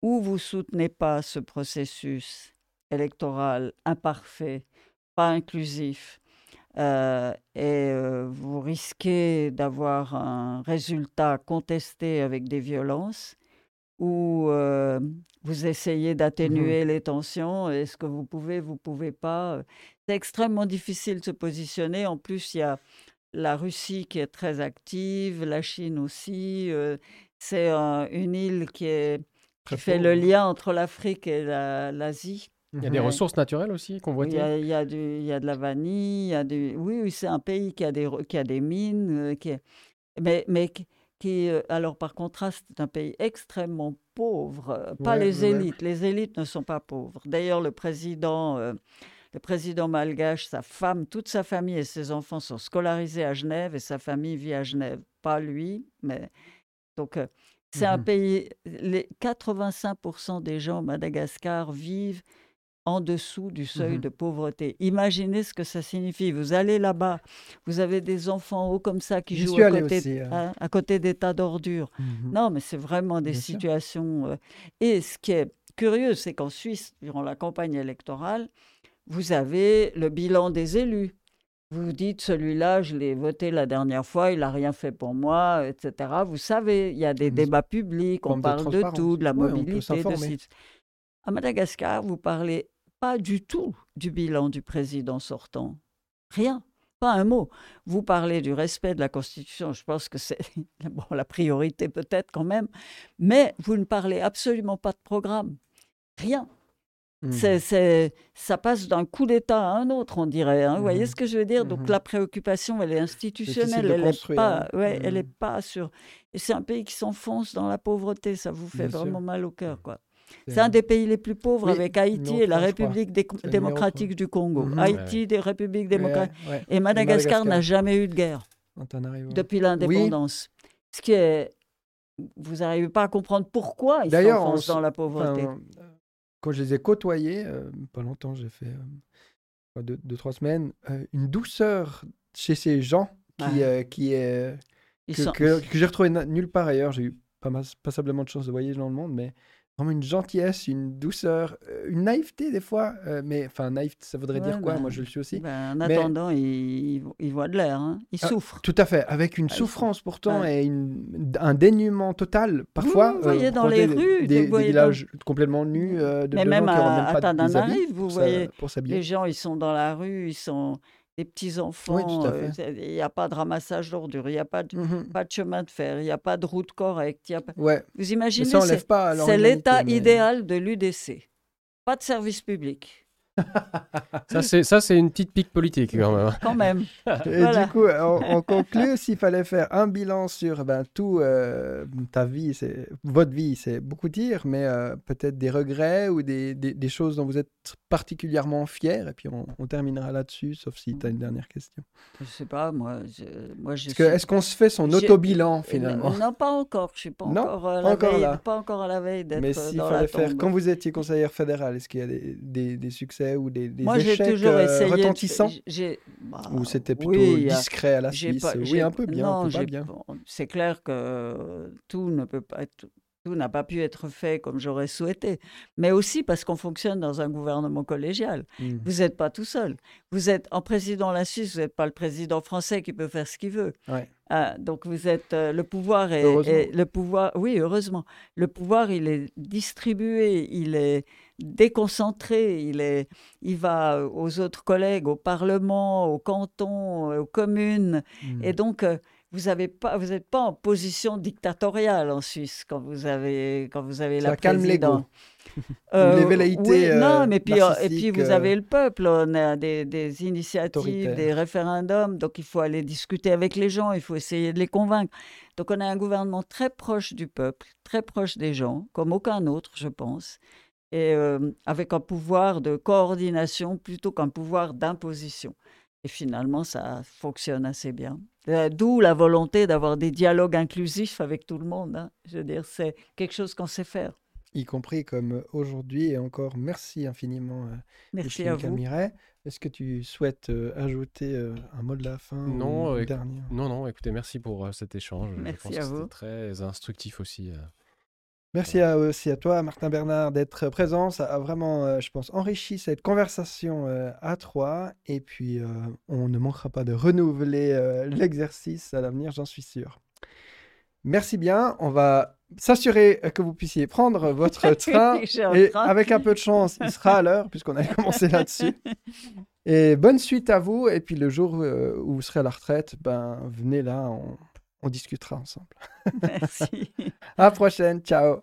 Ou vous soutenez pas ce processus électoral imparfait, pas inclusif, euh, et euh, vous risquez d'avoir un résultat contesté avec des violences ou euh, vous essayez d'atténuer mmh les tensions. Est-ce que vous pouvez, vous pouvez pas? C'est extrêmement difficile de se positionner. En plus, il y a la Russie qui est très active, la Chine aussi. c'est une île qui, est, qui fait le lien entre l'Afrique et l'Asie. Il y a des ressources naturelles aussi convoitées. Il y a, il y a, du, il y a de la vanille, il y a du... oui, oui c'est un pays qui a des, qui a des mines, euh, qui mais, mais qui, euh, alors par contraste, c'est un pays extrêmement pauvre. Euh, pas les élites, les élites ne sont pas pauvres. D'ailleurs, le président, le président malgache, sa femme, toute sa famille et ses enfants sont scolarisés à Genève et sa famille vit à Genève. Pas lui, mais donc. c'est un mmh pays, les 85% des gens au Madagascar vivent en dessous du seuil mmh de pauvreté. Imaginez ce que ça signifie. Vous allez là-bas, vous avez des enfants hauts comme ça qui jouent à côté, hein, à côté des tas d'ordures. Mmh non, mais c'est vraiment des situations. Euh, et ce qui est curieux, c'est qu'en Suisse, durant la campagne électorale, vous avez le bilan des élus. Vous dites, celui-là, je l'ai voté la dernière fois, il n'a rien fait pour moi, etc. Vous savez, il y a des débats publics, on parle de, tout, de la mobilité. De... À Madagascar, vous parlez pas du tout du bilan du président sortant. Rien, pas un mot. Vous parlez du respect de la Constitution, je pense que c'est <laughs> bon, la priorité peut-être quand même, mais vous ne parlez absolument pas de programme. Rien. Mmh. C'est, ça passe d'un coup d'État à un autre, on dirait. Hein. Vous voyez mmh. ce que je veux dire? Donc mmh. la préoccupation, elle est institutionnelle, elle n'est pas, hein. ouais, elle est pas sur. Et c'est un pays qui s'enfonce dans la pauvreté, ça vous fait vraiment mal au cœur, quoi. C'est un des pays les plus pauvres avec Haïti et la République démocratique du Congo. Mhm. Haïti, des républiques démocratiques. Et Madagascar n'a jamais eu de guerre depuis l'indépendance. Ce qui est. Vous n'arrivez pas à comprendre pourquoi ils s'enfoncent dans la pauvreté. quand je les ai côtoyés, euh, pas longtemps, j'ai fait euh, deux, trois semaines, euh, une douceur chez ces gens qui, qui est. que, que, que j'ai retrouvé nulle part ailleurs. J'ai eu pas passablement de chance de voyager dans le monde, mais vraiment une gentillesse, une douceur, euh, une naïveté des fois. Euh, mais enfin, naïveté, ça voudrait dire quoi? Moi, je le suis aussi. Ben, en attendant, il, il, voit de l'air. Hein. Il ah, souffre. Tout à fait. Avec une ah, souffrance pourtant et un dénuement total. Parfois, vous voyez euh, dans les rues, des, villages complètement nus. de, mais même à, à Tananarive, vous voyez, les gens, ils sont dans la rue, ils sont les petits-enfants, euh, il n'y a pas de ramassage d'ordures, il n'y a pas de, mmh pas de chemin de fer, il n'y a pas de route correcte. Y a pas... Vous imaginez, c'est l'état idéal de l'UDC. Pas de service public. Ça, c'est, ça, c'est une petite pique politique, quand même. Quand même. Et du coup, on, conclut, s'il fallait faire un bilan sur ben, tout, euh, ta vie, c'est, votre vie, c'est beaucoup dire, mais euh, peut-être des regrets ou des, des, des, choses dont vous êtes particulièrement fier, et puis on, terminera là-dessus, sauf si tu as une dernière question. Je sais pas, moi, je, moi je Est-ce qu'on se fait son autobilan, finalement Non, pas encore, je suis pas encore, à la encore veille, là. pas encore à la veille d'être Mais s'il fallait faire, quand vous étiez conseillère fédérale, est-ce qu'il y a des, des, des succès ou des, des Moi, échecs toujours euh, essayé retentissants bah, Ou c'était plutôt discret à la Suisse Oui, un peu bien, non, un peu pas bien. C'est clair que tout ne peut pas être n'a pas pu être fait comme j'aurais souhaité, mais aussi parce qu'on fonctionne dans un gouvernement collégial. Mmh. Vous n'êtes pas tout seul. Vous êtes en président la Suisse, vous n'êtes pas le président français qui peut faire ce qu'il veut. Ah, donc vous êtes euh, le pouvoir et le pouvoir. Oui, heureusement, le pouvoir il est distribué, il est déconcentré, il est, il va aux autres collègues, au Parlement, au canton, aux communes, mmh. et donc. Euh, vous n'êtes pas, vous pas en position dictatoriale en Suisse quand vous avez, quand vous avez la calme présidence. Euh, les velléités. non, mais puis, euh, et puis vous avez le peuple, on a des, des initiatives, des référendums, donc il faut aller discuter avec les gens, il faut essayer de les convaincre. Donc on a un gouvernement très proche du peuple, très proche des gens, comme aucun autre, je pense, et euh, avec un pouvoir de coordination plutôt qu'un pouvoir d'imposition. Et finalement, ça fonctionne assez bien. Euh, d'où la volonté d'avoir des dialogues inclusifs avec tout le monde. Hein. Je veux dire, c'est quelque chose qu'on sait faire. Y compris comme aujourd'hui. Et encore, merci infiniment, euh, merci à vous. Est-ce que tu souhaites euh, ajouter un mot de la fin non, non, non. Écoutez, merci pour cet échange. Merci à vous. C'était très instructif aussi. Merci aussi à toi, Martin Bernard, d'être présent. Ça a vraiment, euh, je pense, enrichi cette conversation euh, à trois. Et puis, euh, on ne manquera pas de renouveler l'exercice à l'avenir, j'en suis sûr. Merci bien. On va s'assurer que vous puissiez prendre votre <laughs> train. et avec un peu de chance, il sera à l'heure, puisqu'on a commencé <laughs> là-dessus. Et bonne suite à vous. Et puis, le jour où vous serez à la retraite, ben, venez là, on, on discutera ensemble. Merci. à la prochaine. Ciao.